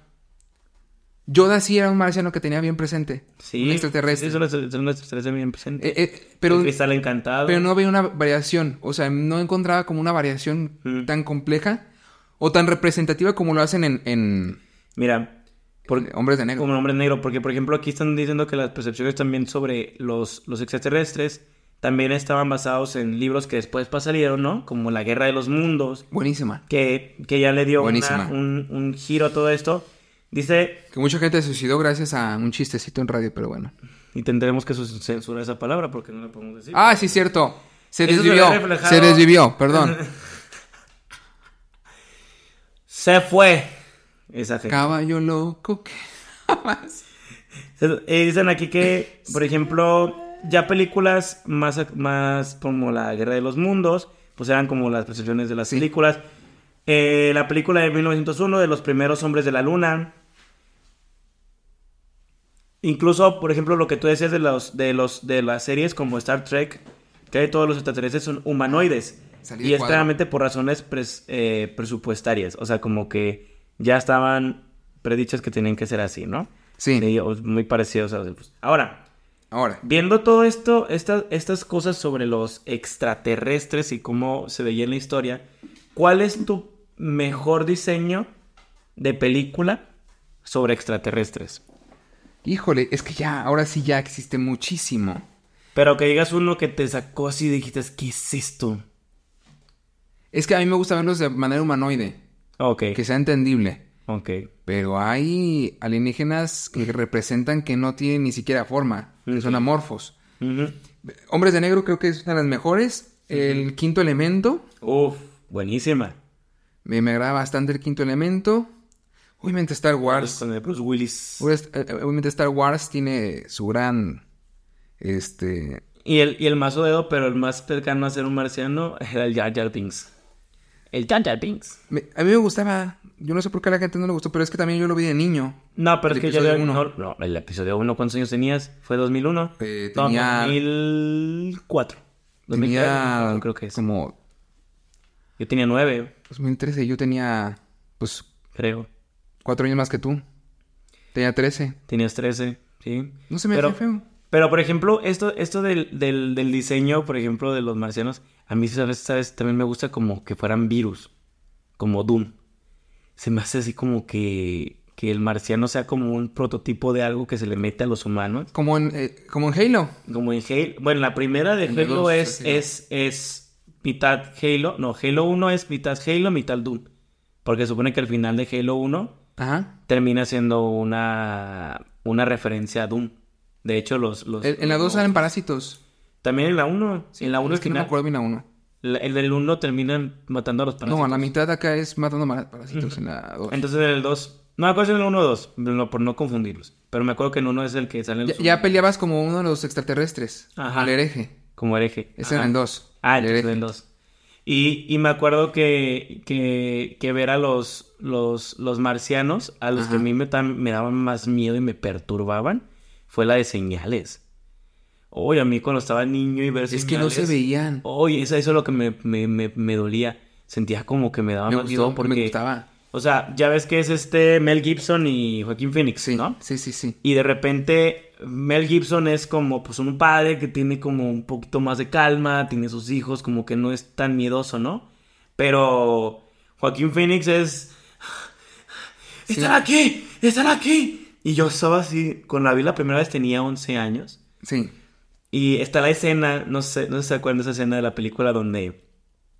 S2: Yoda sí era un marciano que tenía bien presente.
S1: Sí.
S2: Un extraterrestre.
S1: Sí, son los extraterrestres bien presentes.
S2: Eh, eh, pero,
S1: El cristal encantado.
S2: pero no había una variación. O sea, no encontraba como una variación
S1: Mm.
S2: tan compleja o tan representativa como lo hacen en, en
S1: Mira, por-
S2: Hombres de Negro.
S1: como hombre negro, porque por ejemplo aquí están diciendo que las percepciones también sobre los, los extraterrestres también estaban basados en libros que después pasaron, ¿no? Como La Guerra de los Mundos,
S2: Buenísima.
S1: que, que ya le dio una- un, un giro a todo esto. Dice,
S2: Que mucha gente se suicidó gracias a un chistecito en radio, pero bueno.
S1: y tendremos que censurar esa palabra porque no la podemos decir.
S2: Ah, sí, cierto. Se
S1: Eso se
S2: desvivió.
S1: reflejado-
S2: Se desvivió, perdón. <laughs>
S1: Se fue. Esa fe.
S2: Caballo loco que <laughs> jamás.
S1: Se- eh, dicen aquí que, por ejemplo, ya películas más, más como La Guerra de los Mundos, pues eran como las percepciones de las
S2: Sí.
S1: películas. Eh, la película de 1901 de los primeros hombres de la luna. Incluso, por ejemplo, lo que tú decías de los de los de las series como Star Trek, que todos los extraterrestres son humanoides.
S2: Salí
S1: y es claramente por razones pres- eh, presupuestarias. O sea, como que ya estaban predichas que tenían que ser así, ¿no?
S2: Sí.
S1: Sí, o muy parecidos a los elfos. Ahora,
S2: Ahora,
S1: viendo todo esto, estas, estas cosas sobre los extraterrestres y cómo se veía en la historia, ¿cuál es tu mejor diseño de película sobre extraterrestres?
S2: Híjole, es que ya, ahora sí ya existe muchísimo.
S1: Pero que digas uno que te sacó así y dijiste, ¿qué es esto?
S2: Es que a mí me gusta verlos de manera humanoide,
S1: Ok,
S2: que sea entendible.
S1: ok.
S2: Pero hay alienígenas que representan que no tienen ni siquiera forma, que son amorfos. Hombres de Negro creo que es una de las mejores. El quinto elemento,
S1: Uf, buenísima.
S2: me, me agrada bastante el quinto elemento. Obviamente Star Wars.
S1: Con el Bruce Willis.
S2: Obviamente eh, obviamente Star Wars tiene su gran... Este...
S1: Y el, y el mazo dedo, pero el más cercano a ser un marciano era el Jar Jar Binks. El Jar Jar Binks.
S2: me- a mí me gustaba... Yo no sé por qué a la gente no le gustó, pero es que también yo lo vi de niño.
S1: No, pero
S2: El
S1: es que yo
S2: uno.
S1: No, no, el episodio 1, ¿cuántos años tenías? ¿Fue 2001?
S2: Eh,
S1: No,
S2: tenía-
S1: 2004. 2004,
S2: Tenía
S1: creo que es.
S2: como
S1: Yo tenía 9,
S2: 2013, yo tenía pues
S1: creo.
S2: Cuatro años más que tú. Tenía 13.
S1: Tenías 13, sí.
S2: No se me
S1: pero,
S2: hacía feo.
S1: Pero, por ejemplo, esto, esto del, del, del diseño, por ejemplo, de los marcianos, a mí, ¿sabes? ¿sabes? También me gusta como que fueran virus, como Doom. Se me hace así como que, que el marciano sea como un prototipo de algo que se le mete a los humanos.
S2: Como en, eh, como en Halo.
S1: Como en Halo. Bueno, la primera de
S2: En
S1: Halo es, es, es mitad Halo. No, Halo 1 es mitad Halo, mitad Doom. Porque supone que al final de Halo 1
S2: Ajá.
S1: termina siendo una, una referencia a Doom. De hecho, los... los
S2: En, en la 2
S1: los-
S2: salen parásitos.
S1: También en la 1. en la 1
S2: es que no me acuerdo bien la 1.
S1: la- el del 1 terminan matando a los parásitos.
S2: No, a la mitad acá es matando mara- parásitos en la 2.
S1: Entonces en el 2... No me acuerdo si en el 1 o 2, no, por no confundirlos. Pero me acuerdo que en uno es el que sale en
S2: Ya, ya peleabas como uno de los extraterrestres.
S1: Ajá.
S2: El hereje.
S1: como hereje.
S2: Era en 2.
S1: Ah,
S2: el hereje.
S1: en dos. Y, y me acuerdo que, que, que ver a los, los, los marcianos, a los que a mí me, me daban más miedo y me perturbaban, fue la de señales. Oye, a mí cuando estaba niño y ver
S2: Es que no se veían.
S1: Oye, eso, eso es lo que me, me, me, me dolía. Sentía como que me daba
S2: Me
S1: más
S2: gustó,
S1: miedo porque...
S2: me gustaba.
S1: O sea, ya ves que es este Mel Gibson y Joaquín Phoenix,
S2: Sí,
S1: ¿no?
S2: sí, sí, sí.
S1: Y de repente Mel Gibson es como pues un padre que tiene como un poquito más de calma, tiene sus hijos, como que no es tan miedoso, ¿no? Pero Joaquín Phoenix es...
S2: Sí.
S1: ¡Están aquí! ¡Están aquí! Y yo estaba así, cuando la vi la primera vez tenía 11 años.
S2: Sí.
S1: Y está la escena, no sé, no sé si se acuerdan de esa escena de la película donde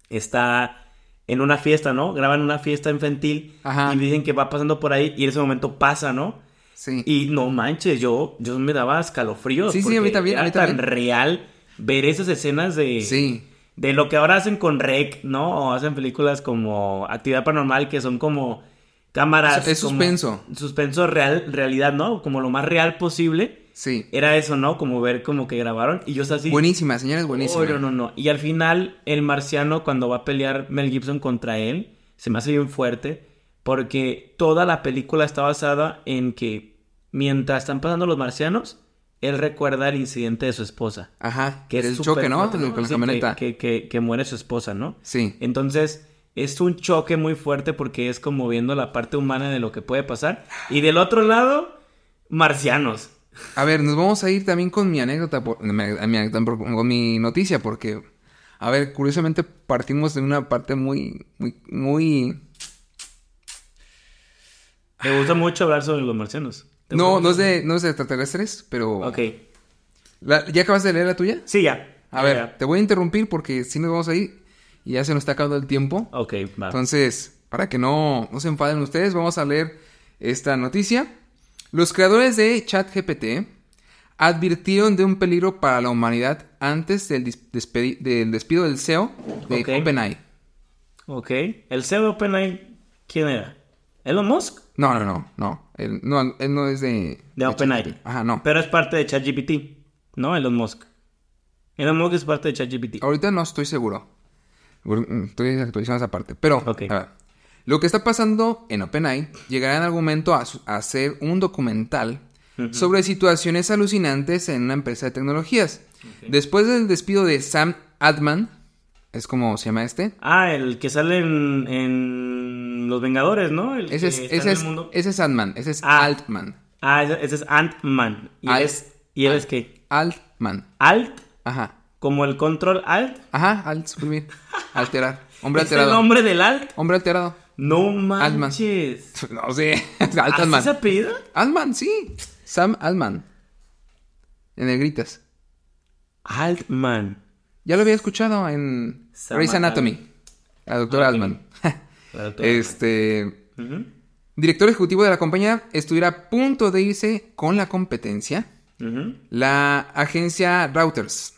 S1: está en una fiesta, ¿no? Graban una fiesta infantil
S2: Ajá.
S1: y dicen que va pasando por ahí y en ese momento pasa, ¿no?
S2: Sí.
S1: Y no manches, yo, yo me daba escalofríos.
S2: Sí, sí, a mí también, a
S1: Era tan real ver esas escenas de,
S2: Sí.
S1: de lo que ahora hacen con Rec, ¿no? O hacen películas como Actividad Paranormal que son como cámaras.
S2: Es suspenso.
S1: suspenso real, realidad, ¿no? Como lo más real posible.
S2: Sí.
S1: Era eso, ¿no? Como ver como que grabaron. Y yo estaba así.
S2: Buenísima, señores, buenísima.
S1: "Oh, no, no, no. Y al final, el marciano, cuando va a pelear Mel Gibson contra él, se me hace bien fuerte. Porque toda la película está basada en que mientras están pasando los marcianos, él recuerda el incidente de su esposa.
S2: Ajá.
S1: Que es
S2: el choque, ¿no?
S1: fuerte,
S2: Con la
S1: Sí,
S2: camioneta.
S1: Que, que, que, que muere su esposa, ¿no?
S2: Sí.
S1: Entonces, es un choque muy fuerte porque es como viendo la parte humana de lo que puede pasar. Y del otro lado, marcianos.
S2: A ver, nos vamos a ir también con mi anécdota, por- mi- mi anécdota por- con mi noticia, porque, a ver, curiosamente partimos de una parte muy, muy, muy...
S1: Me gusta mucho hablar sobre los marcianos. ¿Te
S2: No, no es de, no es de extraterrestres, pero...
S1: Ok.
S2: La- ¿Ya acabas de leer la tuya?
S1: Sí, ya.
S2: A
S1: Ya,
S2: ver,
S1: ya.
S2: te voy a interrumpir porque si nos vamos a ir y ya se nos está acabando el tiempo.
S1: Ok, va.
S2: Entonces, para que no, no se enfaden ustedes, vamos a leer esta noticia. Los creadores de ChatGPT advirtieron de un peligro para la humanidad antes del, del despido del CEO de
S1: Ok.
S2: OpenAI.
S1: Ok. El CEO de OpenAI ¿Quién era? ¿Elon Musk?
S2: No, no, no, no. Él no, él no es de...
S1: De OpenAI.
S2: Ajá, no.
S1: Pero es parte de ChatGPT, ¿no? Elon Musk. Elon Musk es parte de ChatGPT.
S2: Ahorita no estoy seguro. Estoy actualizando esa parte. Pero,
S1: Ok.
S2: a ver, lo que está pasando en OpenAI llegará en algún momento a, su- a hacer un documental sobre situaciones alucinantes en una empresa de tecnologías. Después del despido de Sam Altman, es como se llama este.
S1: Ah, el que sale en, en Los Vengadores, ¿no? El
S2: Ese es, ese es, ese es Altman, ese es
S1: Ah.
S2: Altman.
S1: Ah, ese, es Ant-Man. ¿Y, él es, ¿Y él es qué?
S2: Altman.
S1: Alt,
S2: Ajá.
S1: como el control Alt.
S2: Ajá, alt, suprimir. <laughs> Alterar. Hombre
S1: ¿Es el
S2: alterado.
S1: nombre del Alt?
S2: Hombre alterado.
S1: No manches.
S2: No sé. <laughs>
S1: ¿Así
S2: Altman.
S1: se apellida?
S2: Altman, sí. Sam Altman. En negritas.
S1: Altman.
S2: Ya lo había escuchado en
S1: Sam
S2: Grey's Anatomy.
S1: Altman.
S2: La doctora. Altman.
S1: La <laughs> doctora
S2: este. Director ejecutivo de la compañía estuviera a punto de irse con la competencia. La agencia Reuters.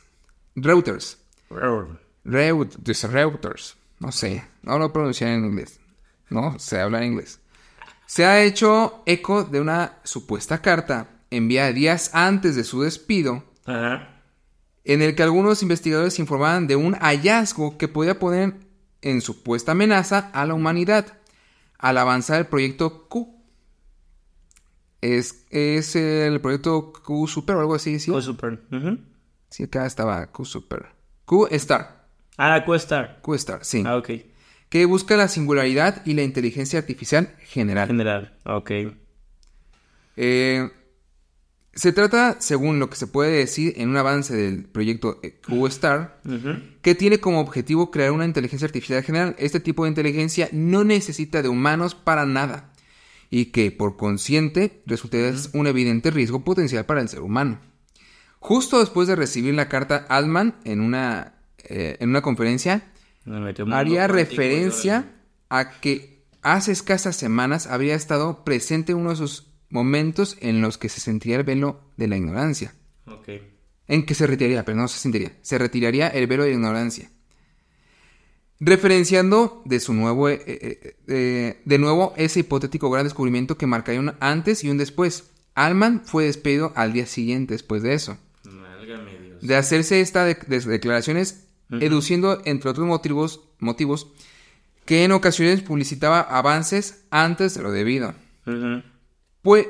S2: Reuters. Reuters. Reuters. No sé. No lo pronunciar en inglés. No, se habla en inglés. Se ha hecho eco de una supuesta carta enviada días antes de su despido
S1: Ajá.
S2: en el que algunos investigadores informaban de un hallazgo que podía poner en supuesta amenaza a la humanidad al avanzar el proyecto Q. Es, es el proyecto Q Super o algo así, ¿sí?
S1: Oh, super.
S2: Sí, acá estaba Q Super. Q Star.
S1: Ah, Questar.
S2: Q Star, sí.
S1: Ah, ok.
S2: Que busca la singularidad y la inteligencia artificial general.
S1: General. Ok.
S2: Eh, se trata, según lo que se puede decir en un avance del proyecto Q-Star,
S1: Ujú.
S2: que tiene como objetivo crear una inteligencia artificial general. Este tipo de inteligencia no necesita de humanos para nada y que, por consciente, resultaría un evidente riesgo potencial para el ser humano. Justo después de recibir la carta Altman en una, eh, en una conferencia, haría referencia a que hace escasas semanas habría estado presente uno de esos momentos en los que se sentiría el velo de la ignorancia.
S1: Ok.
S2: En que se retiraría, pero no se sentiría. Se retiraría el velo de la ignorancia. Referenciando de su nuevo, eh, eh, eh, de nuevo ese hipotético gran descubrimiento que marcaría un antes y un después. Alman fue despedido al día siguiente después de eso.
S1: Dios.
S2: De hacerse esta de- de- declaraciones, educiendo entre otros motivos, motivos que en ocasiones publicitaba avances antes de lo debido,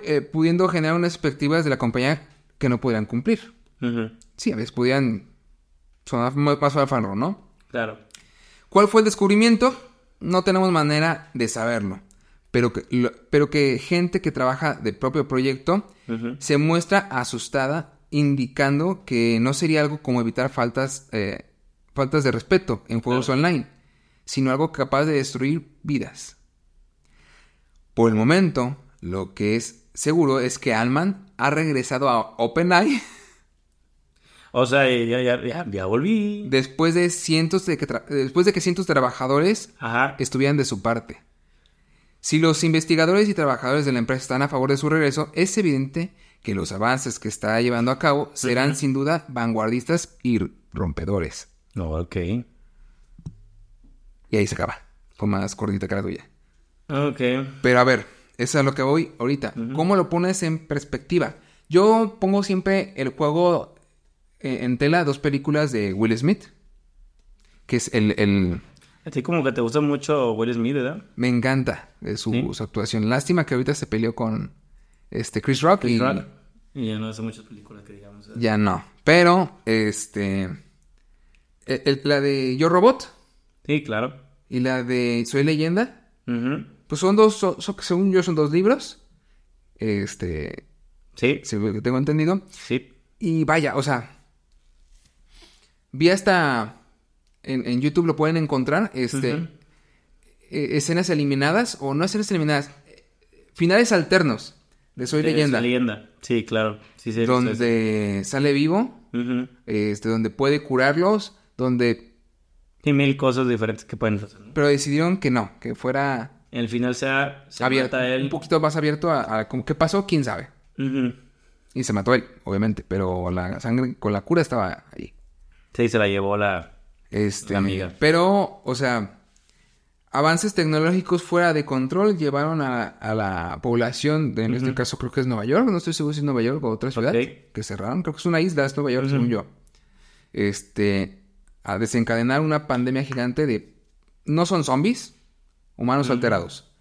S2: eh, pudiendo generar unas expectativas de la compañía que no podrían cumplir. Sí, a veces podían sonar más fanfarrón, ¿no?
S1: Claro.
S2: ¿Cuál fue el descubrimiento? No tenemos manera de saberlo. Pero que, lo- pero que gente que trabaja del propio proyecto se muestra asustada, indicando que no sería algo como evitar faltas, eh, faltas de respeto en juegos online, sino algo capaz de destruir vidas. Por el momento, lo que es seguro es que Alman ha regresado a OpenAI
S1: O sea, ya, ya, ya, ya volví.
S2: después de cientos de que después de que cientos de trabajadores
S1: Ajá.
S2: estuvieran de su parte. Si los investigadores y trabajadores de la empresa están a favor de su regreso, es evidente que los avances que está llevando a cabo serán sin duda vanguardistas y rompedores.
S1: No, ok.
S2: Y ahí se acaba. Fue más cortita que la tuya.
S1: Ok.
S2: Pero a ver, eso es lo que voy ahorita. ¿Cómo lo pones en perspectiva? Yo pongo siempre el juego eh, en tela, dos películas de Will Smith. Que es el, el-
S1: A ti como que te gusta mucho Will Smith, ¿verdad?
S2: Me encanta eh, su,
S1: ¿Sí?
S2: su actuación. Lástima que ahorita se peleó con este Chris Rock
S1: Chris
S2: y
S1: Rock. Y ya no hace muchas películas que digamos. ¿verdad?
S2: ya no. Pero, este... el- el- la de Yo Robot
S1: Sí, claro.
S2: y la de Soy Leyenda, pues son dos, son- son- según yo son dos libros. Este,
S1: Sí,
S2: según que tengo entendido.
S1: sí.
S2: Y vaya, o sea, vi hasta en, en YouTube lo pueden encontrar, este, eh, escenas eliminadas o no escenas eliminadas, eh, finales alternos de Soy
S1: Es
S2: Leyenda,
S1: leyenda. Sí, claro. Sí, sí.
S2: donde sale vivo.
S1: Ujú.
S2: este, donde puede curarlos, donde,
S1: Y mil cosas diferentes que pueden hacer. ¿no?
S2: pero decidieron que no, que fuera
S1: El final sea... Se
S2: abierto,
S1: mata él.
S2: un poquito más abierto a, a como qué pasó, quién sabe. Y se mató él, obviamente, pero la sangre con la cura estaba ahí.
S1: Sí, se la llevó la...
S2: Este,
S1: La amiga.
S2: Pero, o sea, avances tecnológicos fuera de control llevaron a, a la población, de, en este caso creo que es Nueva York, no estoy seguro si es Nueva York o otra ciudad,
S1: Ok.
S2: que cerraron, creo que es una isla, es Nueva York, según yo. Este, a desencadenar una pandemia gigante de, no son zombies, humanos alterados,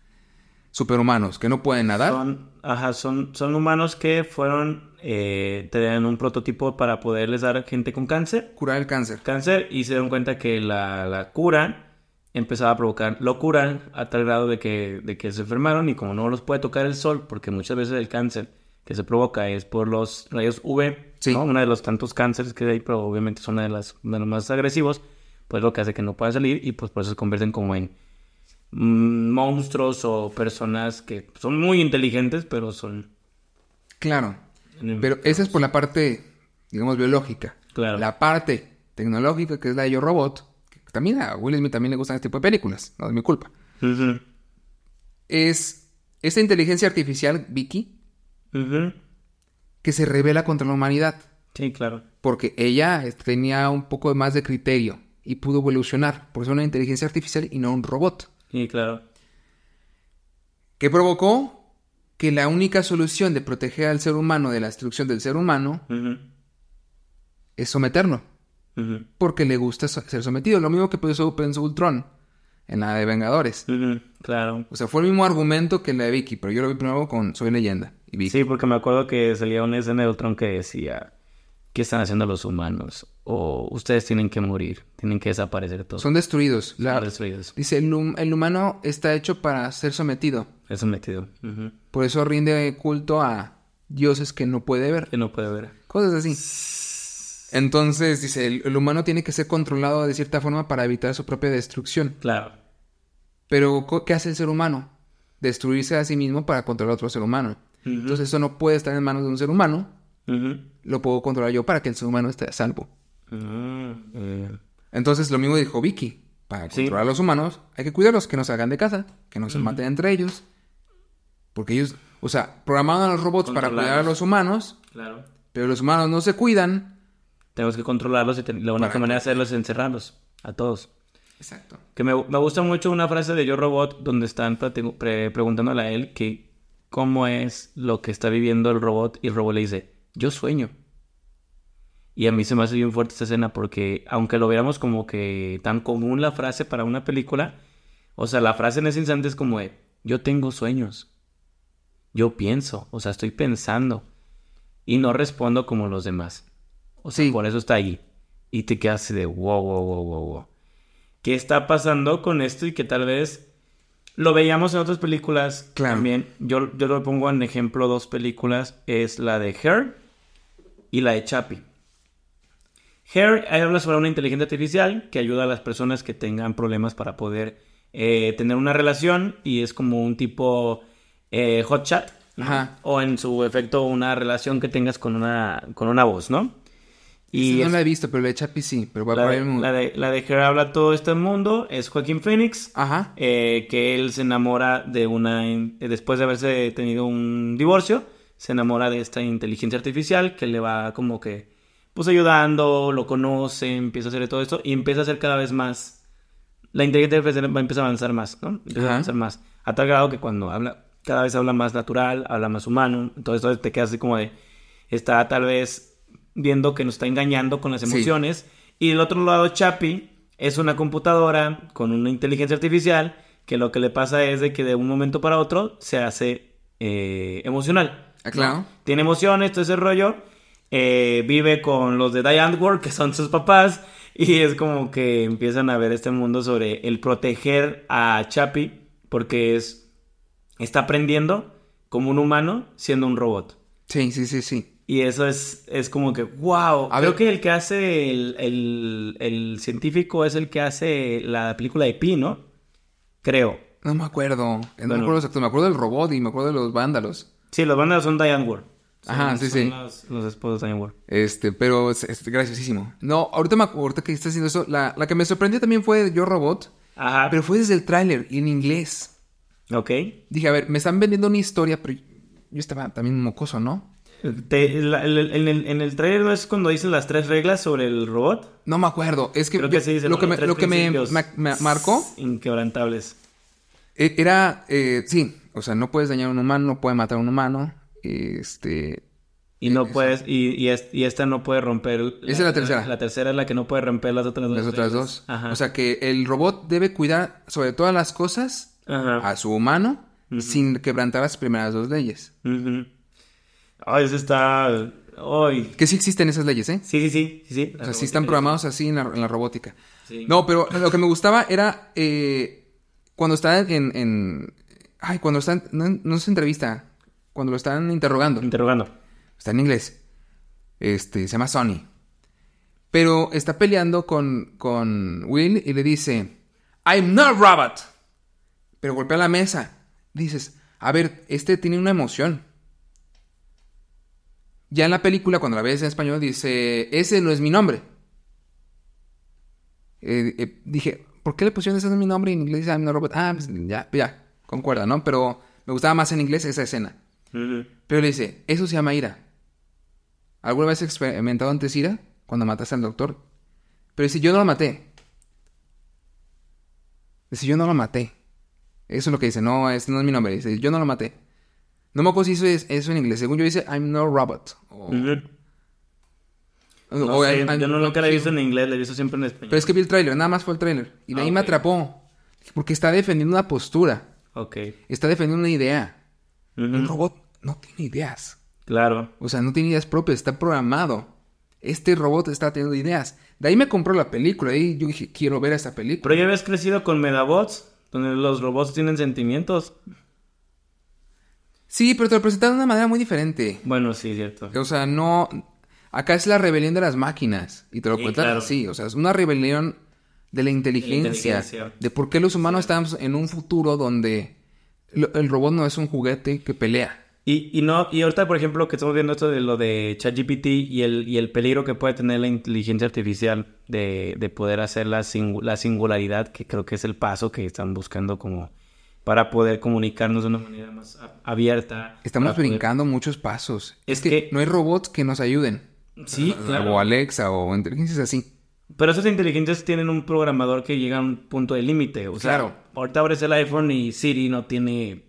S2: superhumanos, que no pueden nadar.
S1: Son, ajá, son, son humanos que fueron, eh, tenían un prototipo para poderles dar a gente con cáncer,
S2: Curar el cáncer.
S1: cáncer, y se dieron cuenta que la, la cura empezaba a provocar locura a tal grado de que, de que se enfermaron y como no los puede tocar el sol, porque muchas veces el cáncer que se provoca es por los rayos UV,
S2: Sí.
S1: ¿no? Uno de los tantos cánceres que hay, pero obviamente son una de, las, de los más agresivos, pues lo que hace que no puedan salir y pues por eso se convierten como en mm, monstruos o personas que son muy inteligentes, pero son...
S2: Claro. Pero esa es por la parte, digamos, biológica.
S1: Claro.
S2: La parte tecnológica, que es la de Yo Robot, que también a Will Smith también le gustan este tipo de películas, no es mi culpa.
S1: Ujú,
S2: Es esta inteligencia artificial, Vicky, que se revela contra la humanidad.
S1: Sí, claro.
S2: Porque ella tenía un poco más de criterio y pudo evolucionar. Por eso una inteligencia artificial y no un robot.
S1: Sí, claro.
S2: Que provocó que la única solución de proteger al ser humano de la destrucción del ser humano es someterlo. Porque le gusta ser sometido. Lo mismo que pensó, pensó Ultron en la de Vengadores.
S1: Claro.
S2: O sea, fue el mismo argumento que la de Vicky, pero yo lo vi primero con Soy Leyenda. Y Vicky.
S1: Sí, porque me acuerdo que salía una escena de Ultron que decía, ¿qué están haciendo los humanos? O ustedes tienen que morir, tienen que desaparecer todos.
S2: Son destruidos. La-
S1: Son destruidos.
S2: Dice, el, el humano está hecho para ser sometido.
S1: Es sometido.
S2: Por eso rinde culto a dioses que no puede ver.
S1: Que no puede ver.
S2: Cosas así. Entonces, dice, el, el humano tiene que ser controlado de cierta forma para evitar su propia destrucción.
S1: Claro.
S2: Pero, ¿qué hace el ser humano? Destruirse a sí mismo para controlar a otro ser humano. Entonces, eso no puede estar en manos de un ser humano. Lo puedo controlar yo para que el ser humano esté a salvo.
S1: Mm, eh,
S2: Entonces, lo mismo dijo Vicky. Para
S1: Sí.
S2: controlar a los humanos, hay que cuidarlos, que no salgan de casa, que no se maten entre ellos. Porque ellos, o sea, programaron a los robots para cuidar a los humanos,
S1: Claro.
S2: pero los humanos no se cuidan.
S1: Tenemos que controlarlos y la única manera de hacerlos es encerrarlos. A todos.
S2: Exacto.
S1: Que me, me gusta mucho una frase de Yo Robot donde están pre- preguntándole a él que cómo es lo que está viviendo el robot y el robot le dice, yo sueño. Y a mí se me hace bien fuerte esta escena porque aunque lo viéramos como que tan común la frase para una película, o sea, la frase en ese instante es como de, yo tengo sueños. Yo pienso, o sea, estoy pensando y no respondo como los demás. O sea,
S2: Sí.
S1: por eso está ahí. Y te quedas así de wow, wow, wow, wow, wow. ¿Qué está pasando con esto? Y que tal vez lo veíamos en otras películas
S2: Claro.
S1: también. Yo, yo lo pongo en ejemplo dos películas. Es la de Her y la de Chappie. Her habla sobre una inteligencia artificial que ayuda a las personas que tengan problemas para poder eh, tener una relación y es como un tipo eh, hot chat. ¿no?
S2: Ajá.
S1: O en su efecto una relación que tengas con una, con una voz, ¿no?
S2: Y no
S1: es-
S2: la he visto, pero la de Chapi sí. Pero va
S1: la de,
S2: el-
S1: la de, la de Her habla todo este mundo, es Joaquín Phoenix,
S2: Ajá.
S1: eh, que él se enamora de una, después de haberse tenido un divorcio, se enamora de esta inteligencia artificial que le va como que, pues ayudando, lo conoce, empieza a hacer todo esto y empieza a hacer cada vez más, la inteligencia artificial va a empezar a avanzar más, ¿no? Empieza
S2: Ajá.
S1: a avanzar más, a tal grado que cuando habla, cada vez habla más natural, habla más humano, entonces, entonces te quedas así como de, está tal vez viendo que nos está engañando con las
S2: Sí.
S1: emociones. Y del otro lado, Chapi es una computadora con una inteligencia artificial que lo que le pasa es de que de un momento para otro se hace eh, emocional.
S2: Ah, claro.
S1: Tiene emociones, todo ese rollo. eh, vive con los de Diane Ward, que son sus papás. Y es como que empiezan a ver este mundo sobre el proteger a Chapi porque es, está aprendiendo como un humano siendo un robot.
S2: Sí, sí, sí, sí.
S1: Y eso es, es como que, wow.
S2: A
S1: Creo
S2: ver.
S1: que el que hace el, el- el científico es el que hace la película de Pi, ¿no? Creo.
S2: No me acuerdo. No me acuerdo exacto. Me acuerdo del robot y me acuerdo de los vándalos.
S1: Sí, los bandas son Diane Ward. Son-
S2: Ajá, sí,
S1: son
S2: sí.
S1: Los, los esposos de Diane Ward.
S2: Este, pero es, es graciosísimo. No, ahorita, me, acu- ahorita que estás haciendo eso, la, la que me sorprendió también fue Yo Robot,
S1: Ajá.
S2: pero fue desde el tráiler y en inglés.
S1: Ok.
S2: Dije, a ver, me están vendiendo una historia, pero yo estaba también mocoso, ¿no?
S1: Te- la- el- el- en, el, en el trailer no es cuando dicen las tres reglas sobre el robot.
S2: No me acuerdo. Es que,
S1: Creo que
S2: yo-
S1: sí dice
S2: lo que me, lo que me, marcó
S1: Inquebrantables.
S2: e- era, eh, sí, o sea, no puedes dañar a un humano, no puedes matar a un humano. Este,
S1: Y no puedes, y, y, es- y esta no puede romper.
S2: Esa es la tercera.
S1: La, tercera es la que no puede romper las otras dos.
S2: las otras dos.
S1: Ajá.
S2: O sea, que el robot debe cuidar sobre todas las cosas
S1: Ajá.
S2: a su humano sin quebrantar las primeras dos leyes.
S1: Ujú. Ay, eso está. Ay.
S2: Que sí existen esas leyes, ¿eh?
S1: Sí, sí, sí. sí, sí.
S2: O sea, sí están programados así en la, en la robótica.
S1: Sí.
S2: No, pero lo que me gustaba era eh, cuando están en, en- Ay, cuando están... No, no es entrevista. Cuando lo están interrogando.
S1: Interrogando.
S2: Está en inglés. Este, se llama Sonny. Pero está peleando con, con Will y le dice... I'm not robot. Pero golpea la mesa. Dices, a ver, este tiene una emoción. Ya en la película, cuando la ves en español, dice, ese no es mi nombre. Eh, eh, dije, ¿por qué le pusieron ese no es mi nombre? Y en inglés I'm not. Ah, pues, ya, ya, concuerda, ¿no? Pero me gustaba más en inglés esa escena. Pero le dice, eso se llama ira. ¿Alguna vez has experimentado antes ira? Cuando mataste al doctor. Pero dice, yo no lo maté. Dice, yo no lo maté. Eso es lo que dice, no, ese no es mi nombre. Dice, yo no lo maté. No me acuerdo si eso es eso en inglés. Según yo dice, I'm no robot. O,
S1: No
S2: o
S1: sé, yo no nunca la he visto en inglés, la he visto siempre en español.
S2: Pero es que vi el tráiler, nada más fue el tráiler. Y de
S1: Ah,
S2: ahí me atrapó. Porque está defendiendo una postura.
S1: Ok.
S2: Está defendiendo una idea.
S1: Ujú.
S2: Un robot no tiene ideas.
S1: Claro.
S2: O sea, no tiene ideas propias, está programado. Este robot está teniendo ideas. De ahí me compró la película. Ahí yo dije, quiero ver esta película.
S1: Pero ya habías crecido con Medabots, donde los robots tienen sentimientos.
S2: Sí, pero te lo presentaron de una manera muy diferente.
S1: Bueno, sí, cierto.
S2: O sea, no. Acá es la rebelión de las máquinas. Y te lo
S1: Sí,
S2: cuentan
S1: claro.
S2: así. O sea, es una rebelión de la inteligencia.
S1: inteligencia.
S2: De por qué los humanos estamos en un futuro donde el robot no es un juguete que pelea.
S1: Y, y no, y ahorita, por ejemplo, que estamos viendo esto de lo de ChatGPT y el, y el peligro que puede tener la inteligencia artificial de, de poder hacer la, singu- la singularidad, que creo que es el paso que están buscando como para poder comunicarnos de una manera más abierta.
S2: Estamos
S1: poder-
S2: brincando muchos pasos.
S1: Es
S2: Es, que,
S1: que-
S2: no hay robots que nos ayuden.
S1: Sí, claro.
S2: O Alexa o inteligencias así.
S1: Pero esas inteligencias tienen un programador que llega a un punto de límite. O sea,
S2: Claro.
S1: ahorita abres el iPhone y Siri no tiene.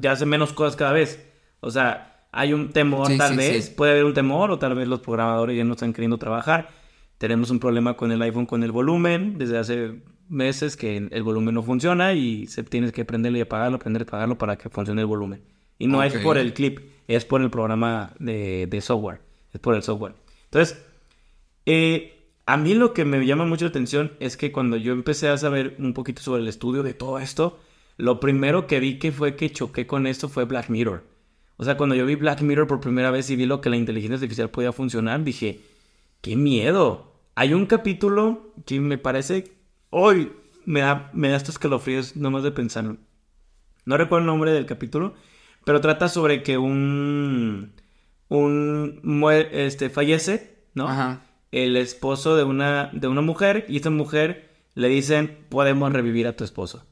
S1: Ya hace menos cosas cada vez. O sea, hay un temor,
S2: Sí,
S1: tal
S2: sí,
S1: vez.
S2: sí.
S1: Puede haber un temor, o tal vez los programadores ya no están queriendo trabajar. Tenemos un problema con el iPhone con el volumen desde hace meses que el volumen no funciona y se tienes que prenderlo y apagarlo, prender y apagarlo para que funcione el volumen. Y no es
S2: Ok.
S1: por el clip, es por el programa de, de software. Es por el software. Entonces, eh, a mí lo que me llama mucho la atención es que cuando yo empecé a saber un poquito sobre el estudio de todo esto, lo primero que vi que fue que choqué con esto fue Black Mirror. O sea, cuando yo vi Black Mirror por primera vez y vi lo que la inteligencia artificial podía funcionar, dije, qué miedo. Hay un capítulo que me parece, hoy me da, me da estos escalofríos nomás de pensarlo. No recuerdo el nombre del capítulo, pero trata sobre que un, un este, fallece, ¿no?
S2: Ajá.
S1: el esposo de una, de una mujer y esta mujer le dicen, podemos revivir a tu esposo.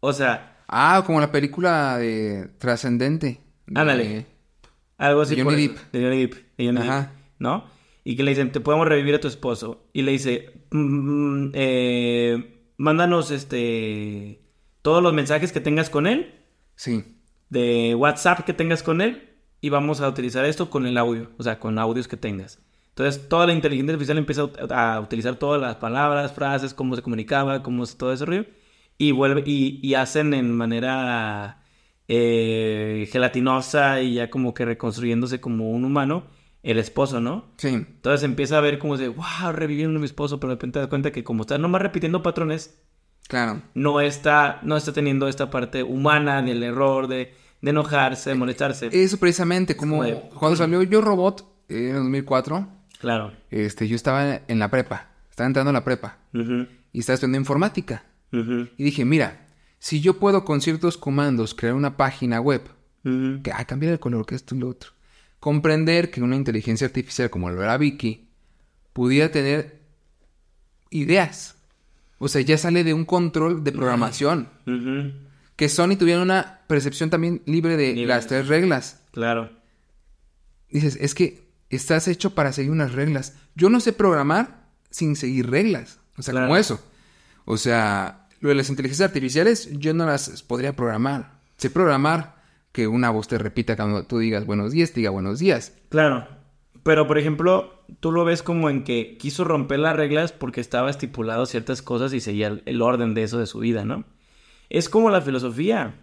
S1: O sea,
S2: Ah, como la película de Trascendente. de-
S1: Ándale. algo así
S2: De Johnny Depp.
S1: De Johnny Depp. de Johnny
S2: Ajá.
S1: ¿No? Y que le dicen, te podemos revivir a tu esposo. Y le dice, "Mm, eh, mándanos este todos los mensajes que tengas con él,
S2: Sí.
S1: de WhatsApp que tengas con él, y vamos a utilizar esto con el audio, o sea, con audios que tengas. Entonces, toda la inteligencia artificial empieza a, utilizar todas las palabras, frases, cómo se comunicaba, cómo es todo ese rollo, y vuelve y, y hacen en manera eh, gelatinosa y ya como que reconstruyéndose como un humano el esposo, ¿no?
S2: Sí.
S1: Entonces empieza a ver como de, wow, reviviendo a mi esposo, pero de repente te das cuenta que como está nomás repitiendo patrones,
S2: Claro.
S1: no está, no está teniendo esta parte humana del error, de, de enojarse, de molestarse.
S2: Eso precisamente, como
S1: Como de-
S2: cuando salió Yo Robot eh, en el 2004,
S1: Claro.
S2: este, yo estaba en la prepa, estaba entrando a la prepa y estaba estudiando informática. Y dije, mira, si yo puedo con ciertos comandos crear una página web, que ah, cambiar el color, que esto y lo otro, comprender que una inteligencia artificial como lo era Vicky pudiera tener ideas. O sea, ya sale de un control de programación. Que Sony tuviera una percepción también libre de
S1: Libre.
S2: las tres reglas.
S1: Claro.
S2: dices, es que estás hecho para seguir unas reglas. Yo no sé programar sin seguir reglas. O sea,
S1: Claro.
S2: como eso. O sea, lo de las inteligencias artificiales, yo no las podría programar. Sé programar que una voz te repita cuando tú digas buenos días, te diga buenos días.
S1: Claro. Pero, por ejemplo, tú lo ves como en que quiso romper las reglas porque estaba estipulado ciertas cosas y seguía el, orden de eso de su vida, ¿no? Es como la filosofía.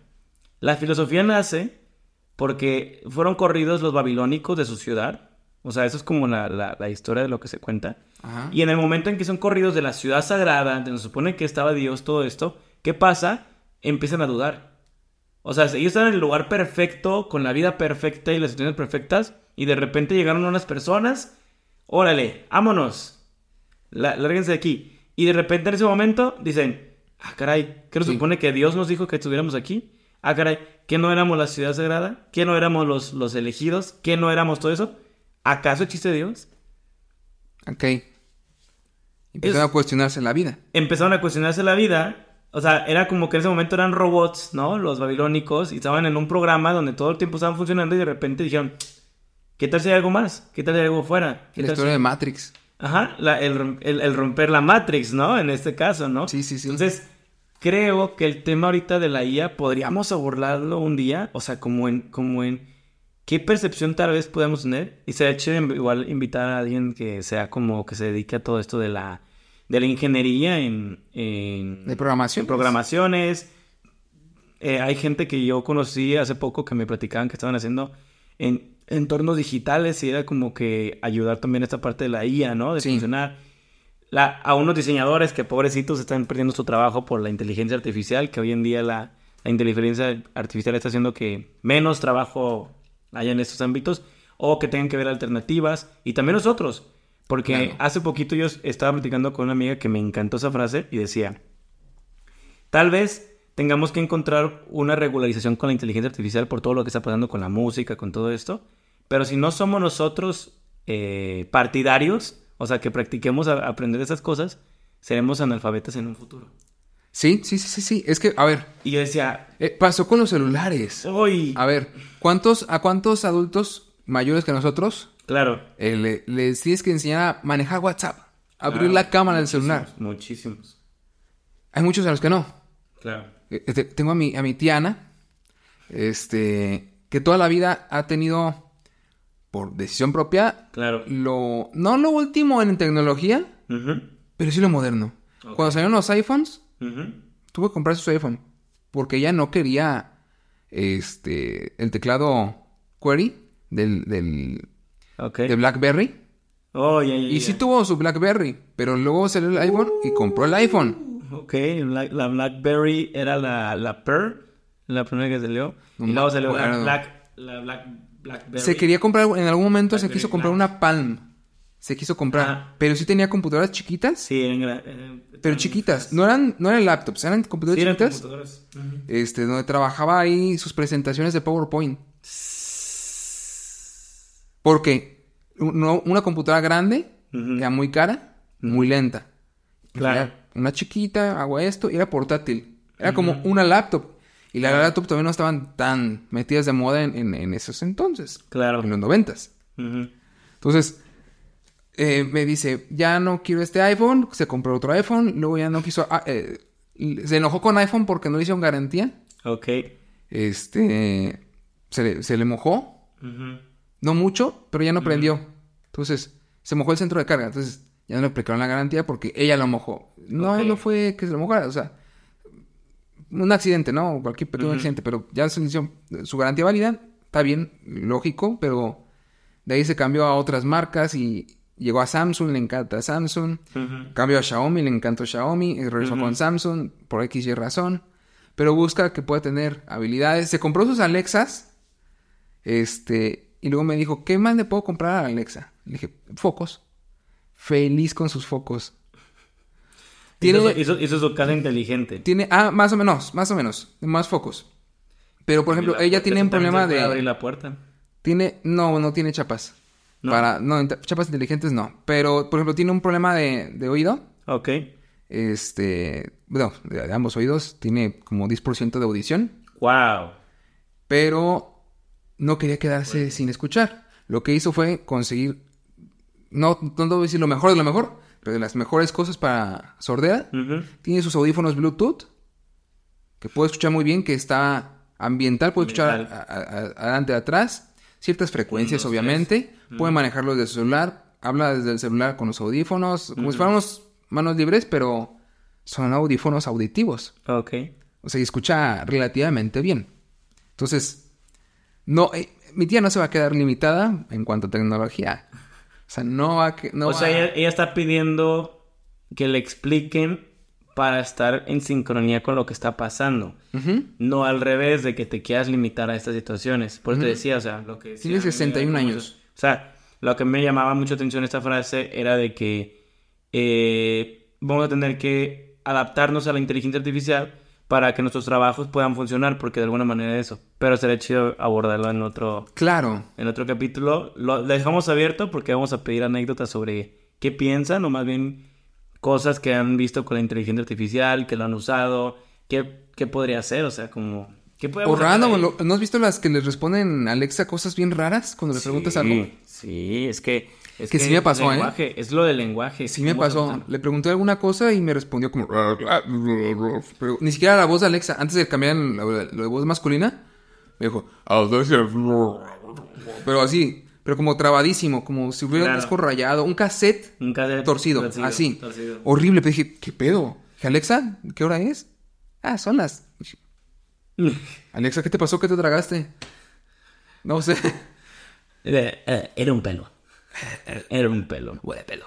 S1: La filosofía nace porque fueron corridos los babilónicos de su ciudad. O sea, eso es como la, la- la historia de lo que se cuenta.
S2: Ajá.
S1: Y en el momento en que son corridos de la ciudad sagrada, donde se supone que estaba Dios, todo esto, ¿qué pasa? Empiezan a dudar. O sea, ellos están en el lugar perfecto, con la vida perfecta y las situaciones perfectas, y de repente llegaron unas personas, órale, vámonos, La- lárguense de aquí. Y de repente en ese momento dicen, ah, caray, ¿qué nos
S2: Sí.
S1: supone que Dios nos dijo que estuviéramos aquí? Ah, caray, ¿que no éramos la ciudad sagrada? ¿Que no éramos los, los elegidos? ¿Que no éramos todo eso? ¿Acaso existe Dios?
S2: Ok. Empezaron
S1: Es-
S2: a cuestionarse la vida.
S1: empezaron a cuestionarse la vida. O sea, era como que en ese momento eran robots, ¿no? Los babilónicos, y estaban en un programa donde todo el tiempo estaban funcionando y de repente dijeron, ¿qué tal si hay algo más? ¿Qué tal si hay algo fuera? ¿Qué
S2: La
S1: tal
S2: historia
S1: si-?"
S2: de Matrix.
S1: Ajá, la- el, rom- el- el romper la Matrix, ¿no? En este caso, ¿no?
S2: Sí, sí, sí.
S1: Entonces, creo que el tema ahorita de la IA podríamos abordarlo un día, o sea, como en, como en qué percepción tal vez podemos tener. Y chido in- igual invitar a alguien que sea como que se dedique a todo esto de la, de la ingeniería en, en,
S2: De programación.
S1: en programaciones. Eh, hay gente que yo conocí hace poco que me platicaban que estaban haciendo en entornos digitales y era como que ayudar también a esta parte de la IA, ¿no? De
S2: Sí.
S1: funcionar. La, a unos diseñadores que pobrecitos están perdiendo su trabajo por la inteligencia artificial, que hoy en día la, la inteligencia artificial está haciendo que menos trabajo haya en estos ámbitos o que tengan que ver alternativas y también nosotros. Porque
S2: Claro.
S1: hace poquito yo estaba platicando con una amiga que me encantó esa frase y decía, Tal vez tengamos que encontrar una regularización con la inteligencia artificial por todo lo que está pasando con la música, con todo esto. Pero si no somos nosotros eh, partidarios, o sea, que practiquemos a aprender esas cosas, seremos analfabetas en un futuro.
S2: Sí, sí, sí, sí, sí. Es que, a ver,
S1: Y yo decía,
S2: eh, pasó con los celulares.
S1: uy,
S2: A ver, ¿cuántos, ¿a cuántos adultos mayores que nosotros
S1: claro.
S2: eh, le- les tienes que enseñar a manejar WhatsApp? Abrir
S1: Claro,
S2: la cámara del celular.
S1: Muchísimos.
S2: Hay muchos a los que no.
S1: Claro.
S2: Eh, te- tengo a mi, a mi tía Ana, este, que toda la vida ha tenido, por decisión propia,
S1: Claro.
S2: lo, no lo último en tecnología, pero sí lo moderno. Cuando salieron los iPhones,
S1: ujú.
S2: tuvo que comprar su iPhone, porque ella no quería, este, el teclado Query del, del,
S1: Ok.
S2: de BlackBerry.
S1: Oh, ya, ya,
S2: Y sí tuvo su BlackBerry, pero luego salió el iPhone y compró el iPhone.
S1: Ok, la, la BlackBerry era la, la Pearl, la primera que salió.
S2: No
S1: y luego salió la. Black, la Black, Blackberry.
S2: Se quería comprar, en algún momento se quiso comprar
S1: Black.
S2: una Palm. Se quiso comprar. Pero sí tenía computadoras chiquitas.
S1: Sí, eran, eran-
S2: Pero chiquitas. No eran, no eran laptops, eran computadoras
S1: Sí, eran
S2: chiquitas.
S1: computadoras. Ujú.
S2: Este, donde trabajaba ahí sus presentaciones de PowerPoint. Porque uno- una computadora grande era muy cara, muy lenta.
S1: Claro.
S2: Era Una chiquita, hago esto, y era portátil. Era como una laptop. Y las laptops todavía no estaban tan metidas de moda en, en- en esos entonces.
S1: Claro.
S2: En los noventas. Entonces, eh, me dice, ya no quiero este iPhone, se compró otro iPhone, luego ya no quiso, ah, eh, se enojó con iPhone porque no le hicieron garantía,
S1: Ok.
S2: este, se le, se le mojó,
S1: Ujú.
S2: No mucho, pero ya no prendió. Entonces, se mojó el centro de carga, entonces ya no le aplicaron la garantía porque ella lo mojó. No, no fue que se lo mojara, o sea, un accidente, ¿no? Cualquier pequeño
S1: Ujú.
S2: accidente, pero ya se hizo su garantía válida, está bien, lógico, pero de ahí se cambió a otras marcas y llegó a Samsung, le encanta Samsung. Cambió a Xiaomi, le encantó Xiaomi, y regresó
S1: Ujú.
S2: con Samsung por X y razón. Pero busca que pueda tener habilidades. Se compró sus Alexas. Este. Y luego me dijo, ¿qué más le puedo comprar a Alexa? Le dije, focos. Feliz con sus focos. Tiene,
S1: Hizo, hizo- hizo su casa inteligente.
S2: tiene, ah, más o menos, más o menos, más focos. Pero, por ejemplo,
S1: La
S2: ella tiene
S1: eso
S2: un problema de...
S1: abrir la puerta.
S2: Tiene, no, no tiene chapas.
S1: ¿No?
S2: Para, no, chapas inteligentes no. Pero, por ejemplo, tiene un problema de, de oído.
S1: Ok.
S2: Este, bueno, de, de ambos oídos, tiene como 10% de audición,
S1: Wow.
S2: pero no quería quedarse sin escuchar. lo que hizo fue conseguir, no, no debo decir lo mejor de lo mejor, pero de las mejores cosas para sordera. Tiene sus audífonos Bluetooth, que puede escuchar muy bien, que está ambiental, puede escuchar
S1: Ambiental.
S2: adelante, atrás, ciertas frecuencias, obviamente. Puede manejarlo desde su celular, habla desde el celular con los audífonos, como si fuéramos manos libres, pero son audífonos auditivos.
S1: Ok.
S2: O sea, y escucha relativamente bien. Entonces, no, eh, mi tía no se va a quedar limitada en cuanto a tecnología. O sea, no va a... que- No
S1: o sea, ella, ella está pidiendo que le expliquen para estar en sincronía con lo que está pasando. No al revés de que te quieras limitar a estas situaciones. Por eso te decía, o sea, lo que...
S2: Tiene
S1: decía,
S2: 61
S1: como
S2: años.
S1: O sea, lo que me llamaba mucho atención esta frase era de que eh, vamos a tener que adaptarnos a la inteligencia artificial para que nuestros trabajos puedan funcionar, porque de alguna manera eso. Pero sería chido abordarlo en otro,
S2: Claro.
S1: en otro capítulo. Lo dejamos abierto porque vamos a pedir anécdotas sobre qué piensan o más bien cosas que han visto con la inteligencia artificial, que lo han usado, qué, qué podría hacer, o sea, como... ¿Qué
S2: O random, ¿no has visto las que les responden a Alexa cosas bien raras cuando le preguntas algo?
S1: Sí, es que... Es
S2: Que sí me pasó, ¿eh?
S1: Es lo del lenguaje.
S2: Sí me pasó. Le pregunté alguna cosa y me respondió como... Pero ni siquiera la voz de Alexa. Antes de cambiar la, la- la voz masculina, me dijo... Pero así, pero como trabadísimo, como si hubiera un
S1: Claro.
S2: disco rayado, un cassette
S1: Un cassette
S2: torcido, así.
S1: torcido.
S2: Horrible. Pero dije, ¿qué pedo? Dije, Alexa, ¿qué hora es? Ah, son las... <laughs> Alexa, ¿qué te pasó? ¿Qué te tragaste? No sé.
S1: Eh, eh, Era un pelo. Era un pelo. Huele pelo.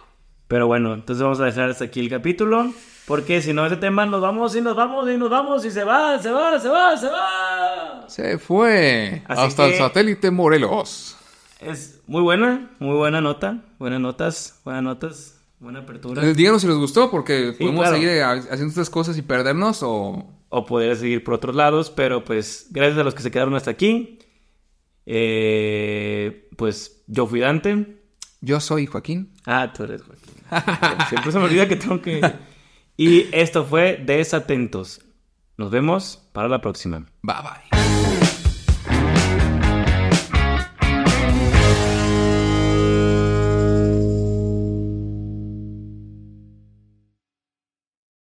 S1: Pero bueno, entonces vamos a dejar hasta aquí el capítulo. Porque si no, ese tema nos vamos y nos vamos y nos vamos y se va, se va, se va, se va.
S2: Se fue.
S1: Así
S2: Hasta el satélite Morelos.
S1: Es muy buena, muy buena nota. Buenas notas, buenas notas, buena apertura.
S2: Eh, Díganos si les gustó, porque podemos
S1: claro.
S2: seguir eh, haciendo estas cosas y perdernos o...
S1: O poder seguir por otros lados, pero pues gracias a los que se quedaron hasta aquí. Eh, pues yo fui Dante.
S2: Yo soy Joaquín.
S1: Ah, tú eres Joaquín. <laughs> Siempre se me olvida que tengo que... Y esto fue Desatentos. Nos vemos para la próxima.
S2: Bye bye.